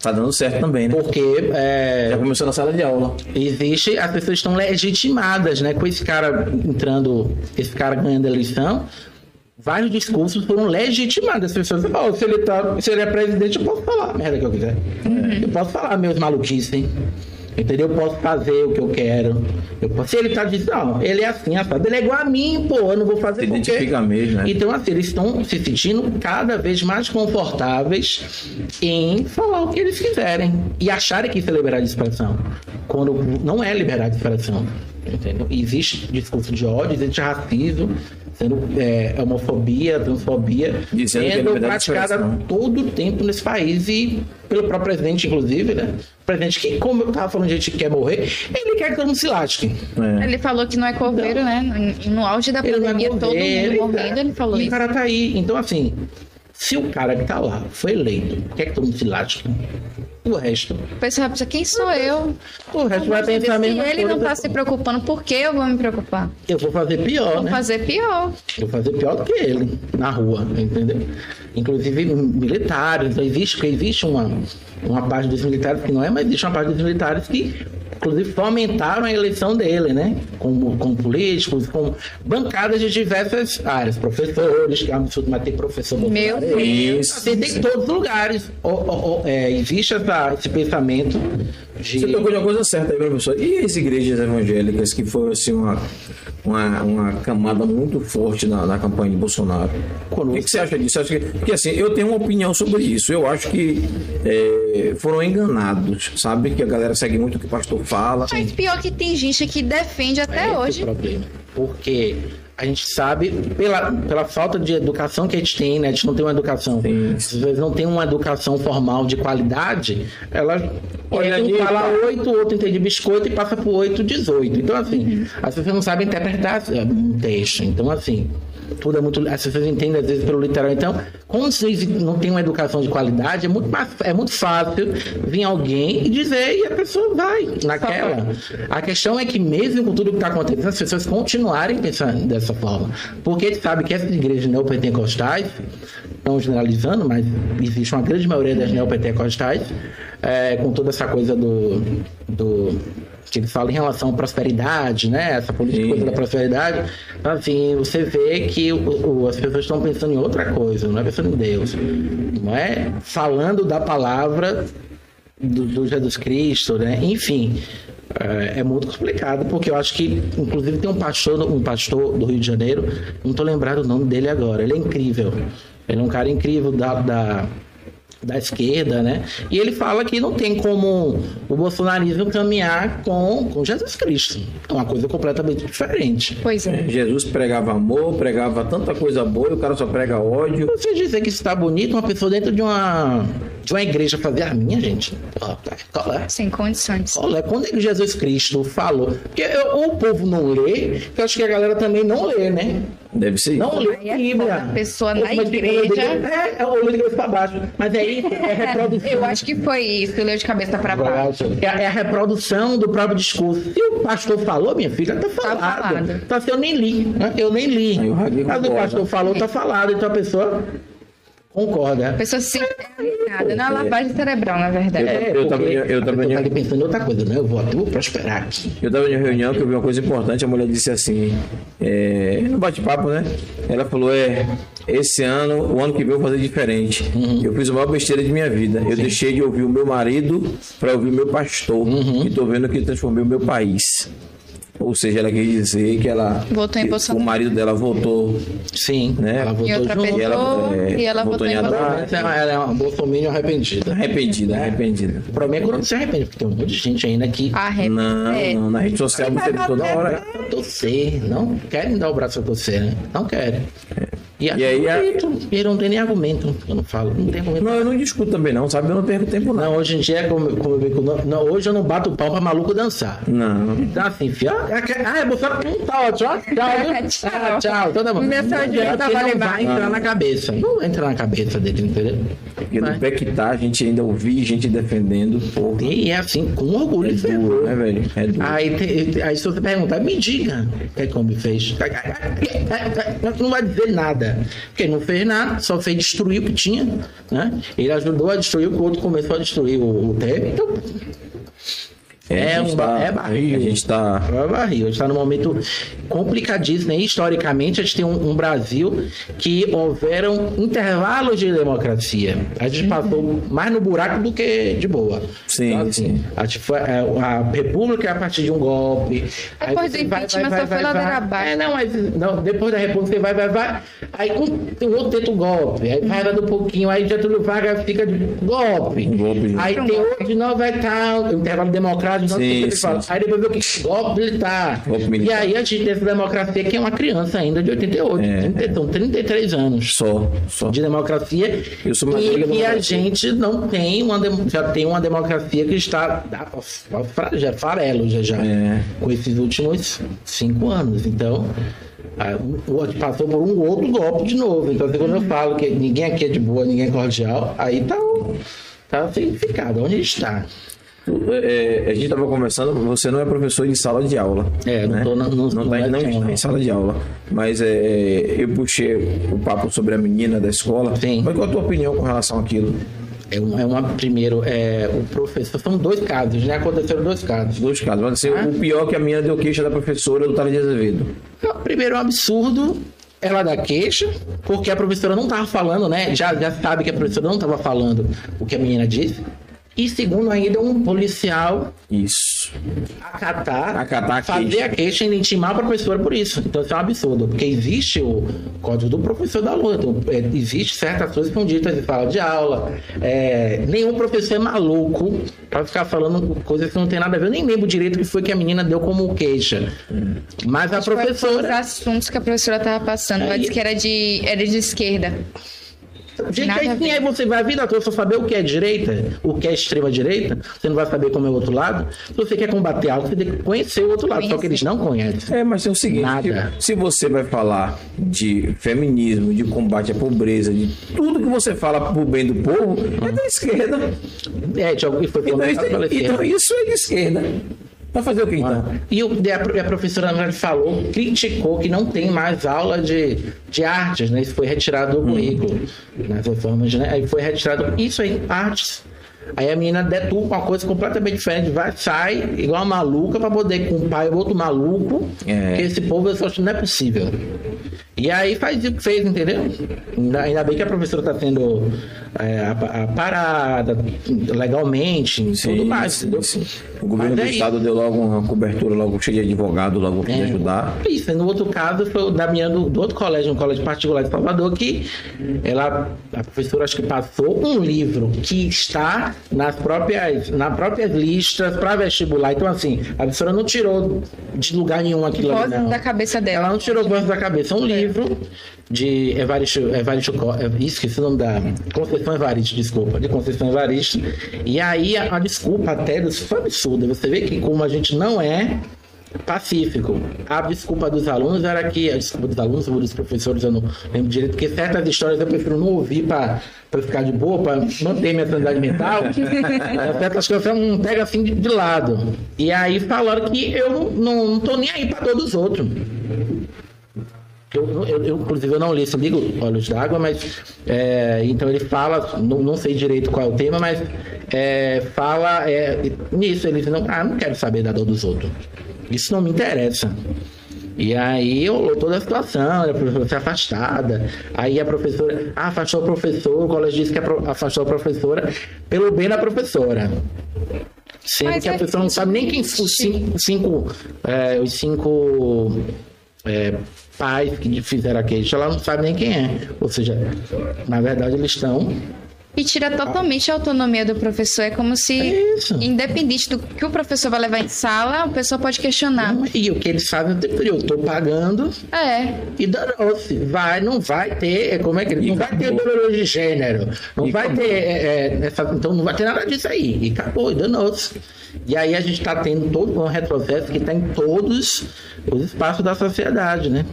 S1: tá dando certo também, né?
S2: porque é,
S1: Já começou na sala de aula.
S2: existe, as pessoas estão legitimadas, né? Com esse cara entrando, esse cara ganhando a eleição, vários discursos foram legitimados. As pessoas falam, "Ó, se ele, tá, se ele é presidente, eu posso falar a merda que eu quiser. Eu posso falar meus maluquices. Entendeu? Eu posso fazer o que eu quero. Eu posso- se ele tá dizendo, não, ele é assim, assado. Ele é igual a mim, pô, eu não vou fazer
S1: Se
S2: porque-
S1: identifica mesmo, né?
S2: Então, assim, eles estão se sentindo cada vez mais confortáveis em falar o que eles quiserem e acharem que isso é liberdade de expressão, quando não é liberdade de expressão. Entendeu? Existe discurso de ódio, existe racismo, sendo é, homofobia, transfobia,
S1: Dizendo é
S2: sendo praticada
S1: expressão.
S2: todo o tempo nesse país e pelo próprio presidente, inclusive, né? O presidente que, como eu tava falando, gente que quer morrer, ele quer que todo mundo se lasque.
S1: É.
S3: Ele falou que não é coveiro, né? No- auge da
S2: é
S3: pandemia, todo
S2: governo,
S3: mundo morrendo, ele falou
S2: e
S3: isso.
S2: o cara tá aí. Então, assim, se o cara que tá lá foi eleito, quer que todo mundo se lasque, o resto,
S3: O pessoal pensa, quem sou eu?
S2: o resto vai pensar a
S3: Se ele não tá se preocupando, por que eu vou me preocupar?
S2: Eu vou fazer pior,
S3: Vou
S2: né?
S3: fazer pior.
S2: Eu vou fazer pior do que ele na rua, entendeu? Inclusive militares, então existe, existe uma, uma parte dos militares que não é, mas existe uma parte dos militares que, inclusive, fomentaram a eleição dele, né? Com, com políticos, com bancadas de diversas áreas, professores, que é um absurdo, mas tem professor
S3: Meu.
S1: Deus.
S2: Assim, tem em todos os lugares. O- o- o- é, existe essa, esse pensamento de.
S1: Você tocou de uma coisa certa aí, professor. E as igrejas evangélicas, que foi assim, uma, uma, uma camada muito forte na, na campanha de Bolsonaro? O que, que você acha disso? Acho que, porque assim, eu tenho uma opinião sobre isso. Eu acho que é, foram enganados, sabe? Que a galera segue muito o que o pastor fala.
S3: Mas pior que tem gente que defende até hoje.
S2: É o problema. Porque a gente sabe, pela, pela falta de educação que a gente tem, né? A gente não tem uma educação.
S1: Sim.
S2: Às vezes não tem uma educação formal de qualidade, ela
S1: Olha
S2: um fala
S1: tá.
S2: 8, o outro entende biscoito e passa pro 8, 18. Então, assim, as pessoas não sabem interpretar é, um texto. Então, assim. Tudo é muito. As pessoas entendem às vezes pelo literal. Então, como vocês não tem uma educação de qualidade, é muito, é muito fácil vir alguém e dizer e a pessoa vai naquela. A questão é que, mesmo com tudo que está acontecendo, as pessoas continuarem pensando dessa forma. Porque a gente sabe que essas igrejas neopentecostais, não generalizando, mas existe uma grande maioria das neopentecostais, é, com toda essa coisa do. do que ele fala em relação à prosperidade, né? Essa política coisa da prosperidade. Então, assim, você vê que o- o- as pessoas estão pensando em outra coisa, não é pensando em Deus. Não é falando da palavra do, do Jesus Cristo, né? Enfim, é, é muito complicado, porque eu acho que, inclusive, tem um pastor, um pastor do Rio de Janeiro, não estou lembrado o nome dele agora, ele é incrível. Ele é um cara incrível da, da, da esquerda, né? E ele fala que não tem como o bolsonarismo caminhar com, com Jesus Cristo. É uma coisa completamente diferente.
S3: Pois é.
S1: Jesus pregava amor, pregava tanta coisa boa e o cara só prega ódio.
S2: Você dizer que isso está bonito, uma pessoa dentro de uma, de uma igreja fazer a minha, gente. Ó, Qual é?
S3: Sem condições.
S2: Olha, quando é que Jesus Cristo falou? Porque eu- ou o povo não lê, que eu acho que a galera também não lê, né?
S1: Deve ser.
S2: Não lê
S3: Aí é
S2: Bíblia.
S3: a pessoa
S2: Ou
S3: na
S2: é fica
S3: igreja-
S2: É, é o livro para baixo. Mas é isso, é reprodução.
S3: Eu acho que foi isso, leu de cabeça pra baixo.
S2: É, é a reprodução do próprio discurso. Se o pastor falou, minha filha, tá falado.
S3: falado.
S2: Então, assim, eu nem li. né? Eu nem li.
S1: Aí
S2: Mas o pastor falou, tá falado. Então a pessoa concorda.
S3: A pessoa se nada, não é lavagem cerebral, na verdade.
S1: Eu-
S2: É,
S1: eu tava- eu
S2: pessoa
S1: tava-
S2: tá ali pensando em outra coisa, né? Eu vou, eu vou prosperar aqui.
S1: Eu estava em uma reunião que eu vi uma coisa importante, a mulher disse assim, é, no bate-papo, né? Ela falou, é, esse ano, o ano que vem eu vou fazer diferente. Eu fiz a maior besteira de minha vida. Eu deixei de ouvir o meu marido para ouvir o meu pastor. E tô vendo que transformei o meu país. Ou seja, ela quer dizer que ela.
S3: Votou em Bolsonaro.
S1: O marido dela votou.
S2: Sim,
S1: Né?
S2: ela
S3: E
S2: votou
S3: outra
S2: junto.
S3: pessoa,
S1: E ela, é,
S3: e ela
S1: votou
S3: votou
S1: em Haddad.
S3: Bolsonaro.
S2: Ela é uma bolsominion arrependida.
S1: Arrependida, arrependida.
S2: O problema é quando você arrepende, porque tem um monte de gente ainda que
S3: Arre-
S1: Não,
S3: é.
S1: não, na rede social você toda hora.
S2: torcer. Não querem dar o braço a torcer, né? Não querem. E,
S1: E aí a-
S2: E não tem nem argumento. Eu não falo, não tem argumento.
S1: Não, eu não discuto também não, sabe? Eu não perco tempo não.
S2: Não, hoje em dia, como, como eu vi com- não, hoje eu não bato o pau pra maluco dançar.
S1: Não.
S2: Então, assim, fia, ah, é, Bolsonaro, hum, tá ótimo, ó, tchau, viu?
S3: Tchau.
S2: Ah, tchau, mundo.
S3: Agenda
S2: Porque
S3: vale
S2: não
S3: mais.
S2: vai entrar na cabeça, não entra na cabeça dele, entendeu?
S1: Porque no pé que tá, a gente ainda ouvi gente defendendo, porra.
S2: E é assim, com orgulho, é
S1: Duro, né, velho? É duro.
S2: Aí, te- aí se você perguntar, me diga o que é que o homem fez. Não vai dizer nada. Porque não fez nada, só fez destruir o que tinha. Né? Ele ajudou a destruir o que o outro começou a destruir o, o. Então, é um
S1: tá-
S2: é barril.
S1: A gente tá.
S2: é barril. A gente está num momento complicadíssimo. Né? Historicamente, a gente tem um, um Brasil que houveram intervalos de democracia. A gente passou mais no buraco do que de boa.
S1: Sim,
S2: assim,
S1: sim.
S2: A, gente foi- a, a República é a partir de um golpe.
S3: Depois do impeachment só foi ladeira abaixo.
S2: É, não, mas não, depois da República você vai, vai, vai. Aí um, tem um outro tenta o golpe. Aí vai dando um pouquinho. Aí Getúlio Vargas fica de golpe.
S1: Golpe.
S2: Aí tem outro de novo, vai tal, intervalo democrático. Não
S1: Sim,
S2: ele
S1: sim,
S2: fala.
S1: sim.
S2: Aí depois vê o que golpe militar.
S1: Golpe
S2: E
S1: militar.
S2: aí a gente tem essa democracia que é uma criança ainda de 88.
S1: É.
S2: 30, são 33 anos
S1: Só, só.
S2: de democracia
S1: Eu sou
S2: e
S1: que
S2: a gente não tem uma já tem uma democracia que está já farelo já, já
S1: É.
S2: com esses últimos cinco anos então a- passou por um outro golpe de novo então assim, quando eu falo que ninguém aqui é de boa ninguém é cordial aí tá tá significado onde está
S1: É, a gente estava conversando, você não é professor de sala de aula.
S2: É, não
S1: né?
S2: tô na- não-
S1: não,
S2: não
S1: tá,
S2: é
S1: não está em sala de aula. Mas é, eu puxei o papo sobre a menina da escola.
S2: Sim.
S1: Mas qual a tua opinião com relação àquilo?
S2: é uma, é uma primeiro é o professor são dois casos né aconteceram dois casos
S1: Dois casos. Vai ser
S2: Ah.
S1: o pior que a menina deu queixa da professora do Tara de Azevedo.
S2: Não, Primeiro, é um absurdo ela dar queixa, porque a professora não estava falando, né? Já, já sabe que a professora não estava falando o que a menina disse. E segundo, ainda um policial
S1: Isso.
S2: acatar,
S1: Acatar a
S2: fazer
S1: queixa.
S2: a queixa e intimar a professora por isso. Então isso é um absurdo, porque existe o código do professor da aluno. Então, é, existe certas coisas que são ditas em sala de aula. É, nenhum professor é maluco para ficar falando coisas que não tem nada a ver. Eu nem lembro direito o que foi que a menina deu como queixa. Mas a
S3: Foi Os
S2: professora.
S3: assuntos que a professora estava passando. Ela
S2: É,
S3: disse que era de, era de esquerda.
S2: Gente,
S3: Nada
S2: aí, sim, aí você vai a vida toda só saber o que é direita, o que é extrema direita, você não vai saber como é o outro lado. Se você quer combater algo, você tem que conhecer o outro lado, só que eles não conhecem.
S1: É, mas é o seguinte:
S2: Nada.
S1: se- você vai falar de feminismo, de combate à pobreza, de tudo que você fala pro bem do povo, é da esquerda.
S2: É, Tiago, e foi
S1: Então isso, então isso é de esquerda. Vai fazer o que então?
S2: E, o- a, a professora na verdade, falou, criticou que não tem mais aula de, de artes, né? Isso foi retirado do currículo nas reformas, né? Aí foi retirado isso aí, artes. Aí a menina deturpa uma coisa completamente diferente, vai, sai igual uma maluca pra poder com o pai ou outro maluco,
S1: É.
S2: que esse povo eu só acho que não é possível. E aí faz o que fez, entendeu? Ainda, ainda bem que a professora está sendo é, a- a parada legalmente e tudo mais. entendeu?
S1: O governo
S2: Mas
S1: do
S2: é
S1: estado deu logo uma cobertura, logo cheia de advogado, logo pra
S2: É.
S1: ajudar.
S2: Isso, e no outro caso foi o da minha do, do outro colégio, um colégio particular de Salvador, que ela, a professora acho que passou um livro que está nas próprias, nas próprias listas para vestibular. Então, assim, a professora não tirou de lugar nenhum aquilo ali. Não.
S3: da cabeça dela.
S2: Ela não tirou voz da cabeça. É um livro de Evaristo, Evaristo é, esqueci o nome da Conceição Evaristo, desculpa, de Conceição Evaristo. E aí a, a desculpa até dos foi absurda. Você vê que como a gente não é pacífico. A desculpa dos alunos era que a desculpa dos alunos ou dos professores eu não lembro direito, porque certas histórias eu prefiro não ouvir para ficar de boa, para manter minha sanidade mental. Certas coisas eu não pego assim de, de lado. E aí falaram que eu não, não, não tô nem aí para todos os outros. Eu, eu, eu, inclusive, eu não li esse livro, Olhos d'Água, mas. é, então ele fala, não, não sei direito qual é o tema, mas é, fala é, nisso. Ele diz: não, ah, não quero saber da dor dos outros. Isso não me interessa. E aí rolou toda a situação, a professora foi afastada. Aí a professora ah, afastou o professor, o colégio disse que afastou a professora pelo bem da professora. Sendo
S3: Mas
S2: que a
S3: é
S2: pessoa não sabe nem quem os cinco, cinco, é, os cinco é, pais que fizeram a queixa, ela não sabe nem quem é. Ou seja, na verdade eles estão
S3: E tira totalmente a autonomia do professor. É como se,
S2: É
S3: independente do que o professor vai levar em sala, a pessoa pode questionar.
S2: E o que eles fazem, eu tô pagando
S3: É,
S2: e danou-se. Vai, não vai ter. Como é que ele. Não vai ter ideologia de gênero. Não
S1: E
S2: vai
S1: acabou.
S2: ter. é, é, essa- então não vai ter nada disso aí. E acabou, e danou-se. E aí a gente está tendo todo um retrocesso que está em todos os espaços da sociedade, né?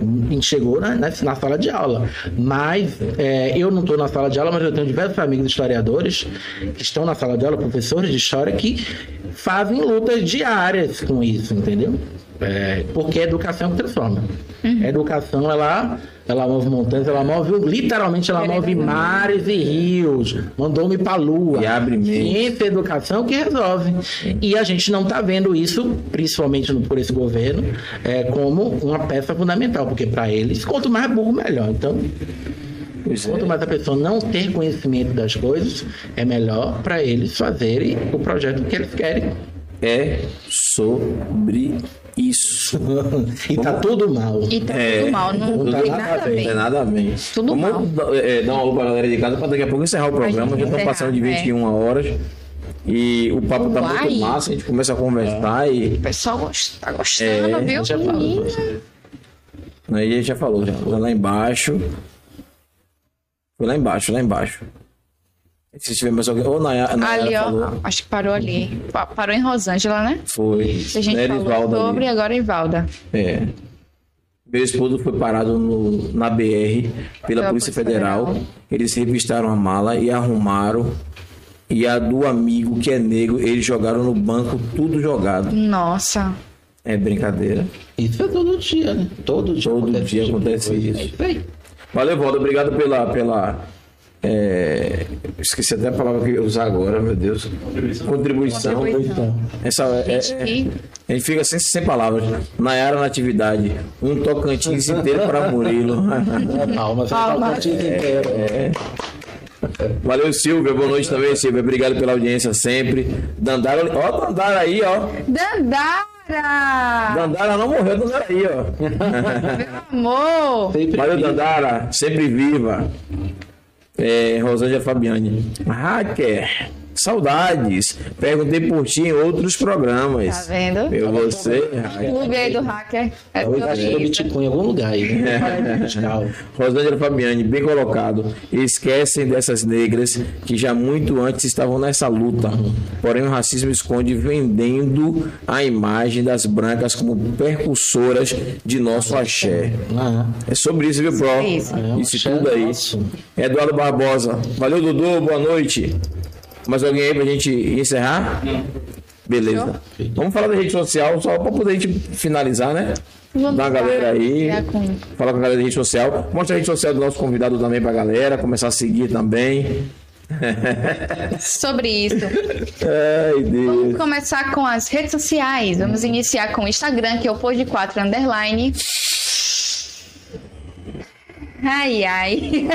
S2: A gente chegou na, na, na sala de aula. Mas é, eu não estou na sala de aula, mas eu tenho diversos amigos historiadores que estão na sala de aula, professores de história, que fazem lutas diárias com isso, entendeu? É, porque a educação é que transforma. A educação, ela, ela move montanhas, ela move, literalmente, ela move mares e rios, mandou-me para a lua.
S1: E abre.
S2: Ciência e educação que resolve. E a gente não está vendo isso, principalmente por esse governo, é, como uma peça fundamental, porque para eles, quanto mais burro, melhor. Então,
S1: Pois é.
S2: quanto mais a pessoa não ter conhecimento das coisas, é melhor para eles fazerem o projeto que eles querem.
S1: É sobre isso.
S2: e tá tudo mal.
S3: e tá
S1: É.
S3: tudo mal. Não,
S2: Não tá
S3: tem
S2: nada
S3: nada
S2: a
S3: a
S2: ver,
S3: ver.
S1: Não é nada bem.
S3: Tudo
S1: Vamos
S3: mal.
S1: é, dar uma alô pra galera de casa para daqui a pouco encerrar o programa. Já estão passando de
S3: é.
S1: 21 horas. E o papo tá
S3: Uai.
S1: muito massa, a gente começa a conversar e.
S3: O pessoal gost- tá gostando,
S1: É,
S3: viu?
S2: já falou.
S1: Aí a gente já falou, já. Foi lá embaixo. Foi lá embaixo, lá embaixo. Se tiver mais alguém. Nayara, Nayara
S3: Ali, ó. Acho que parou ali. Pa- Parou em Rosângela, né?
S1: Foi.
S3: A gente
S1: Nery
S3: falou
S1: Valdo ali.
S3: sobre, agora em Valda.
S1: É. Meu esposo foi parado no- na BR pela
S3: Pela
S1: Polícia
S3: Polícia
S1: Federal.
S3: Federal.
S1: Eles revistaram a mala e arrumaram. E a do amigo, que é negro, eles jogaram no banco, tudo jogado.
S3: Nossa.
S1: É brincadeira.
S2: Isso é todo dia, né? Todo dia
S1: Todo
S2: acontece
S1: dia
S2: tipo
S1: acontece isso.
S2: É.
S1: Valeu, Valdo. Obrigado pela. pela é, Esqueci até a palavra que eu ia usar agora, meu Deus. Contribuição.
S3: Contribuição.
S1: Essa, é- é-
S3: que-
S1: a gente fica sem, sem palavras. Nayara na atividade. Um Tocantins inteiro para Murilo.
S2: Palmas,
S3: Palmas.
S2: palmas. inteiro.
S1: Valeu, Silvia. Boa noite também, Silvia. Obrigado pela audiência sempre. Dandara, ó, Dandara aí, ó.
S3: Dandara!
S1: Dandara não morreu, Dandara aí, ó.
S3: Amor!
S2: Sempre
S1: Valeu. Dandara. Sempre viva. É, Rosângela Fabiane. Hacker. Saudades. Perguntei por ti em outros programas.
S3: Tá vendo?
S1: Eu, você, hacker.
S3: Clube aí do hacker. É
S2: Eu acho que eu
S3: isso.
S2: Bitcoin em algum lugar aí. né? Tchau.
S1: Rosângela Fabiane, bem colocado. Esquecem dessas negras que já muito antes estavam nessa luta. Porém, o racismo esconde vendendo a imagem das brancas como percussoras de nosso axé.
S2: Ah,
S1: É sobre isso, viu, Pro?
S3: É isso.
S1: Isso
S2: axé
S1: tudo aí. Eduardo Barbosa. Valeu, Dudu. Boa noite. Mais alguém aí pra gente encerrar? Beleza. Vamos falar da rede social, só pra poder a gente finalizar, né?
S3: Vamos
S1: Dá uma galera aí.
S3: Com-
S1: Falar com a galera da rede social. Mostra a rede social do nosso convidado também pra galera. Começar a seguir também.
S3: Sobre isso.
S1: Ai, Deus.
S3: Vamos começar com as redes sociais. Vamos iniciar com o Instagram, que é o Pod 4 Underline. Ai, ai.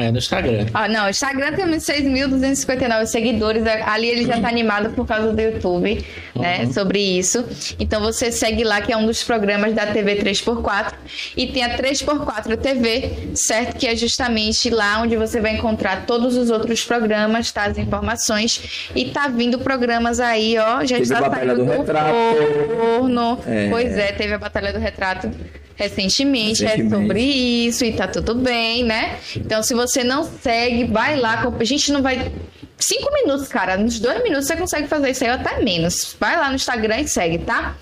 S2: É no Instagram.
S3: Ó, não, o Instagram tem 6.259 seguidores. Ali ele já tá animado por causa do YouTube, né? Sobre isso. Então você segue lá, que é um dos programas da TV 3x4. E tem a 3x4 TV, certo? Que é justamente lá onde você vai encontrar todos os outros programas, tá? As informações. E tá vindo programas aí, ó. Já
S1: Teve
S3: está
S1: a Batalha
S3: saindo
S1: do Retrato.
S3: forno.
S1: É.
S3: Pois é, teve a Batalha do Retrato recentemente,
S1: Recentemente.
S3: é sobre isso e tá tudo bem, né? Então, se você não segue, vai lá. A gente não vai. Cinco minutos, cara. Nos dois minutos você consegue fazer isso aí, ou até menos. Vai lá no Instagram e segue, tá?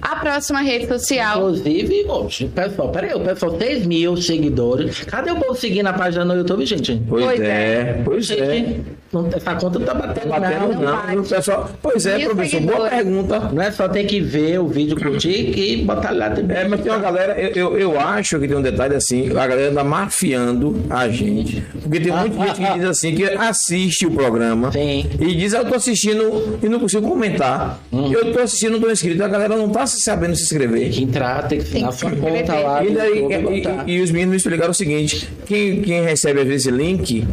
S3: A próxima rede social.
S2: Inclusive, oxe, pessoal, peraí, o pessoal, 6 mil seguidores. Cadê o povo seguindo a página no YouTube, gente?
S1: Pois,
S3: Pois
S1: é, pois é.
S2: Não- essa conta não tá batendo,
S1: Batendo
S2: não.
S1: não,
S3: bate.
S1: viu, pessoal? Pois é,
S3: Mil
S1: professor. Boa pergunta.
S2: Não é só ter que ver o vídeo, curtir e botar lá também.
S1: É, mas tem uma galera, eu, eu, eu acho que tem um detalhe assim, a galera anda mafiando a gente. Porque tem muita gente que diz assim, que assiste o programa
S2: Sim.
S1: e diz, ah, eu tô assistindo e não consigo comentar. Eu tô assistindo, não tô inscrito. A galera não tá sabendo se inscrever.
S2: Tem que entrar, tem que
S3: que
S2: sua conta lá.
S1: E, daí, e- e- e os meninos me explicaram o seguinte: quem, quem recebe às vezes link,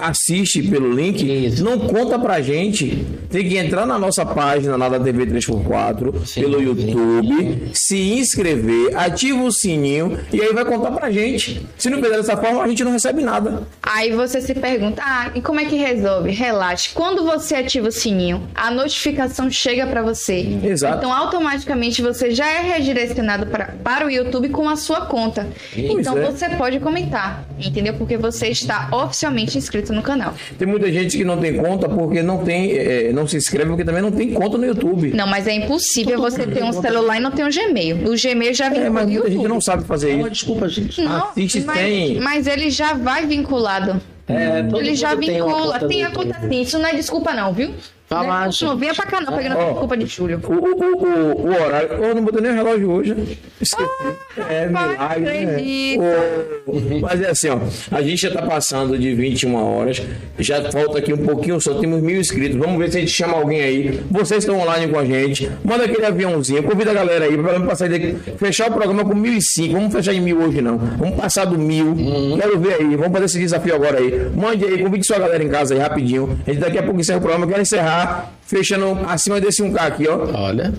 S1: assiste pelo link link,
S2: Isso.
S1: não conta pra gente. Tem que entrar na nossa página lá da TV 3x4,
S2: Sim,
S1: pelo
S2: sim.
S1: YouTube, se inscrever, ativa o sininho e aí vai contar pra gente. Se não fizer dessa forma, a gente não recebe nada.
S3: Aí você se pergunta, ah, e como é que resolve? Relaxe. Quando você ativa o sininho, a notificação chega para você.
S1: Exato.
S3: Então, automaticamente você já é redirecionado pra, para o YouTube com a sua conta. então,
S1: é.
S3: você pode comentar, entendeu? Porque você está oficialmente inscrito no canal.
S1: Tem muita gente que não tem conta porque não tem, eh, não se inscreve porque também não tem conta no YouTube.
S3: Não, mas é impossível você ter um celular e não ter um Gmail. O Gmail já
S1: É,
S3: vincula
S1: mas
S3: o
S1: muita gente não sabe fazer
S2: É
S1: isso.
S2: desculpa, gente.
S3: Não,
S1: assiste
S3: mas,
S1: sem-
S3: mas ele já vai vinculado.
S2: É, todo
S3: ele já
S2: tem
S3: vincula.
S2: conta
S3: Tem a conta sim. Isso não é desculpa, não, viu?
S2: Fala,
S3: não, é
S2: acho.
S3: não venha pra cá, não, pegando
S1: Ó.
S3: a desculpa de Júlio.
S1: O, o, o, o- o horário, eu não botei nem o relógio hoje. Esqueci. é milagre, né? O- Mas é assim, ó. A gente já tá passando de 21 horas. Já falta aqui um pouquinho só. Temos mil inscritos. Vamos ver se a gente chama alguém aí. Vocês estão online com a gente. Manda aquele aviãozinho. Convida a galera aí pra passar daqui. Fechar o programa com 1.005. Vamos fechar em mil hoje, não. Vamos passar do mil. Quero ver aí. Vamos fazer esse desafio agora aí. Mande aí. Convide sua galera em casa aí rapidinho. A gente daqui a pouco encerra o programa. Eu quero encerrar fechando acima desse 1K aqui, ó.
S2: Olha.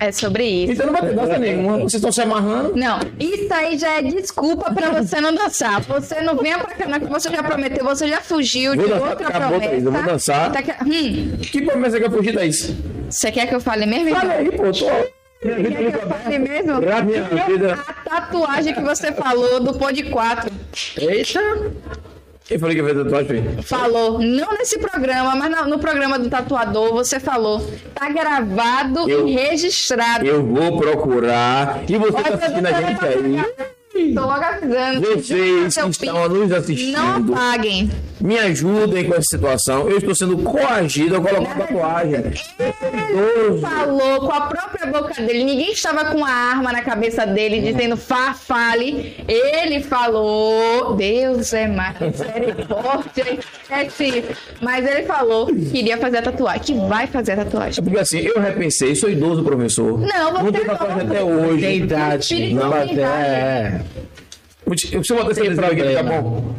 S3: É sobre isso.
S1: Então não vai ter dança nenhuma. Vocês estão se amarrando.
S3: Não, isso aí já é desculpa pra você não dançar. Você não venha pra cá, não, que você já prometeu, você já fugiu
S1: Vou
S3: de
S1: dançar,
S3: outra
S1: acabou,
S3: promessa.
S1: Thaís, eu vou dançar.
S3: Tá que- Hum,
S1: Que promessa que eu fugi daí?
S3: você quer que eu fale mesmo?
S1: Fala aí, pô. Tô... Minha vida
S3: Quer que eu fale mesmo?
S1: Minha vida.
S3: A tatuagem que você falou do Pod 4.
S2: Eita.
S1: Quem falou que ia fazer tatuagem?
S3: Falou, não nesse programa, mas no, programa do tatuador, você falou. Tá gravado
S1: Eu-
S3: e registrado.
S1: Eu vou procurar. E você tá assistindo a gente aí.
S3: Tô logo avisando.
S1: Vocês que estão nos
S3: Não
S1: assistindo,
S3: apaguem.
S1: me ajudem com essa situação. Eu estou sendo coagido a colocar tatuagem.
S3: Ele falou com a própria boca dele, ninguém estava com a arma na cabeça dele dizendo fa, fale. Ele falou, Deus é mais misericórdia, esquece. Mas ele falou que iria fazer a tatuagem, que vai fazer a
S1: É
S3: tatuagem.
S1: porque assim, eu repensei, sou idoso, professor.
S3: Não, você
S1: Não tenho
S3: não.
S1: tatuagem até
S2: Tem
S1: hoje.
S2: Não,
S3: tem idade.
S2: é.
S1: Se happened. Eu botar esse adesivo aqui, tá bom?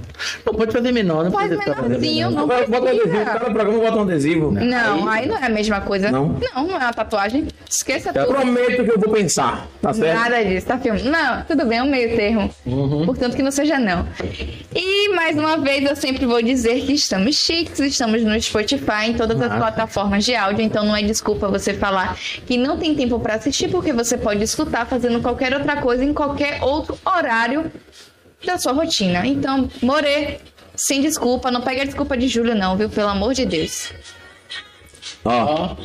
S2: Não pode fazer menor, não
S3: Faz
S2: precisa ficar fazendo
S3: menorzinho,
S2: menor.
S3: não
S1: Bota bota um adesivo, cada programa bota um adesivo.
S3: Não, aí não é a mesma coisa.
S1: Não?
S3: Não, não é uma tatuagem. Esqueça
S1: Eu
S3: tudo.
S1: prometo que eu vou pensar, tá certo?
S3: Nada disso, tá filmando. Não, tudo bem, é um meio termo. Portanto, que não seja não. E mais uma vez eu sempre vou dizer que estamos chiques, estamos no Spotify, em todas as
S2: Massa.
S3: plataformas de áudio, então não é desculpa você falar que não tem tempo para assistir, porque você pode escutar fazendo qualquer outra coisa em qualquer outro horário da sua rotina. Então, More, sem desculpa, não pega a desculpa de Júlio não, viu? Pelo amor de Deus.
S1: Ó,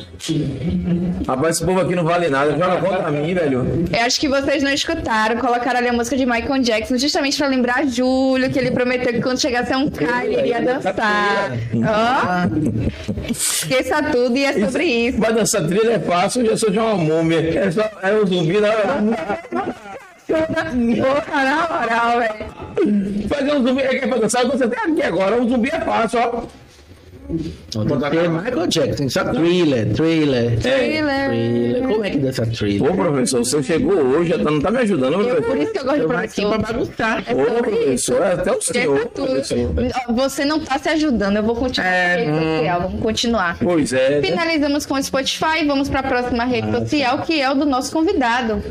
S1: rapaz, esse povo aqui não vale nada. Joga contra mim, velho.
S3: Eu acho que vocês não escutaram, colocaram ali a música de Michael Jackson justamente pra lembrar Júlio, que ele prometeu que quando chegasse a um K ele iria dançar. Ó, esqueça tudo e é sobre isso.
S1: Mas dançar trilha é fácil, eu já sou já uma múmia. É só é um zumbi, não.
S3: Porra, na moral, velho.
S1: Fazer um zumbi é que é pra dançar, você tem aqui agora. Um zumbi é fácil, ó.
S2: Tem Michael Jackson, só thriller, thriller.
S3: Thriller.
S2: Thriller. Como é que dança thriller?
S1: Ô, professor, você chegou hoje, já tá- não tá me ajudando,
S3: Eu, por isso que eu gosto de
S2: Eu vou aqui pra bagunçar.
S3: É
S1: Ô, professor, é até o senhor. Professor.
S3: tudo. Você não tá se ajudando, eu vou continuar
S2: É,
S3: na rede
S2: hum.
S3: social, vamos continuar.
S1: Pois é. né?
S3: Finalizamos com o Spotify, vamos para a próxima rede social, que é o do nosso convidado.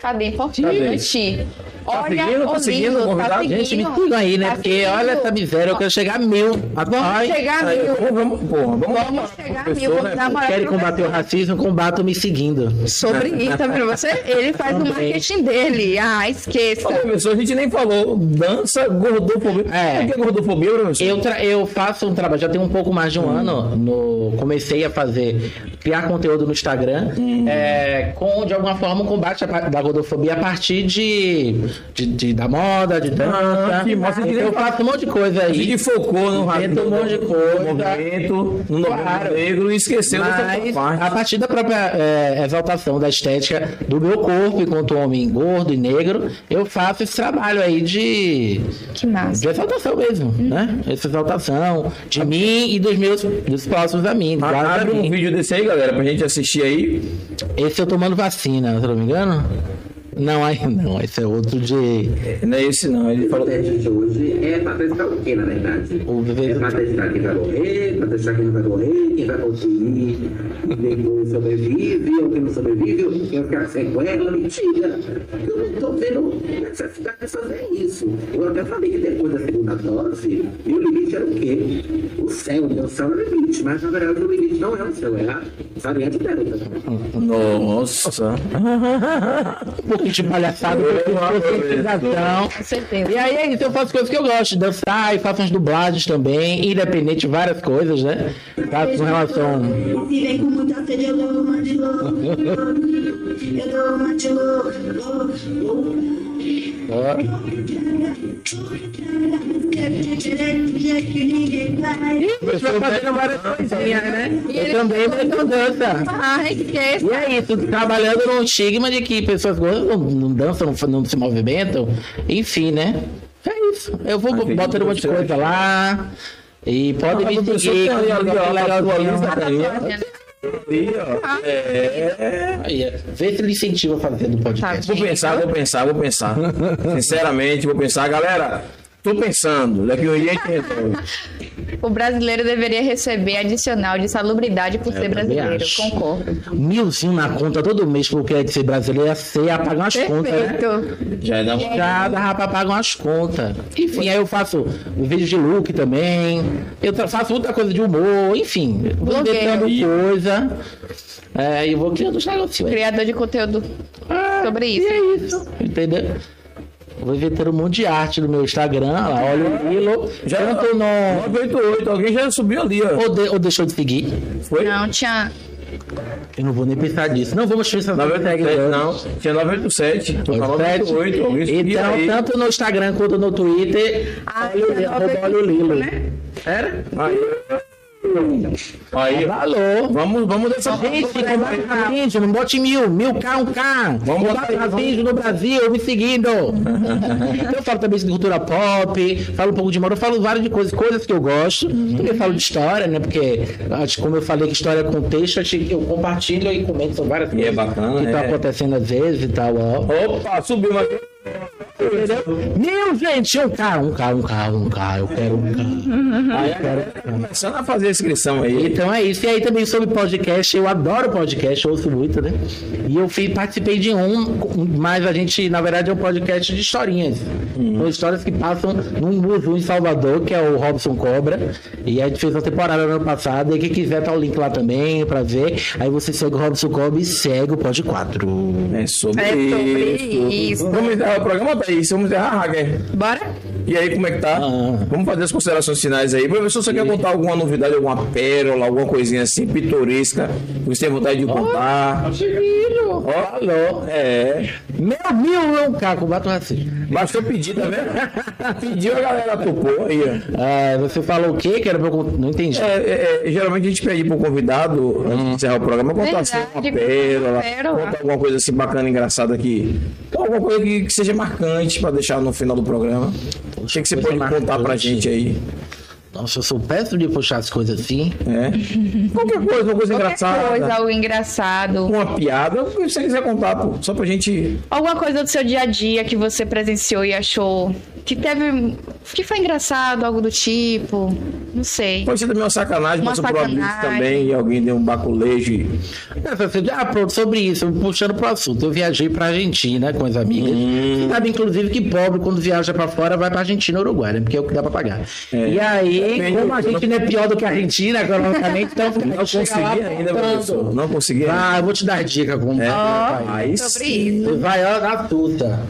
S3: Cadê? Importante. Olha
S1: seguindo? Tá seguindo
S3: lindo,
S1: convidado?
S2: Gente, me sigam aí, né?
S3: Tá
S2: Porque
S3: seguindo.
S2: olha essa miséria, eu quero chegar a mil.
S3: Vamos
S2: Ai,
S3: chegar a mil.
S1: Vamos, vamos, porra, vamos,
S3: Vamos chegar a mil. Vamos
S1: né?
S2: Querem combater o racismo, combatam me seguindo.
S3: Sobre isso, tá vendo você? Ele faz o marketing dele. Ah, esqueça.
S1: Ô, professor, a gente nem falou. Dança, gordofobia.
S2: É.
S1: O que é gordofobia, professor?
S2: Eu, eu faço um trabalho, já tem um pouco mais de um ano, no, comecei a fazer, criar conteúdo no Instagram, é, com, de alguma forma, um combate da gordofobia a partir de, de, de- da moda, de dança.
S1: Ah, que massa,
S2: Então, eu faço um monte de coisa aí.
S1: gente focou no
S2: Inventa um monte de coisa.
S1: no movimento, no
S2: Claro.
S1: negro e esqueceu dessa
S2: Mas,
S1: parte.
S2: a partir da própria é, exaltação da estética do meu corpo enquanto homem gordo e negro, eu faço esse trabalho aí de,
S3: Que massa.
S2: de exaltação mesmo, né? Essa exaltação de mim e dos meus dos próximos a mim.
S1: Abre um vídeo desse aí, galera, pra gente assistir aí.
S2: Esse eu tomando vacina, se eu não me engano. Não, aí não, esse é outro de.
S1: Não é esse não, ele falou.
S4: A gente hoje é para testar o quê, na verdade?
S2: O viver-
S4: É para testar quem vai morrer, para testar quem não vai morrer, quem vai conseguir, depois sobrevive, ou quem não sobrevive, ou quem vai ficar com sequela, mentira. Eu não estou vendo necessidade de fazer isso. Eu até falei que depois da segunda dose, e o limite era o quê? O céu? O céu é o limite, mas na verdade o limite não é o céu, é a variante delta.
S1: Nossa.
S2: De palhaçada, conscientização.
S3: Com certeza.
S2: E aí é isso, eu faço coisas que eu gosto, dançar e faço umas dublagens também, independente de várias coisas, né? Tá, com relação.
S5: Se vem com muita sede, eu dou uma de louco. Eu dou uma de louco.
S2: Vai fazendo várias coisinhas, né? Eu também faço dança.
S3: Ai, que é
S2: E é isso, trabalhando no estigma de que pessoas não, não dançam, não, não se movimentam, enfim, né? É isso. Eu vou
S1: Acredito
S2: botando um monte de
S1: que
S2: coisa lá. E pode
S1: Ah,
S2: me seguir.
S1: aí, Ali, ó. É.
S2: Aí, é. Vê se ele incentiva a fazer do podcast.
S3: Tá.
S1: Vou pensar, vou pensar, vou pensar. Sinceramente, vou pensar. Galera, tô pensando. Daqui um dia a gente resolve.
S3: O brasileiro deveria receber adicional de salubridade por ser brasileiro.
S2: acho.
S3: Concordo.
S2: Milzinho na conta todo mês porque é de ser brasileiro, ia ser pagar umas contas, né?
S3: Perfeito.
S1: Já dá uma.
S2: Já dá pra pagar umas contas. Enfim, aí eu faço vídeo de look também. Eu faço outra coisa de humor, enfim. Vou inventando coisa. É, e vou criando os negócios.
S3: Criador de conteúdo sobre
S2: E
S3: isso.
S2: é isso, entendeu? Vou inventando um monte de arte no meu Instagram, lá, olha o Lilo.
S1: Já
S2: Tanto no.
S1: 988, alguém já subiu ali, ó.
S2: Ou, de- ou deixou de seguir.
S1: Foi?
S3: Não, tinha.
S2: Eu não vou nem pensar nisso. Não vamos pensar
S1: 987, não. Tinha 987. Tô com 988. Alguém subiu
S2: Então,
S1: aí.
S2: tanto no Instagram quanto no Twitter,
S3: Ah,
S2: olha o Lilo, arroba olha o Lilo.
S3: né?
S2: Era?
S1: Aí. Aí.
S2: Alô?
S1: Vamos, vamos dessa
S2: Gente, combata vídeo, não bote mil, mil K, um K.
S1: Vamos botar
S2: vídeo no Brasil, me seguindo. Então, eu falo também de cultura pop, falo um pouco de moda, eu falo várias de coisas, coisas que eu gosto. Também falo de história, né? Porque, como eu falei que história é contexto, eu compartilho e comento sobre várias
S1: é
S2: coisas
S1: bacana,
S2: que estão
S1: é.
S2: acontecendo às vezes e tal, ó.
S1: Opa, subiu uma.
S2: Gente, um K, um K, um K, um K, eu quero um K.
S1: Aí, começando a fazer a inscrição aí.
S2: Então é isso. E aí também sobre podcast, eu adoro podcast, eu ouço muito, né? E eu fui, participei de um, mas a gente, na verdade, é um podcast de historinhas. São histórias que passam num museu em Salvador, que é o Robson Cobra. E a gente fez uma temporada no ano passado. E quem quiser tá o link lá também pra ver. Aí você segue o Robson Cobra e segue o Pod 4.
S1: É sobre,
S3: É sobre
S1: isso.
S3: isso.
S1: Vamos encerrar o programa, Thaís. Vamos encerrar, Hager.
S3: Bora?
S1: E aí, como é que tá?
S2: Ah.
S1: Vamos fazer as considerações finais aí. Professor, você quer contar alguma novidade, alguma pérola, alguma coisinha assim, pitoresca, que você tem vontade de contar?
S2: Filho!
S1: Ó, alô, é.
S2: Meu mil é um K, combate o racismo.
S1: Bastou pedir, tá vendo? Pediu, a galera topou aí.
S2: Ah, você falou o quê? Que era pra eu... con- Não entendi.
S1: É, é, é, geralmente a gente pede pro convidado, antes de encerrar o programa, contar assim, uma
S3: Verdade,
S1: pérola,
S3: uma pérola.
S1: contar alguma coisa assim bacana, engraçada aqui. Então, alguma coisa que, que seja marcante pra deixar no final do programa. Achei que você
S2: coisa
S1: pode contar pra gente aí.
S2: Nossa, eu sou péssimo de puxar as coisas assim.
S1: É. Qualquer coisa, uma coisa
S3: Qualquer
S1: engraçada.
S3: coisa, algo engraçado.
S1: Uma piada, o que você quiser contar, pô, só pra gente.
S3: Alguma coisa do seu dia a dia que você presenciou e achou que teve. que foi engraçado, algo do tipo. Não sei.
S1: Pode ser também uma sacanagem,
S3: Uma
S1: passou por amigos
S3: sacanagem.
S1: também, e alguém deu um baculejo. e-
S2: É, você- Ah, pronto, sobre isso, puxando pro assunto. Eu viajei pra Argentina com as amigas. Você sabe, inclusive, que pobre, quando viaja pra fora, vai pra Argentina ou Uruguai, né? Porque é o que dá pra pagar. E aí, Como a gente não é pior do que a Argentina, economicamente, então
S1: Não consegui ainda, professor. Não consegui.
S2: Ah, eu vou te dar dica como.
S1: É.
S2: vai.
S1: Aí sim.
S2: vai, ó, na tuta.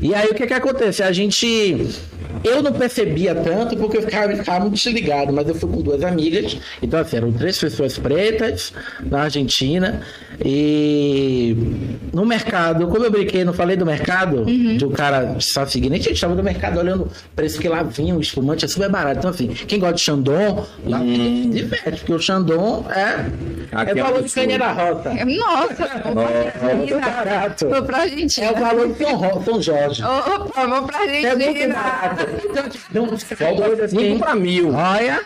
S2: E aí, o que que acontece? A gente... Eu não percebia tanto porque eu ficava, ficava muito desligado, mas eu fui com duas amigas. Então, assim, eram três pessoas pretas na Argentina. E no mercado, como eu brinquei, não falei do mercado, de um cara só seguindo. A gente estava no mercado olhando o preço que lá vinha, o espumante é super barato. Então, assim, quem gosta de Chandon, lá se diverte, porque o Chandon é,
S1: Aqui
S2: é
S1: é
S2: valor de canha da rota.
S3: Nossa, pra
S2: muito
S3: Argentina.
S2: barato.
S3: Vou pra Argentina.
S2: É o valor de São, Ro- São Jorge.
S3: Opa, vamos pra
S2: É muito barato. Então, tipo, assim.
S1: 5 pra mil.
S2: Olha,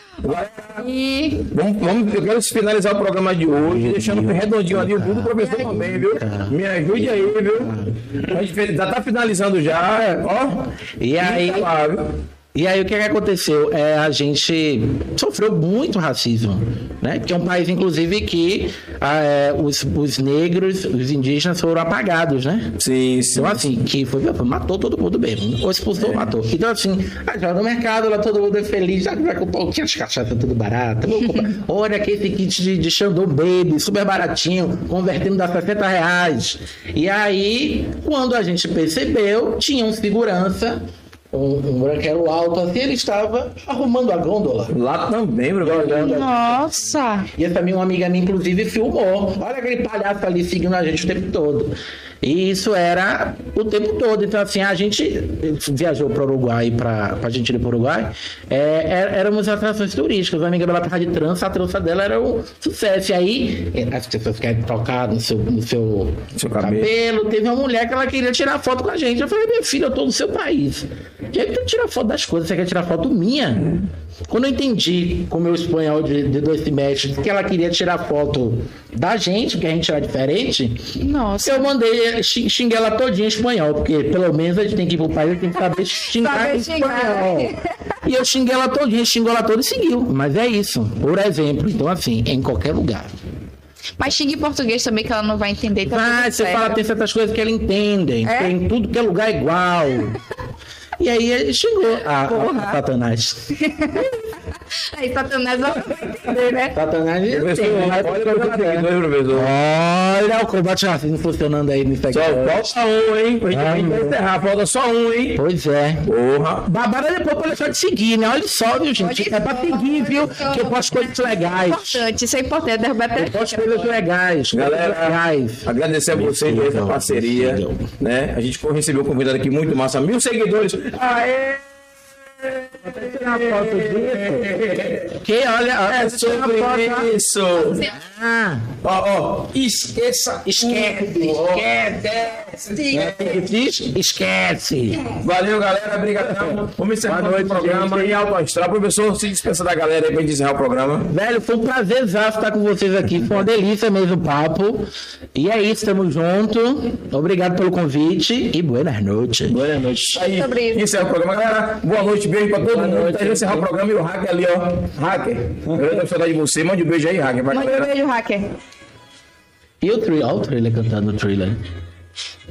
S3: E
S1: Vamos, vamos, eu quero finalizar o programa de hoje, deixando redondinho ali o do professor também, viu? Me ajude aí, viu? A gente já tá finalizando já, ó.
S2: E aí,
S1: Tá lá, viu?
S2: E aí o que, que aconteceu? É, a gente sofreu muito racismo, né? Porque é um país, inclusive, que ah, é, os, os negros, os indígenas foram apagados, né?
S1: Sim, sim.
S2: Então, assim, que foi, matou todo mundo mesmo. Ou expulsou, matou. Então, assim, ah, já no mercado, lá todo mundo é feliz, já vai comprar que as cachaças tudo barato. Olha aqui esse kit de, de Xandão Baby, super baratinho, convertendo dá 60 reais. E aí, quando a gente percebeu, tinha um segurança, um, um branquelo alto assim, ele estava arrumando a gôndola.
S1: Lá também, professor.
S3: nossa,
S2: E essa minha uma amiga minha, inclusive, filmou. Olha aquele palhaço ali seguindo a gente o tempo todo. E isso era o tempo todo. Então, assim, a gente viajou para o Uruguai, para a gente ir para o Uruguai, é, é, éramos atrações turísticas. A amiga dela tava de trança, a trança dela era um sucesso. E aí, as pessoas querem tocar no seu, no seu,
S1: Seu cabelo.
S2: cabelo. Teve uma mulher que ela queria tirar foto com a gente. Eu falei, minha filha, eu tô no seu país. E aí tu tira foto das coisas, você quer tirar foto minha? Quando eu entendi com o meu espanhol de, de dois semestres que ela queria tirar foto da gente, que a gente era diferente,
S3: nossa.
S2: eu mandei xing- xinguei ela todinha em espanhol, porque pelo menos a gente tem que ir pro país, tem que saber xingar
S3: Saber
S2: em
S3: xingar.
S2: espanhol. E eu xinguei ela todinha, xingou ela toda e seguiu. Mas é isso, por exemplo. Então, assim, em qualquer lugar.
S3: Mas xingue em português também, que ela não vai entender. Tá tudo
S2: você
S3: certo.
S2: fala, tem certas coisas que ela entende.
S3: É?
S2: Tem tudo que é lugar igual. E aí ele xingou a, a, a Satanás.
S3: Aí, Satanás não vai entender, né?
S2: Satanás
S1: Professor, olha professor.
S2: Olha o combate racismo funcionando aí no
S1: Só
S2: Instagram.
S1: falta um, hein? Pra gente, pra gente
S2: Ah,
S1: encerrar, falta só um, hein?
S2: Pois é.
S1: Porra.
S2: Babada depois pode deixar de seguir, né? Olha só, viu, gente?
S3: Pode
S2: É pra seguir, viu? Que eu posto coisas legais.
S3: Importante, isso é importante. Derrubar até
S2: Eu posto coisas legais.
S1: Galera,
S2: legais.
S1: agradecer a vocês
S2: sigam,
S1: parceria. Né? A gente recebeu um convidado aqui muito massa. Mil seguidores. Aê!
S2: Tirar uma foto disso. Que olha,
S1: É sobre isso.
S2: Ah,
S1: Ó, ó. Esqueça.
S2: esquece, esquece. Diz, esquece.
S1: Valeu, galera. Obrigadão. Vamos encerrar
S2: Boa
S1: o
S2: noite,
S1: programa Alto Astral. Professor, se dispensa da galera aí pra encerrar o programa.
S2: Velho, foi um prazer estar com vocês aqui. Foi uma delícia mesmo o papo. E é isso, tamo junto. Obrigado pelo convite e buenas noites.
S1: Boa noite. Aí,
S3: Obrigado.
S1: encerra o programa, galera. Boa noite, beijo pra todo mundo. Tá encerrar o programa e o hacker ali, ó. Hacker. Eu tenho saudade de você. Mande um beijo aí, hacker. Pra
S3: Mande um beijo, hacker.
S2: E o thriller? Olha o thriller cantando o thriller.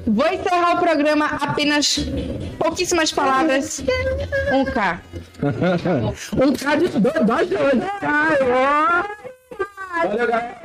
S3: Vou encerrar o programa apenas pouquíssimas palavras. Um K.
S2: Um cara de dois, dois, dois.
S1: Valeu, galera.